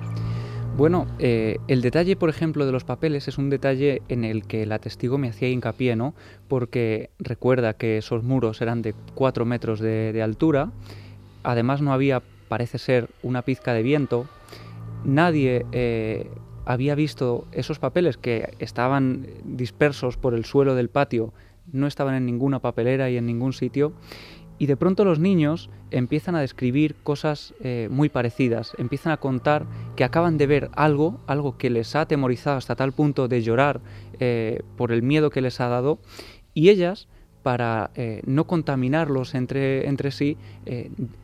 Bueno, eh, el detalle, por ejemplo, de los papeles es un detalle en el que la testigo me hacía hincapié, ¿no? Porque recuerda que esos muros eran de 4 metros de, altura, además no había, parece ser, una pizca de viento, nadie eh, había visto esos papeles que estaban dispersos por el suelo del patio, no estaban en ninguna papelera y en ningún sitio, y de pronto los niños empiezan a describir cosas eh, muy parecidas, empiezan a contar que acaban de ver algo, algo que les ha atemorizado hasta tal punto de llorar eh, por el miedo que les ha dado, y ellas, para eh, no contaminarlos entre, entre sí,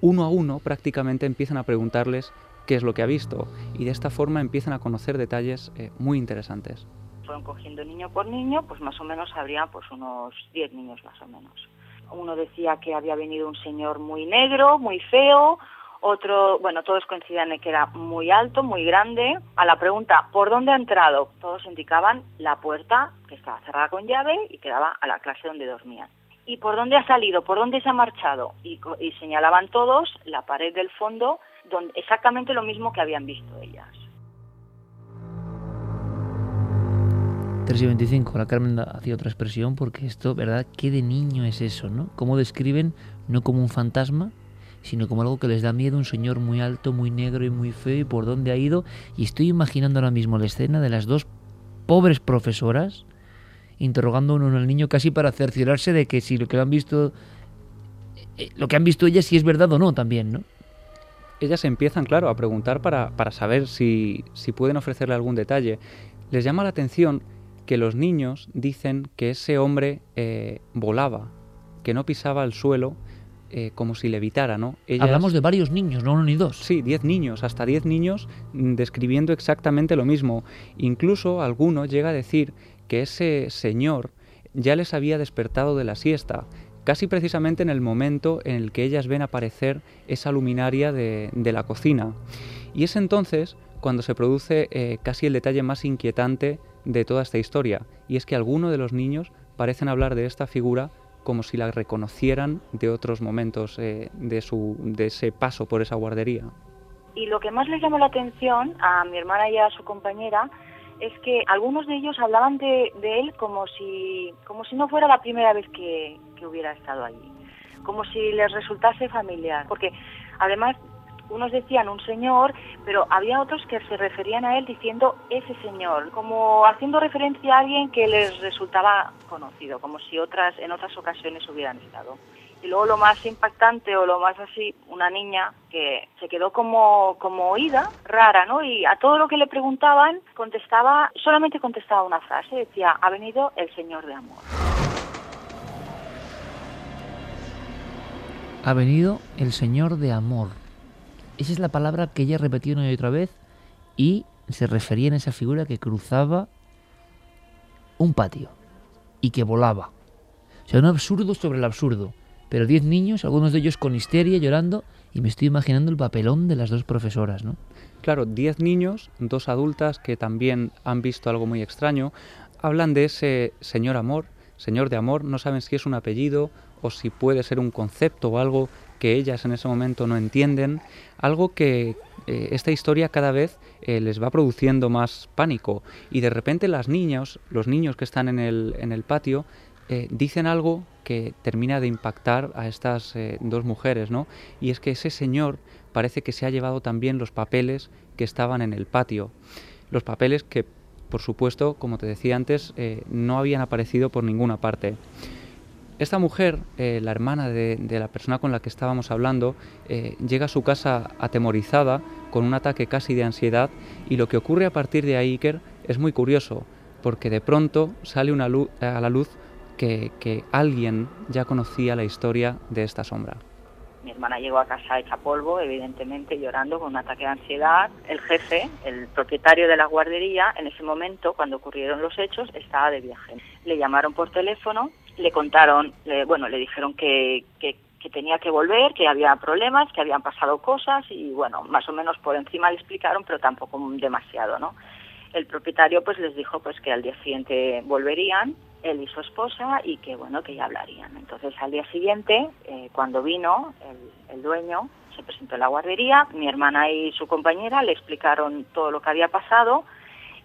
uno a uno prácticamente empiezan a preguntarles qué es lo que ha visto, y de esta forma empiezan a conocer detalles muy interesantes. Fueron cogiendo niño por niño, pues más o menos habría pues unos 10 niños más o menos uno decía que había venido un señor muy negro, muy feo, Otro, bueno, todos coincidían en que era muy alto, muy grande. A la pregunta, ¿por dónde ha entrado? Todos indicaban la puerta que estaba cerrada con llave y que daba a la clase donde dormían. ¿Y por dónde ha salido? ¿Por dónde se ha marchado? Y, y señalaban todos la pared del fondo, donde, exactamente lo mismo que habían visto ellas. 3 y 25, la Carmen hacía otra expresión porque esto, ¿verdad? ¿Qué de niño es eso, no? ¿Cómo describen no como un fantasma, sino como algo que les da miedo, un señor muy alto, muy negro y muy feo y por dónde ha ido? Y estoy imaginando ahora mismo la escena de las dos pobres profesoras interrogando uno al niño casi para cerciorarse de que si lo que han visto eh, lo que han visto ellas si es verdad o no también, ¿no? Ellas empiezan, claro, a preguntar para, para saber si, si pueden ofrecerle algún detalle. Les llama la atención que los niños dicen que ese hombre eh, volaba, que no pisaba el suelo eh, como si levitara, ¿no? Ellas- Hablamos de varios niños, no uno ni dos. Sí, 10 niños, hasta 10 niños mm, describiendo exactamente lo mismo. Incluso alguno llega a decir que ese señor ya les había despertado de la siesta, casi precisamente en el momento en el que ellas ven aparecer esa luminaria de, de la cocina. Y es entonces cuando se produce eh, casi el detalle más inquietante de toda esta historia, y es que algunos de los niños parecen hablar de esta figura como si la reconocieran de otros momentos eh, de, su, de ese paso por esa guardería. Y lo que más les llamó la atención a mi hermana y a su compañera es que algunos de ellos hablaban de, de él como si, como si no fuera la primera vez que, que hubiera estado allí, como si les resultase familiar, porque además unos decían un señor, pero había otros que se referían a él diciendo ese señor, como haciendo referencia a alguien que les resultaba conocido, como si otras en otras ocasiones hubieran estado. Y luego lo más impactante o lo más así, una niña que se quedó como, como oída, rara, ¿no? Y a todo lo que le preguntaban contestaba, solamente contestaba una frase, decía, ha venido el Señor de Amor. Ha venido el Señor de Amor. Esa es la palabra que ella repetió una y otra vez y se refería en esa figura que cruzaba un patio y que volaba. O sea, un absurdo sobre el absurdo. Pero diez niños, algunos de ellos con histeria, llorando, y me estoy imaginando el papelón de las dos profesoras, ¿no? Claro, 10 niños, dos adultas que también han visto algo muy extraño, hablan de ese señor amor, señor de amor, no saben si es un apellido o si puede ser un concepto o algo que ellas en ese momento no entienden, algo que eh, esta historia cada vez eh, les va produciendo más pánico y de repente las niñas, los niños que están en el, en el patio, eh, dicen algo que termina de impactar a estas dos mujeres, ¿no? Y es que ese señor parece que se ha llevado también los papeles que estaban en el patio. Los papeles que, por supuesto, como te decía antes, no habían aparecido por ninguna parte. Esta mujer, eh, la hermana de, la persona con la que estábamos hablando, eh, llega a su casa atemorizada, con un ataque casi de ansiedad, y lo que ocurre a partir de ahí, Iker, es muy curioso, porque de pronto sale una luz, a la luz que, que alguien ya conocía la historia de esta sombra. Mi hermana llegó a casa hecha polvo, evidentemente llorando con un ataque de ansiedad. El jefe, el propietario de la guardería, en ese momento, cuando ocurrieron los hechos, estaba de viaje. Le llamaron por teléfono, le contaron, le, bueno, le dijeron que, que, que, tenía que volver, que había problemas, que habían pasado cosas y, bueno, más o menos por encima le explicaron, pero tampoco demasiado, ¿no? El propietario pues les dijo pues que al día siguiente volverían él y su esposa y que bueno que ya hablarían entonces al día siguiente eh, cuando vino el, el, dueño se presentó en la guardería mi hermana y su compañera le explicaron todo lo que había pasado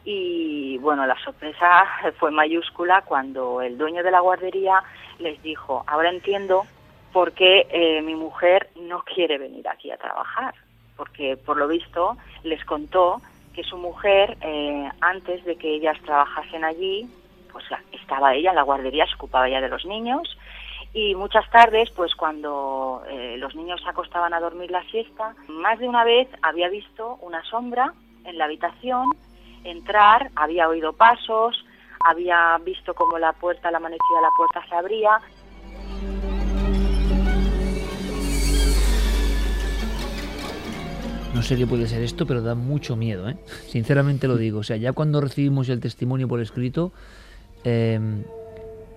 y bueno la sorpresa fue mayúscula cuando el dueño de la guardería les dijo ahora entiendo por qué eh, mi mujer no quiere venir aquí a trabajar porque por lo visto les contó que su mujer eh, antes de que ellas trabajasen allí pues estaba ella en la guardería, se ocupaba ya de los niños y muchas tardes, pues cuando eh, los niños se acostaban a dormir la siesta, más de una vez había visto una sombra en la habitación entrar, había oído pasos, había visto como la puerta, la manecilla de la puerta se abría. No sé qué puede ser esto, pero da mucho miedo, ¿eh? Sinceramente lo digo. O sea, ya cuando recibimos el testimonio por escrito, eh,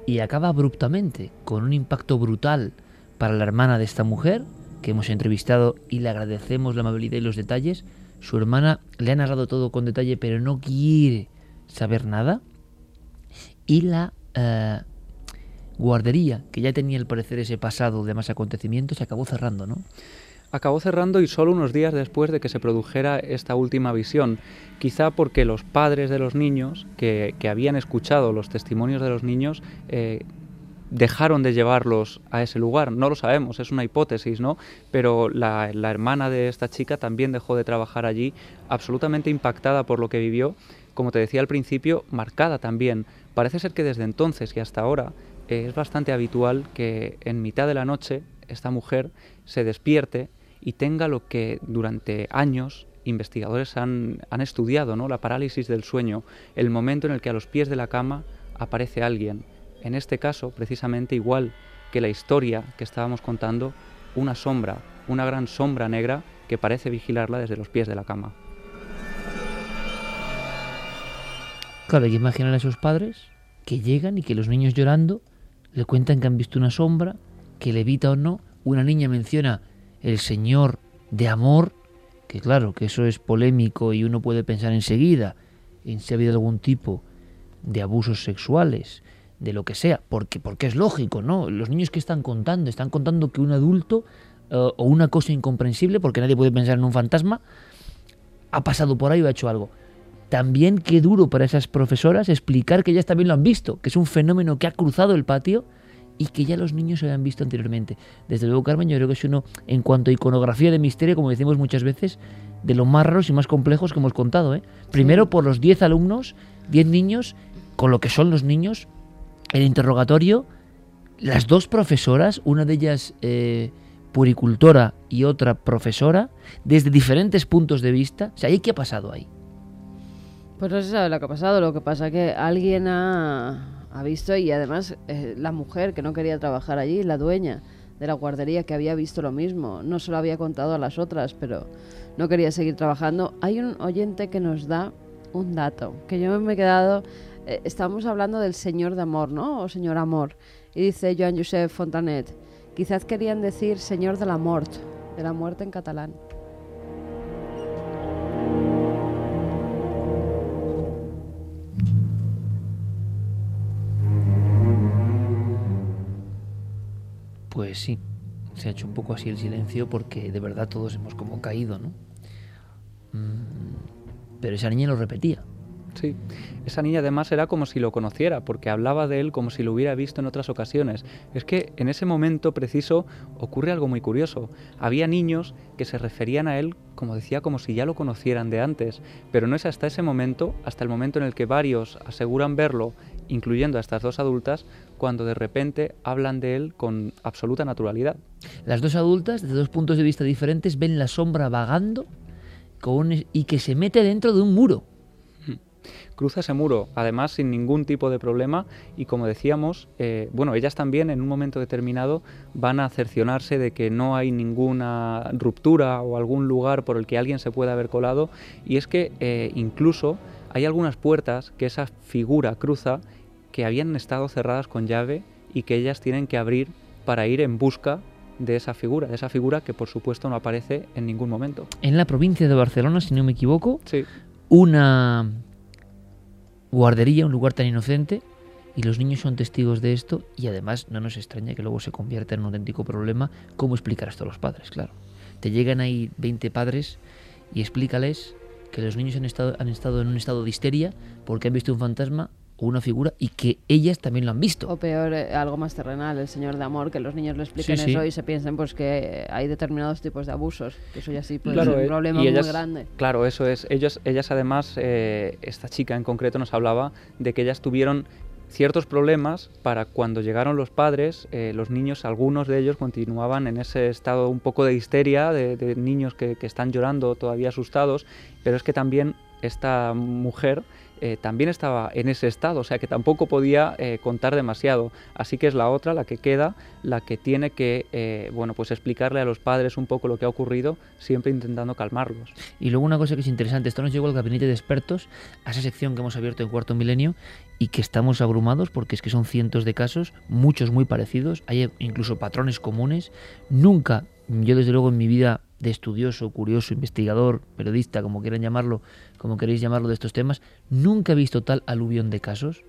y acaba abruptamente, con un impacto brutal para la hermana de esta mujer, que hemos entrevistado y le agradecemos la amabilidad y los detalles. Su hermana le ha narrado todo con detalle, pero no quiere saber nada. Y la eh, guardería, que ya tenía al parecer ese pasado de más acontecimientos, se acabó cerrando, ¿no? acabó cerrando y solo unos días después de que se produjera esta última visión, quizá porque los padres de los niños, que, habían escuchado los testimonios de los niños, eh, dejaron de llevarlos a ese lugar. No lo sabemos, es una hipótesis, ¿no? Pero la, hermana de esta chica también dejó de trabajar allí, absolutamente impactada por lo que vivió, como te decía al principio, marcada también. Parece ser que desde entonces y hasta ahora eh, es bastante habitual que en mitad de la noche esta mujer se despierte y tenga lo que durante años investigadores han, han estudiado, ¿no? la parálisis del sueño, el momento en el que a los pies de la cama aparece alguien. En este caso, precisamente igual que la historia que estábamos contando, una sombra, una gran sombra negra que parece vigilarla desde los pies de la cama. Claro, hay que imaginar a esos padres que llegan y que los niños llorando le cuentan que han visto una sombra, que levita o no. Una niña menciona el Señor de amor, que claro, que eso es polémico y uno puede pensar enseguida en si ha habido algún tipo de abusos sexuales, de lo que sea, porque, porque es lógico, ¿no? Los niños que están contando, están contando que un adulto uh, o una cosa incomprensible, porque nadie puede pensar en un fantasma, ha pasado por ahí o ha hecho algo. También qué duro para esas profesoras explicar que ellas también lo han visto, que es un fenómeno que ha cruzado el patio y que ya los niños se habían visto anteriormente. Desde luego, Carmen, yo creo que es uno, en cuanto a iconografía de misterio, como decimos muchas veces, de los más raros y más complejos que hemos contado. ¿eh? Primero por los 10 alumnos, 10 niños, con lo que son los niños, el interrogatorio, las dos profesoras, una de ellas eh, puricultora y otra profesora, desde diferentes puntos de vista. O sea, ¿y qué ha pasado ahí? Pues no se sabe lo que ha pasado, lo que pasa que alguien ha, ha visto y además eh, la mujer que no quería trabajar allí, la dueña de la guardería que había visto lo mismo, no se lo había contado a las otras, pero no quería seguir trabajando. Hay un oyente que nos da un dato, que yo me he quedado, eh, estamos hablando del señor de amor, ¿no? O señor amor. Y dice Joan Josep Fontanet, quizás querían decir señor de la mort, de la muerte en catalán. Pues sí, se ha hecho un poco así el silencio porque de verdad todos hemos como caído, ¿no? Mm, pero esa niña lo repetía. Sí, esa niña además era como si lo conociera, porque hablaba de él como si lo hubiera visto en otras ocasiones. Es que en ese momento preciso ocurre algo muy curioso. Había niños que se referían a él, como decía, como si ya lo conocieran de antes, pero no es hasta ese momento, hasta el momento en el que varios aseguran verlo, incluyendo a estas dos adultas, cuando de repente hablan de él con absoluta naturalidad. Las dos adultas, desde dos puntos de vista diferentes, ven la sombra vagando y que se mete dentro de un muro cruza ese muro, además sin ningún tipo de problema y como decíamos, eh, bueno, ellas también en un momento determinado van a cercionarse de que no hay ninguna ruptura o algún lugar por el que alguien se pueda haber colado y es que eh, incluso hay algunas puertas que esa figura cruza que habían estado cerradas con llave y que ellas tienen que abrir para ir en busca de esa figura, de esa figura que por supuesto no aparece en ningún momento. En la provincia de Barcelona, si no me equivoco, sí. una guardería, un lugar tan inocente, y los niños son testigos de esto, y además no nos extraña que luego se convierta en un auténtico problema cómo explicar esto a los padres, claro. Te llegan ahí 20 padres y explícales que los niños han estado, han estado en un estado de histeria porque han visto un fantasma o una figura y que ellas también lo han visto. O peor, eh, algo más terrenal, el Señor de Amor, que los niños le expliquen eso y se piensen pues que hay determinados tipos de abusos, que eso ya sí puede ser un eh, problema muy grande. Claro, eso es. Ellos, ellas además, eh, esta chica en concreto nos hablaba de que ellas tuvieron ciertos problemas para cuando llegaron los padres, los niños, algunos de ellos continuaban en ese estado un poco de histeria, de, niños que, que están llorando todavía asustados, pero es que también esta mujer eh, también estaba en ese estado, o sea que tampoco podía eh, contar demasiado. Así que es la otra, la que queda, la que tiene que eh, bueno, pues explicarle a los padres un poco lo que ha ocurrido, siempre intentando calmarlos. Y luego una cosa que es interesante, esto nos llegó al gabinete de expertos, a esa sección que hemos abierto en Cuarto Milenio, y que estamos abrumados porque es que son cientos de casos, muchos muy parecidos, hay incluso patrones comunes. Nunca yo desde luego en mi vida de estudioso, curioso, investigador, periodista, como quieran llamarlo, como queréis llamarlo de estos temas, nunca he visto tal aluvión de casos.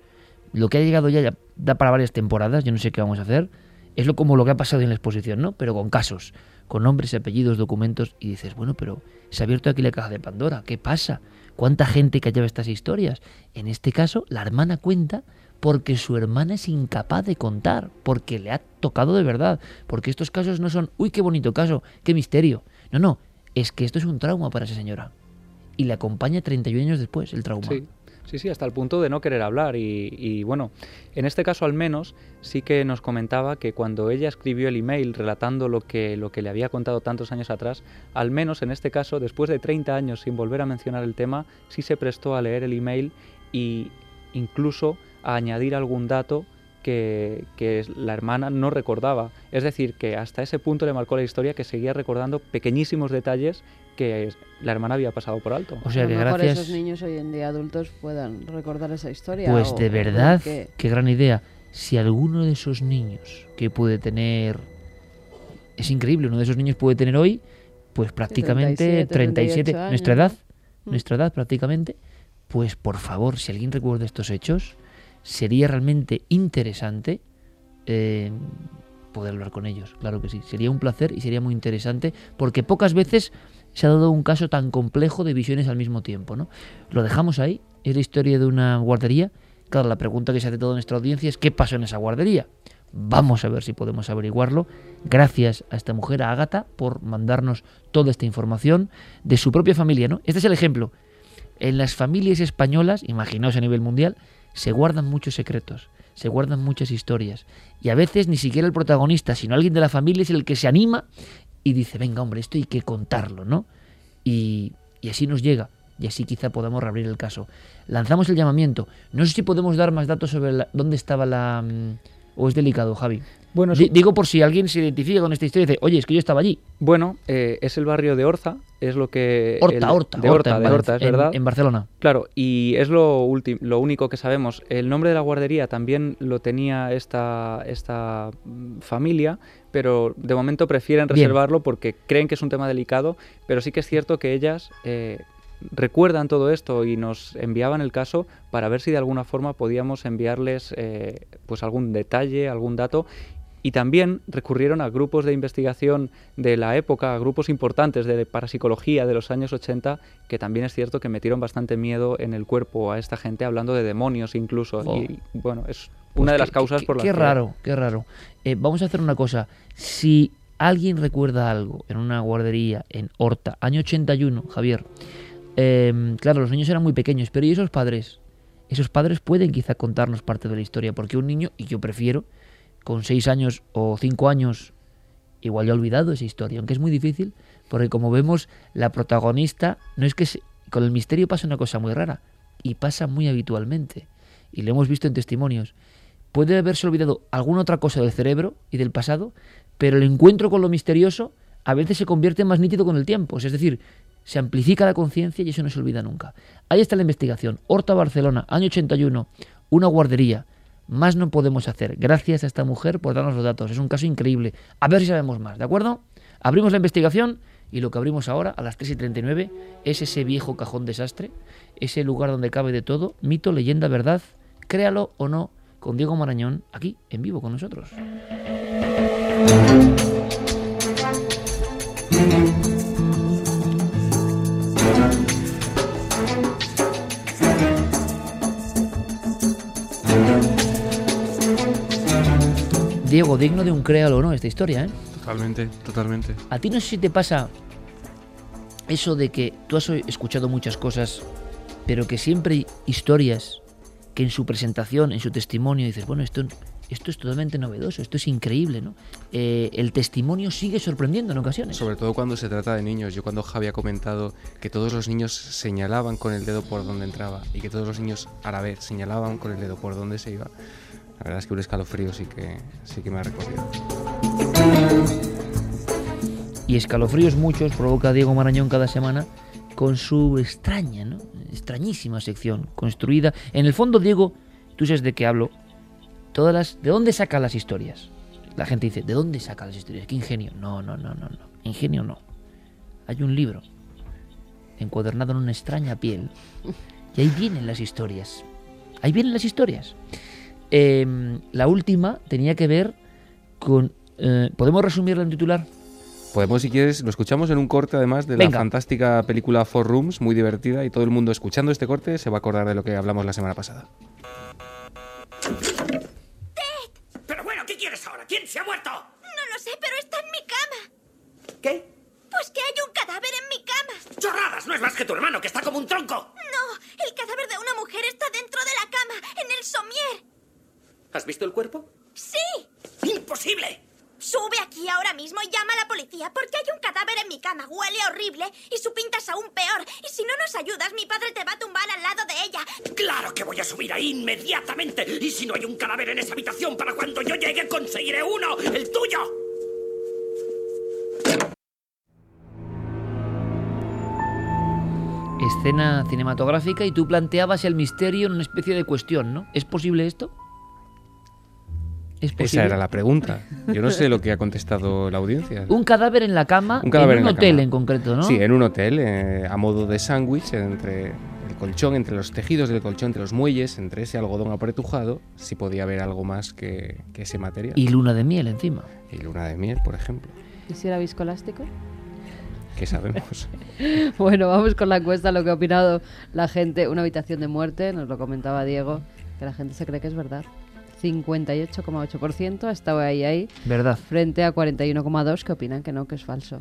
Lo que ha llegado ya, ya da para varias temporadas, yo no sé qué vamos a hacer. Es lo como lo que ha pasado en la exposición, ¿no? Pero con casos, con nombres, apellidos, documentos, y dices, bueno, pero se ha abierto aquí la caja de Pandora, ¿qué pasa? ¿Cuánta gente callaba estas historias? En este caso, la hermana cuenta porque su hermana es incapaz de contar, porque le ha tocado de verdad, porque estos casos no son, uy, qué bonito caso, qué misterio. No, no, es que esto es un trauma para esa señora. Y le acompaña 31 años después el trauma. Sí. Sí, sí, hasta el punto de no querer hablar. Y, y, bueno, en este caso al menos sí que nos comentaba que cuando ella escribió el email relatando lo que, lo que le había contado tantos años atrás, al menos en este caso, después de 30 años sin volver a mencionar el tema, sí se prestó a leer el email y incluso a añadir algún dato que, que, la hermana no recordaba. Es decir, que hasta ese punto le marcó la historia que seguía recordando pequeñísimos detalles que la hermana había pasado por alto. O sea que gracias... esos niños hoy en día adultos puedan recordar esa historia. Pues o, de verdad, que... qué gran idea. Si alguno de esos niños que puede tener... Es increíble, uno de esos niños puede tener hoy, pues prácticamente 37, 37, 38 nuestra edad, nuestra edad prácticamente, pues por favor, si alguien recuerda estos hechos, sería realmente interesante eh, poder hablar con ellos, claro que sí. Sería un placer y sería muy interesante porque pocas veces se ha dado un caso tan complejo de visiones al mismo tiempo, ¿no? Lo dejamos ahí, es la historia de una guardería. Claro, la pregunta que se hace toda nuestra audiencia es ¿qué pasó en esa guardería? Vamos a ver si podemos averiguarlo. Gracias a esta mujer, a Ágata, por mandarnos toda esta información de su propia familia, ¿no? Este es el ejemplo. En las familias españolas, imaginaos a nivel mundial, se guardan muchos secretos, se guardan muchas historias. Y a veces ni siquiera el protagonista, sino alguien de la familia es el que se anima y dice, venga hombre, esto hay que contarlo, ¿no? Y, y así nos llega, y así quizá podamos reabrir el caso. Lanzamos el llamamiento. No sé si podemos dar más datos sobre dónde estaba la... ¿O es delicado, Javi? Bueno, D digo por si alguien se identifica con esta historia y dice, oye, es que yo estaba allí. Bueno, eh, es el barrio de Orza, es lo que... Horta, el, Horta, de Horta, de Horta, es en, verdad. En Barcelona. Claro, y es lo, lo único que sabemos. El nombre de la guardería también lo tenía esta, esta familia, pero de momento prefieren reservarlo Bien. porque creen que es un tema delicado, pero sí que es cierto que ellas... Eh, recuerdan todo esto y nos enviaban el caso para ver si de alguna forma podíamos enviarles eh, pues algún detalle, algún dato y también recurrieron a grupos de investigación de la época, a grupos importantes de parapsicología de los años 80, que también es cierto que metieron bastante miedo en el cuerpo a esta gente, hablando de demonios incluso. Oh. Y bueno, es una pues de las qué, causas qué, por las qué que... raro, qué raro. Eh, vamos a hacer una cosa. Si alguien recuerda algo en una guardería en Horta, año 81, Javier, eh, claro, los niños eran muy pequeños, pero ¿y esos padres? Esos padres pueden quizá contarnos parte de la historia, porque un niño, y yo prefiero, con seis años o cinco años, igual ya ha olvidado esa historia, aunque es muy difícil, porque como vemos, la protagonista, no es que se, con el misterio pasa una cosa muy rara, y pasa muy habitualmente, y lo hemos visto en testimonios. Puede haberse olvidado alguna otra cosa del cerebro y del pasado, pero el encuentro con lo misterioso a veces se convierte más nítido con el tiempo, es decir, se amplifica la conciencia y eso no se olvida nunca. Ahí está la investigación. Horta, Barcelona, año 81, una guardería. Más no podemos hacer. Gracias a esta mujer por darnos los datos. Es un caso increíble. A ver si sabemos más, ¿de acuerdo? Abrimos la investigación y lo que abrimos ahora, a las 3 y 39, es ese viejo cajón desastre, ese lugar donde cabe de todo, mito, leyenda, verdad, créalo o no, con Diego Marañón, aquí, en vivo con nosotros. Diego, digno de un créalo o no esta historia, ¿eh? Totalmente, totalmente. A ti no sé si te pasa eso de que tú has escuchado muchas cosas, pero que siempre hay historias que en su presentación, en su testimonio, dices, bueno, esto, esto es totalmente novedoso, esto es increíble, ¿no? Eh, el testimonio sigue sorprendiendo en ocasiones. Sobre todo cuando se trata de niños. Yo cuando Javi ha comentado que todos los niños señalaban con el dedo por donde entraba y que todos los niños a la vez señalaban con el dedo por donde se iba, la verdad es que un escalofrío sí que, sí que me ha recorrido. Y escalofríos muchos provoca Diego Marañón cada semana con su extraña, ¿no? extrañísima sección construida. En el fondo, Diego, tú sabes de qué hablo. Todas las, ¿De dónde saca las historias? La gente dice, ¿de dónde saca las historias? ¿Qué ingenio? No, no, no, no, no. Ingenio no. Hay un libro encuadernado en una extraña piel y ahí vienen las historias. Ahí vienen las historias. Em, la última tenía que ver con... eh, ¿Podemos resumirla en titular? Podemos, si quieres, lo escuchamos en un corte además de Venga. la fantástica película Four Rooms, muy divertida, y todo el mundo escuchando este corte se va a acordar de lo que hablamos la semana pasada. Pero bueno, ¿qué quieres ahora? ¿Quién se ha muerto? No lo sé, pero está en mi cama. ¿Qué? Pues que hay un cadáver en mi cama. ¡Chorradas! No es más que tu hermano, que está como un tronco. No, el cadáver de una mujer está dentro de la cama, en el somier. ¿Has visto el cuerpo? Sí. ¡Imposible! Sube aquí ahora mismo y llama a la policía porque hay un cadáver en mi cama. Huele horrible y su pinta es aún peor. Y si no nos ayudas, mi padre te va a tumbar al lado de ella. ¡Claro que voy a subir ahí inmediatamente! Y si no hay un cadáver en esa habitación para cuando yo llegue, conseguiré uno, el tuyo. Escena cinematográfica y tú planteabas el misterio en una especie de cuestión, ¿no? ¿Es posible esto? ¿Es? Esa era la pregunta. Yo no sé lo que ha contestado la audiencia. Un cadáver en la cama, Un cadáver en un en hotel cama. en concreto, ¿no? Sí, en un hotel, eh, a modo de sándwich, entre el colchón, entre los tejidos del colchón, entre los muelles, entre ese algodón apretujado, si podía haber algo más que, que ese material. Y luna de miel encima. Y luna de miel, por ejemplo. ¿Y si era viscoelástico? ¿Qué sabemos? Bueno, vamos con la encuesta, lo que ha opinado la gente. Una habitación de muerte, nos lo comentaba Diego, que la gente se cree que es verdad. 58,8% ha estado ahí, ahí. Verdad. Frente a 41,2% que opinan que no, que es falso.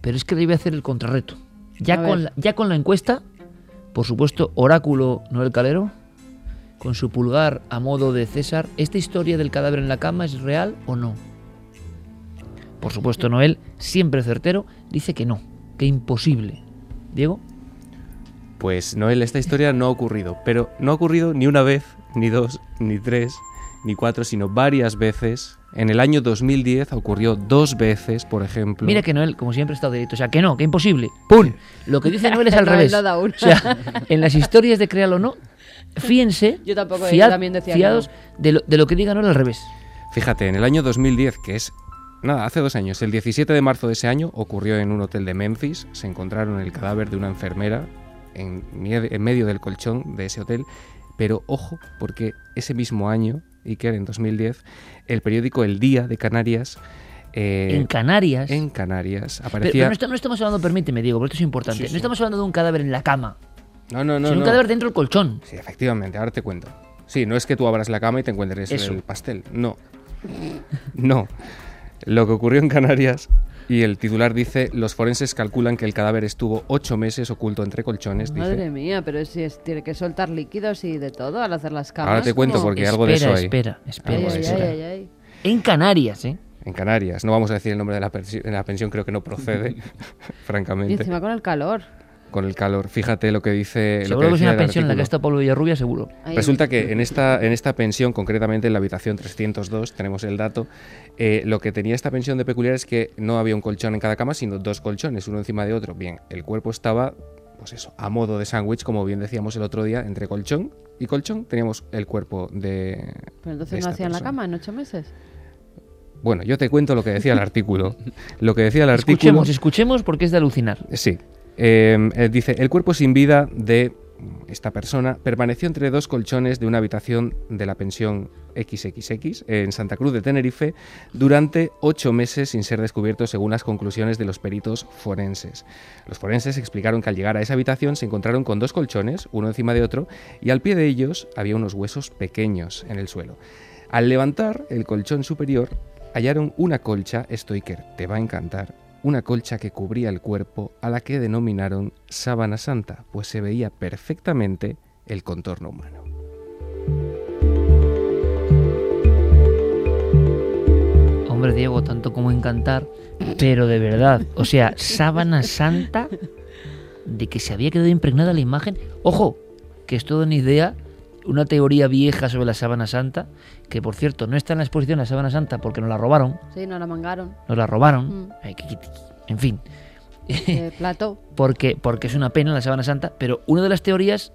Pero es que a hacer el contrarreto. Ya A con, la, ya con la encuesta, por supuesto, Oráculo Noel Calero, con su pulgar a modo de César, ¿esta historia del cadáver en la cama es real o no? Por supuesto, Noel, siempre certero, dice que no, que imposible. Diego, Pues Noel, esta historia no ha ocurrido, pero no ha ocurrido ni una vez, ni dos, ni tres, ni cuatro, sino varias veces. En el año 2010 ocurrió dos veces, por ejemplo. mira que Noel, como siempre, está directo. O sea, que no, que imposible. ¡Pum! Lo que dice Noel es al revés. O sea, en las historias de Créalo o no, fíjense, Yo tampoco, yo fiad- también decía que fiados de, lo, de lo que diga Noel al revés. Fíjate, en el año 2010, que es nada, hace dos años, el 17 de marzo de ese año, ocurrió en un hotel de Memphis. Se encontraron el cadáver de una enfermera en, en medio del colchón de ese hotel. Pero ojo, porque ese mismo año, Iker, en 2010, el periódico El Día de Canarias. eh, En Canarias. En Canarias Pero, aparecía. pero no, está- no estamos hablando, permíteme, Diego, porque esto es importante. Sí, sí. No estamos hablando de un cadáver en la cama, No, no, no. sino un cadáver dentro del colchón. Sí, efectivamente, ahora te cuento. Sí, no es que tú abras la cama y te encuentres Eso. el pastel. No. No. Lo que ocurrió en Canarias y el titular dice, los forenses calculan que el cadáver estuvo ocho meses oculto entre colchones. dice. Madre mía, pero si es- tiene que soltar líquidos y de todo al hacer las camas. Ahora te cuento ¿cómo? porque algo de eso hay. Espera, espera, Ay, eso ay, ay, ay. En Canarias, ¿eh? En Canarias. No vamos a decir el nombre de la, la pensión, creo que no procede, Y francamente. encima con el calor. Con el calor. Fíjate lo que dice... lo Seguro que es una pensión en la que está Pablo Villarrubia, seguro. Resulta que en esta, en esta pensión, concretamente en la habitación 302, tenemos el dato, eh, lo que tenía esta pensión de peculiar es que no había un colchón en cada cama, sino dos colchones, uno encima de otro. Bien, el cuerpo estaba, pues eso, a modo de sándwich, como bien decíamos el otro día, entre colchón y colchón teníamos el cuerpo de... Pero de entonces no hacían la cama en ocho meses. Bueno, yo te cuento lo que decía el artículo. Lo que decía el artículo... Escuchemos, escuchemos porque es de alucinar. Sí. Eh, eh, dice, el cuerpo sin vida de esta persona permaneció entre dos colchones de una habitación de la pensión XXX en Santa Cruz de Tenerife durante ocho meses sin ser descubierto según las conclusiones de los peritos forenses. Los forenses explicaron que al llegar a esa habitación se encontraron con dos colchones, uno encima de otro, y al pie de ellos había unos huesos pequeños en el suelo. Al levantar el colchón superior, hallaron una colcha, esto Iker, te va a encantar, una colcha que cubría el cuerpo a la que denominaron sábana santa, pues se veía perfectamente el contorno humano. Hombre, Diego, tanto como encantar, pero de verdad, o sea, sábana santa de que se había quedado impregnada la imagen. Ojo, que es toda una idea, una teoría vieja sobre la sábana santa, que por cierto no está en la exposición la sábana santa porque nos la robaron, Sí, no la mangaron. nos la robaron, Mm. En fin, Eh, plato. porque, porque es una pena la sábana santa, pero una de las teorías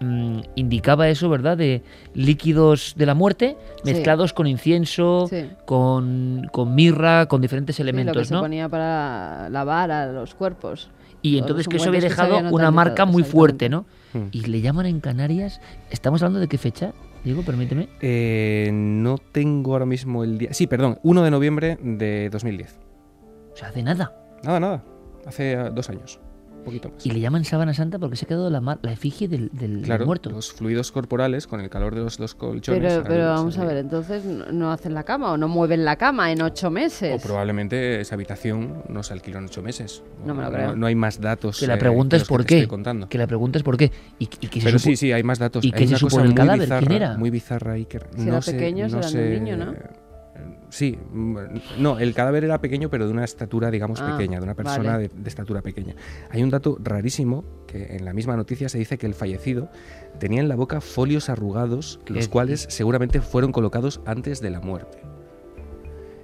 mm, indicaba eso, ¿verdad? De líquidos de la muerte Sí. mezclados con incienso, Sí. con, con mirra, con diferentes Sí, lo que elementos, se ¿no? ponía para lavar a los cuerpos. Y entonces que eso había dejado una marca muy fuerte, ¿no? Exactamente. Y le llaman en Canarias, ¿estamos hablando de qué fecha? Diego, permíteme. Eh, no tengo ahora mismo el día. Sí, perdón, 1 de noviembre de 2010. O sea, hace nada. Nada, nada. Hace eh, dos años. Un poquito más. Y le llaman sábana santa porque se ha quedado la, la efigie del, del- muerto. los fluidos corporales con el calor de los, los colchones. Pero, vamos se- a ver, entonces no hacen la cama o no mueven la cama en ocho O meses. probablemente esa habitación no se alquiló en ocho meses. No me lo creo. No, hay más datos. Que la eh, pregunta que es por qué. Que la pregunta es por qué. Y, y que se Pero supo- sí, sí, hay más datos. ¿Y Hay qué se una supo muy cadáver? bizarra, ¿Quién era? Muy bizarra, Iker. Si no era sé, pequeño, no sé, niño, ¿no? Sí, mm, no, el cadáver era pequeño, pero de una estatura, digamos, Ah, pequeña, de una persona vale. de, de estatura pequeña. Hay un dato rarísimo que en la misma noticia se dice que el fallecido tenía en la boca folios arrugados, los ¿Qué cuales seguramente fueron colocados antes de la muerte.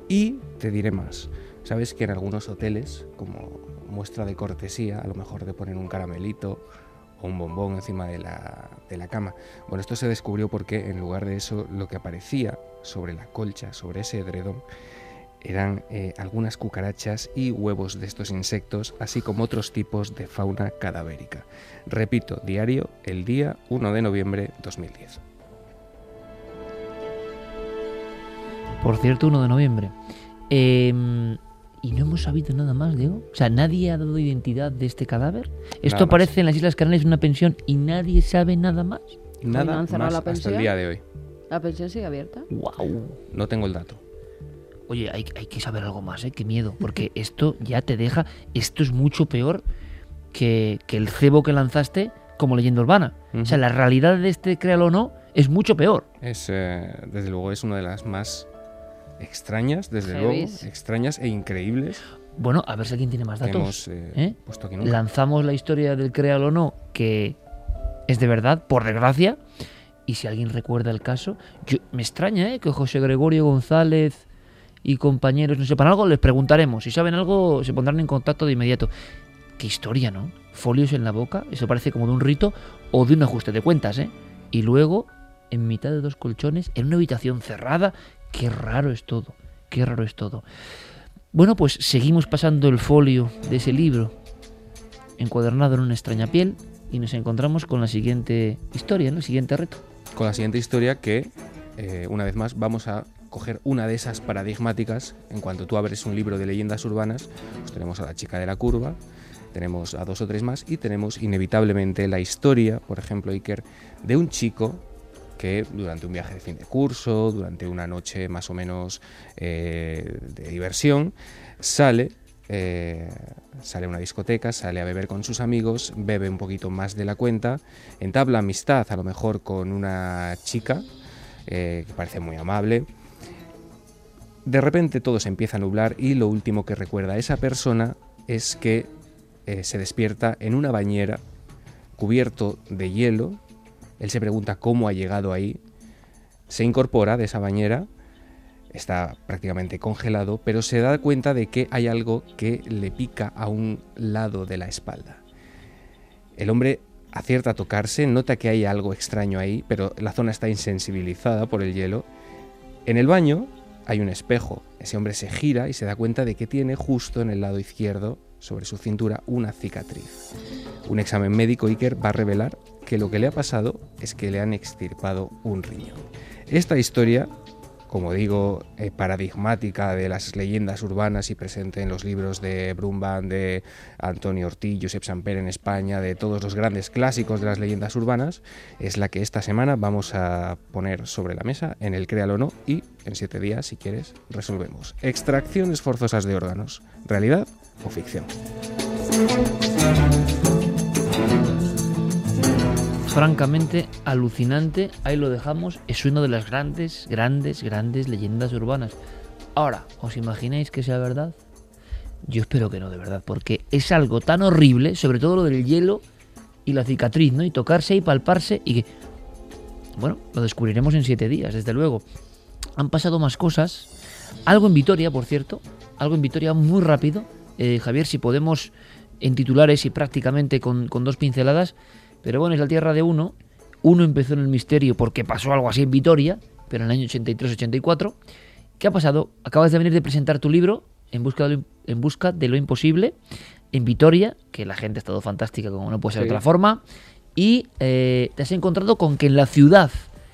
Y te diré más. Sabes que en algunos hoteles, como muestra de cortesía, a lo mejor te ponen un caramelito o un bombón encima de la, de la cama. Bueno, esto se descubrió porque en lugar de eso lo que aparecía sobre la colcha, sobre ese edredón, eran eh, algunas cucarachas y huevos de estos insectos, así como otros tipos de fauna cadavérica. Repito, diario, el día 1 de noviembre 2010. Por cierto, 1 de noviembre. Eh, ¿Y no hemos sabido nada más, Diego? O sea, ¿nadie ha dado identidad de este cadáver? Esto aparece en las Islas Canarias en una pensión y nadie sabe nada más. Nada ¿no han cerrado más la hasta el día de hoy. ¿La pensión sigue abierta? ¡Wow! No tengo el dato. Oye, hay, hay que saber algo más, ¿eh? Qué miedo. Porque esto ya te deja... Esto es mucho peor que, que el cebo que lanzaste como leyenda urbana. O sea, la realidad de este créalo o no es mucho peor. Es, eh, desde luego, es una de las más extrañas, desde luego, extrañas e increíbles. Bueno, a ver si alguien tiene más datos. hemos, eh, ¿eh? puesto aquí nunca. Lanzamos la historia del créalo o no, que es de verdad, por desgracia. Y si alguien recuerda el caso, yo, me extraña ¿eh? que José Gregorio González y compañeros no sepan algo, les preguntaremos. Si saben algo, se pondrán en contacto de inmediato. Qué historia, ¿no? Folios en la boca, eso parece como de un rito o de un ajuste de cuentas, ¿eh? Y luego, en mitad de dos colchones, en una habitación cerrada, qué raro es todo, qué raro es todo. Bueno, pues seguimos pasando el folio de ese libro, encuadernado en una extraña piel, y nos encontramos con la siguiente historia, ¿no? El siguiente reto. Con la siguiente historia que, eh, una vez más, vamos a coger una de esas paradigmáticas. En cuanto tú abres un libro de leyendas urbanas, pues tenemos a la chica de la curva, tenemos a dos o tres más y tenemos inevitablemente la historia, por ejemplo, Iker, de un chico que durante un viaje de fin de curso, durante una noche más o menos eh, de diversión, sale, eh, sale a una discoteca, sale a beber con sus amigos, bebe un poquito más de la cuenta, entabla amistad a lo mejor con una chica eh, que parece muy amable. De repente todo se empieza a nublar y lo último que recuerda a esa persona es que eh, se despierta en una bañera cubierto de hielo. Él se pregunta cómo ha llegado ahí. Se incorpora de esa bañera. Está prácticamente congelado, pero se da cuenta de que hay algo que le pica a un lado de la espalda. El hombre acierta a tocarse, nota que hay algo extraño ahí, pero la zona está insensibilizada por el hielo. En el baño hay un espejo. Ese hombre se gira y se da cuenta de que tiene justo en el lado izquierdo, sobre su cintura, una cicatriz. Un examen médico Iker va a revelar que lo que le ha pasado es que le han extirpado un riñón. Esta historia, como digo, eh, paradigmática de las leyendas urbanas y presente en los libros de Brumban, de Antonio Ortiz, Josep Samper en España, de todos los grandes clásicos de las leyendas urbanas, es la que esta semana vamos a poner sobre la mesa en el Créalo o no y en siete días, si quieres, resolvemos. Extracciones forzosas de órganos, realidad o ficción. Francamente, alucinante, ahí lo dejamos, es una de las grandes, grandes, grandes leyendas urbanas. Ahora, ¿os imagináis que sea verdad? Yo espero que no, de verdad, porque es algo tan horrible, sobre todo lo del hielo y la cicatriz, ¿no? Y tocarse y palparse y que... Bueno, lo descubriremos en siete días, desde luego. Han pasado más cosas. Algo en Vitoria, por cierto. Algo en Vitoria muy rápido. Eh, Javier, si podemos en titulares y prácticamente con, con dos pinceladas. Pero bueno, es la tierra de uno. Uno empezó en el misterio porque pasó algo así en Vitoria, pero en el año 83-84. ¿Qué ha pasado? Acabas de venir de presentar tu libro, En busca de lo, en busca de lo imposible, en Vitoria, que la gente ha estado fantástica como no puede ser de otra forma, y eh, te has encontrado con que en la ciudad,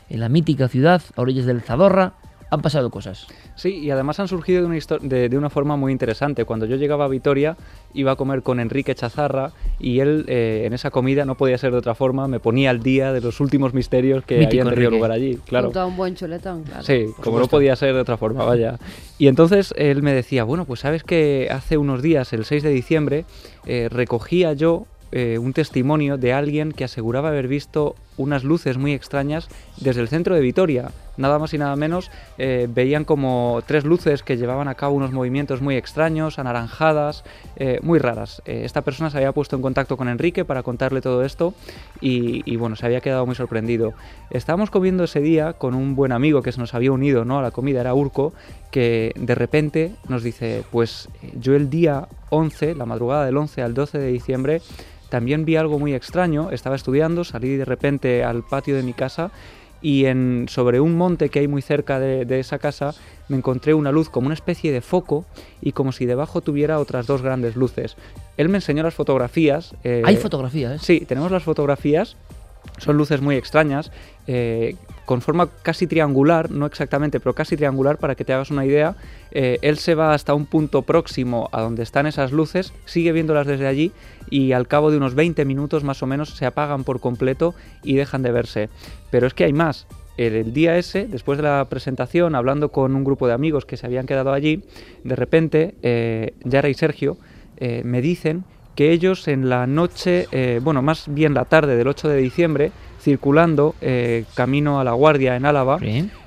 en la mítica ciudad, a orillas del Zadorra, han pasado cosas. Sí, y además han surgido de una, histo- de, de una forma muy interesante. Cuando yo llegaba a Vitoria, iba a comer con Enrique Chazarra y él eh, en esa comida, no podía ser de otra forma, me ponía al día de los últimos misterios que Mítico habían tenido Enrique. lugar allí. Claro. Junto a un buen chuletón, claro. Sí, como no podía ser de otra forma, vaya. Y entonces él me decía, bueno, pues sabes que hace unos días, el 6 de diciembre, eh, recogía yo eh, un testimonio de alguien que aseguraba haber visto unas luces muy extrañas desde el centro de Vitoria. Nada más y nada menos, eh, veían como tres luces que llevaban a cabo unos movimientos muy extraños, anaranjadas, eh, muy raras. Eh, esta persona se había puesto en contacto con Enrique para contarle todo esto y, y, bueno, se había quedado muy sorprendido. Estábamos comiendo ese día con un buen amigo que se nos había unido ¿no? a la comida, era Urco, que de repente nos dice, pues yo el día 11, la madrugada del 11 al 12 de diciembre, también vi algo muy extraño, estaba estudiando, salí de repente al patio de mi casa y en, sobre un monte que hay muy cerca de, de esa casa me encontré una luz como una especie de foco y como si debajo tuviera otras dos grandes luces. Él me enseñó las fotografías. eh, Hay fotografías. Sí, tenemos las fotografías. Son luces muy extrañas, eh, con forma casi triangular, no exactamente, pero casi triangular para que te hagas una idea. Eh, él se va hasta un punto próximo a donde están esas luces, sigue viéndolas desde allí y al cabo de unos 20 minutos más o menos se apagan por completo y dejan de verse. Pero es que hay más. El, día ese, después de la presentación, hablando con un grupo de amigos que se habían quedado allí, de repente eh, Yara y Sergio eh, me dicen que ellos en la noche, eh, bueno, más bien la tarde del 8 de diciembre, circulando eh, camino a la Guardia en Álava,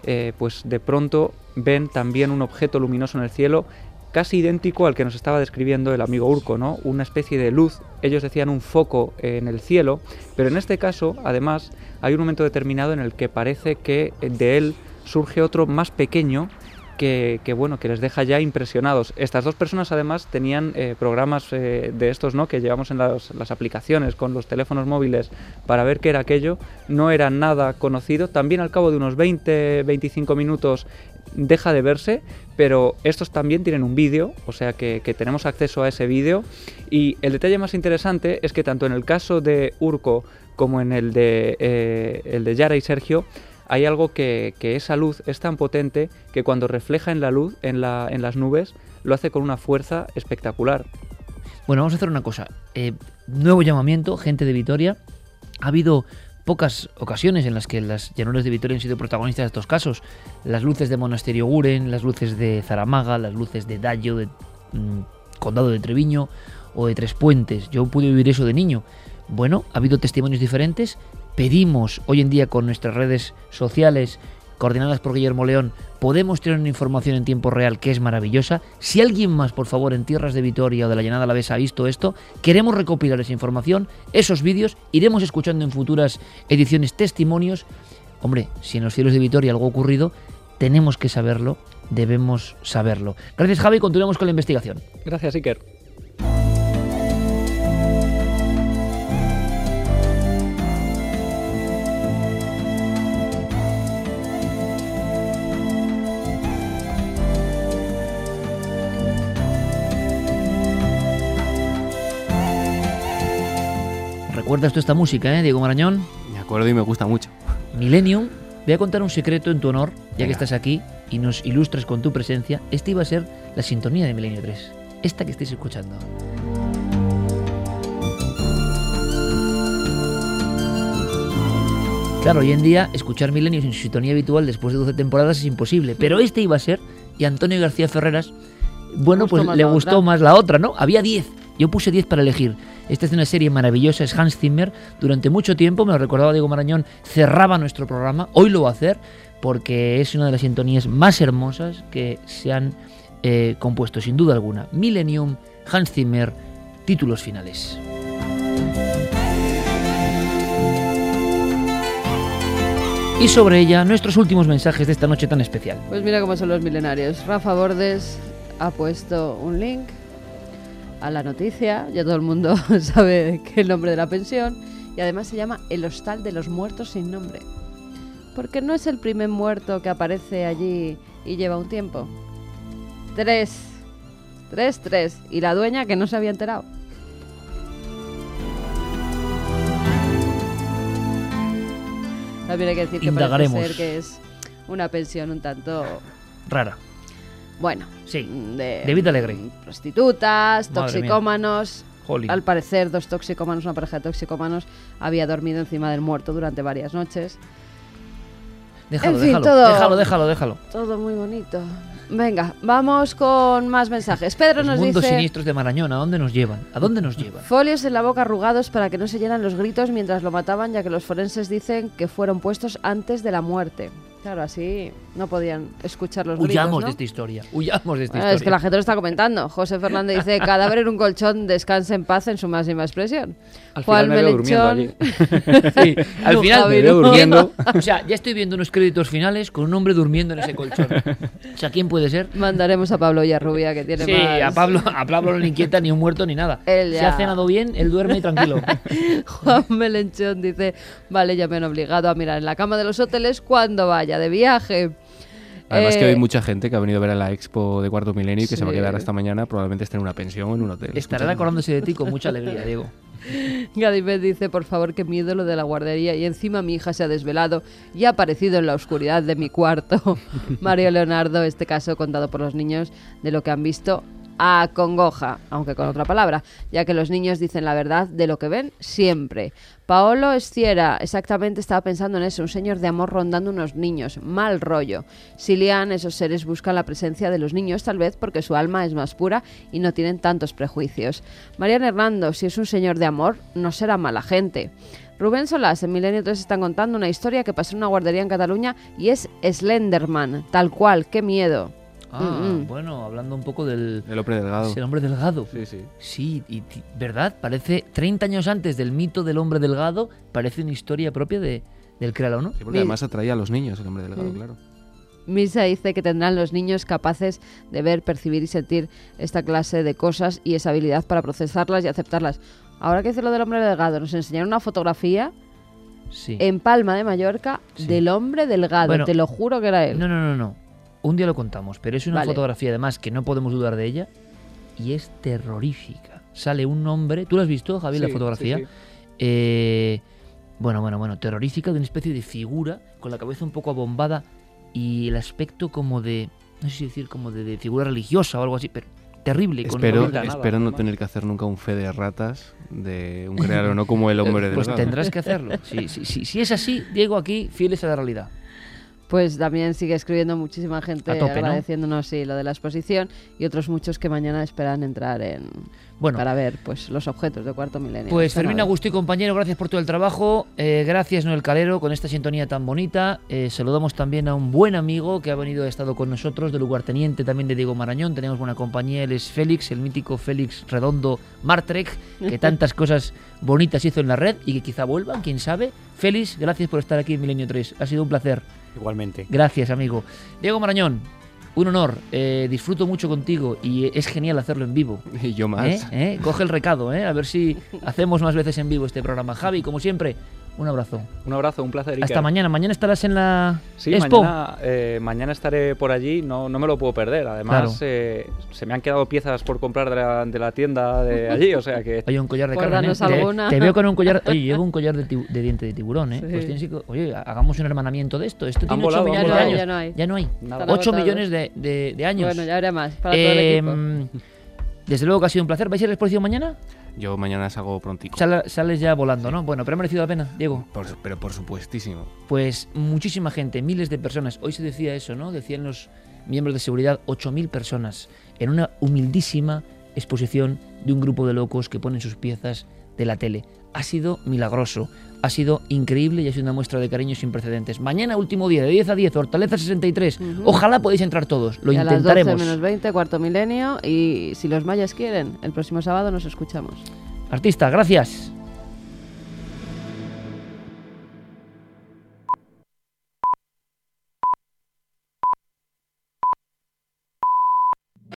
eh, pues de pronto ven también un objeto luminoso en el cielo casi idéntico al que nos estaba describiendo el amigo Urco, ¿no? Una especie de luz, ellos decían un foco en el cielo, pero en este caso, además, hay un momento determinado en el que parece que de él surge otro más pequeño que, bueno, que les deja ya impresionados. Estas dos personas además tenían eh, programas eh, de estos, ¿no? Que llevamos en las, aplicaciones con los teléfonos móviles para ver qué era aquello. No era nada conocido. También al cabo de unos 20-25 minutos deja de verse, pero estos también tienen un vídeo, o sea que, que tenemos acceso a ese vídeo. Y el detalle más interesante es que tanto en el caso de Urco como en el de, eh, el de Yara y Sergio, hay algo que, esa luz es tan potente que cuando refleja en la luz, en, la, en las nubes, lo hace con una fuerza espectacular. Bueno, vamos a hacer una cosa. Eh, nuevo llamamiento, gente de Vitoria. Ha habido pocas ocasiones en las que las llanuras de Vitoria han sido protagonistas de estos casos. Las luces de Monasterio Guren, las luces de Zaramaga, las luces de Dallo, de mmm, Condado de Treviño o de Tres Puentes. Yo pude vivir eso de niño. Bueno, ha habido testimonios diferentes, pedimos hoy en día con nuestras redes sociales coordinadas por Guillermo León, podemos tener una información en tiempo real que es maravillosa. Si alguien más, por favor, en tierras de Vitoria o de la Llanada Alavesa ha visto esto, queremos recopilar esa información, esos vídeos, iremos escuchando en futuras ediciones testimonios. Hombre, si en los cielos de Vitoria algo ha ocurrido, tenemos que saberlo, debemos saberlo. Gracias Javi, continuamos con la investigación. Gracias Iker. ¿Recuerdas tú esta música, eh, Diego Marañón? Me acuerdo y me gusta mucho. Millennium. Voy a contar un secreto en tu honor, ya Venga. que estás aquí y nos ilustras con tu presencia. Esta iba a ser la sintonía de Milenio 3. Esta que estáis escuchando. Claro, hoy en día escuchar Milenio sin su sintonía habitual después de 12 temporadas es imposible, pero este iba a ser, y Antonio García Ferreras, bueno, pues le gustó otra. más la otra, ¿no? Había 10. Yo puse 10 para elegir. Esta es una serie maravillosa, es Hans Zimmer. Durante mucho tiempo, me lo recordaba Diego Marañón, cerraba nuestro programa. Hoy lo va a hacer porque es una de las sintonías más hermosas que se han eh, compuesto, sin duda alguna. Millennium, Hans Zimmer, títulos finales. Y sobre ella, nuestros últimos mensajes de esta noche tan especial. Pues mira cómo son los milenarios. Rafa Bordes ha puesto un link a la noticia, ya todo el mundo sabe que el nombre de la pensión, y además se llama El Hostal de los Muertos sin Nombre. Porque no es el primer muerto que aparece allí y lleva un tiempo. Tres. Tres, tres. Y la dueña que no se había enterado. También hay que decir que Indagaremos. parece ser que es una pensión un tanto Rara. Bueno, Sí. de De vida alegre. prostitutas, Madre toxicómanos. Al parecer, dos toxicómanos, una pareja de toxicómanos, había dormido encima del muerto durante varias noches. Déjalo, En fin, déjalo, todo- déjalo, déjalo, déjalo. Todo muy bonito. Venga, vamos con más mensajes. Pedro Los nos mundos dice... siniestros de Marañón, ¿a dónde nos llevan? ¿A dónde nos llevan? Folios en la boca arrugados para que no se llenan los gritos mientras lo mataban, ya que los forenses dicen que fueron puestos antes de la muerte. Claro, así no podían escuchar los gritos, Huyamos ¿no? de esta historia, huyamos de esta Ah, historia. es que la gente lo está comentando. José Fernández dice, cadáver en un colchón, descansa en paz en su máxima expresión. Al final me veo durmiendo allí. Sí, al No, final Javi, me veo no. durmiendo. O sea, ya estoy viendo unos créditos finales con un hombre durmiendo en ese colchón. O sea, ¿quién puede ser? Mandaremos a Pablo Villarrubia, que tiene Sí, más... a Pablo, a Pablo no le inquieta ni un muerto ni nada. Él Si ya. ha cenado bien, él duerme tranquilo. Juan Melenchón dice, vale, ya me han obligado a mirar en la cama de los hoteles cuando vaya de viaje. Además que Eh, hay mucha gente que ha venido a ver a la expo de Cuarto Milenio y que se va a Sí. quedar hasta mañana, probablemente esté en una pensión o en un hotel. Estarán acordándose de ti con mucha alegría, Diego. Gadibet dice, por favor, que miedo lo de la guardería y encima mi hija se ha desvelado y ha aparecido en la oscuridad de mi cuarto. Mario Leonardo, este caso contado por los niños de lo que han visto acongoja, aunque con otra palabra, ya que los niños dicen la verdad de lo que ven siempre. Paolo Esciera, exactamente estaba pensando en eso, un señor de amor rondando unos niños, mal rollo. Silian, esos seres buscan la presencia de los niños, tal vez porque su alma es más pura y no tienen tantos prejuicios. Mariana Hernando, si es un señor de amor, no será mala gente. Rubén Solás, en Milenio 3 están contando una historia que pasó en una guardería en Cataluña y es Slenderman, tal cual, qué miedo. Ah, Mm, mm. bueno, hablando un poco del... El hombre delgado. Sí, el hombre delgado. Sí, sí. Sí, y ¿verdad? Parece 30 años antes del mito del hombre delgado, parece una historia propia de, del créalo, ¿no? Sí, porque además atraía a los niños el hombre delgado, Mm. claro. Misa dice que tendrán los niños capaces de ver, percibir y sentir esta clase de cosas y esa habilidad para procesarlas y aceptarlas. Ahora que dice lo del hombre delgado, nos enseñaron una fotografía Sí. en Palma de Mallorca Sí. del hombre delgado. Bueno, Te lo juro que era él. No, no, no, no. Un día lo contamos, pero es una Vale. fotografía además que no podemos dudar de ella y es terrorífica. Sale un hombre, ¿tú lo has visto, Javi, la Sí, fotografía? sí, sí. Eh, bueno, bueno, bueno, terrorífica de una especie de figura con la cabeza un poco abombada y el aspecto como de, no sé si decir, como de, de figura religiosa o algo así, pero terrible. con- Espero, con- espero no tener que hacer nunca un fe de ratas de un creador, no como el hombre Pues delgado. tendrás que hacerlo. Si, si, si, si es así, Diego, aquí fieles a la realidad. Pues también sigue escribiendo muchísima gente A tope, ¿no? agradeciéndonos sí, lo de la exposición y otros muchos que mañana esperan entrar en Bueno. para ver pues los objetos de cuarto milenio. Pues Fermín. Agustí, compañero, gracias por todo el trabajo. Eh, gracias, Noel Calero, con esta sintonía tan bonita. Eh, saludamos también a un buen amigo que ha venido, ha estado con nosotros, de lugarteniente también de Diego Marañón. Tenemos buena compañía, él es Félix, el mítico Félix Redondo Martrek, que tantas cosas bonitas hizo en la red y que quizá vuelvan, quién sabe. Félix, gracias por estar aquí en Milenio 3. Ha sido un placer. Igualmente. Gracias, amigo. Diego Marañón, un honor. Eh, disfruto mucho contigo y es genial hacerlo en vivo. Y yo más. ¿Eh? ¿Eh? Coge el recado, ¿eh? a ver si hacemos más veces en vivo este programa. Javi, como siempre, un abrazo. Un abrazo, un placer. Hasta Iker. mañana. Mañana estarás en la Sí, Expo. mañana, eh, mañana estaré por allí, no, no me lo puedo perder. Además, Claro. eh, se me han quedado piezas por comprar de la, de la tienda de allí, o sea que... Oye, un collar de carne. ¿eh? Te- alguna. Te, veo con un collar. Oye, llevo un collar de, diente de tiburón, ¿eh? Sí. Pues tienes que- Oye, hagamos un hermanamiento de esto. Esto Han tiene 8 volado, han millones de años. Ya no hay. Ya no hay. Están 8 agotados. millones de, de- de años. Bueno, ya habrá más para todo el Eh, equipo. Desde luego que ha sido un placer. ¿Vais a ir a la exposición mañana? Yo mañana salgo prontico. Sal- sales ya volando, ¿no? Bueno, pero ha merecido la pena, Diego. Por- pero por supuestísimo. Pues muchísima gente, miles de personas. Hoy se decía eso, ¿no? Decían los miembros de seguridad, 8.000 personas en una humildísima exposición de un grupo de locos que ponen sus piezas de la tele. Ha sido milagroso, ha sido increíble y ha sido una muestra de cariño sin precedentes. Mañana, último día, de 10 a 10, Hortaleza 63. Ojalá podáis entrar todos, lo Y a las 12 intentaremos. menos 20, cuarto milenio y si los mayas quieren, el próximo sábado nos escuchamos. Artista, gracias.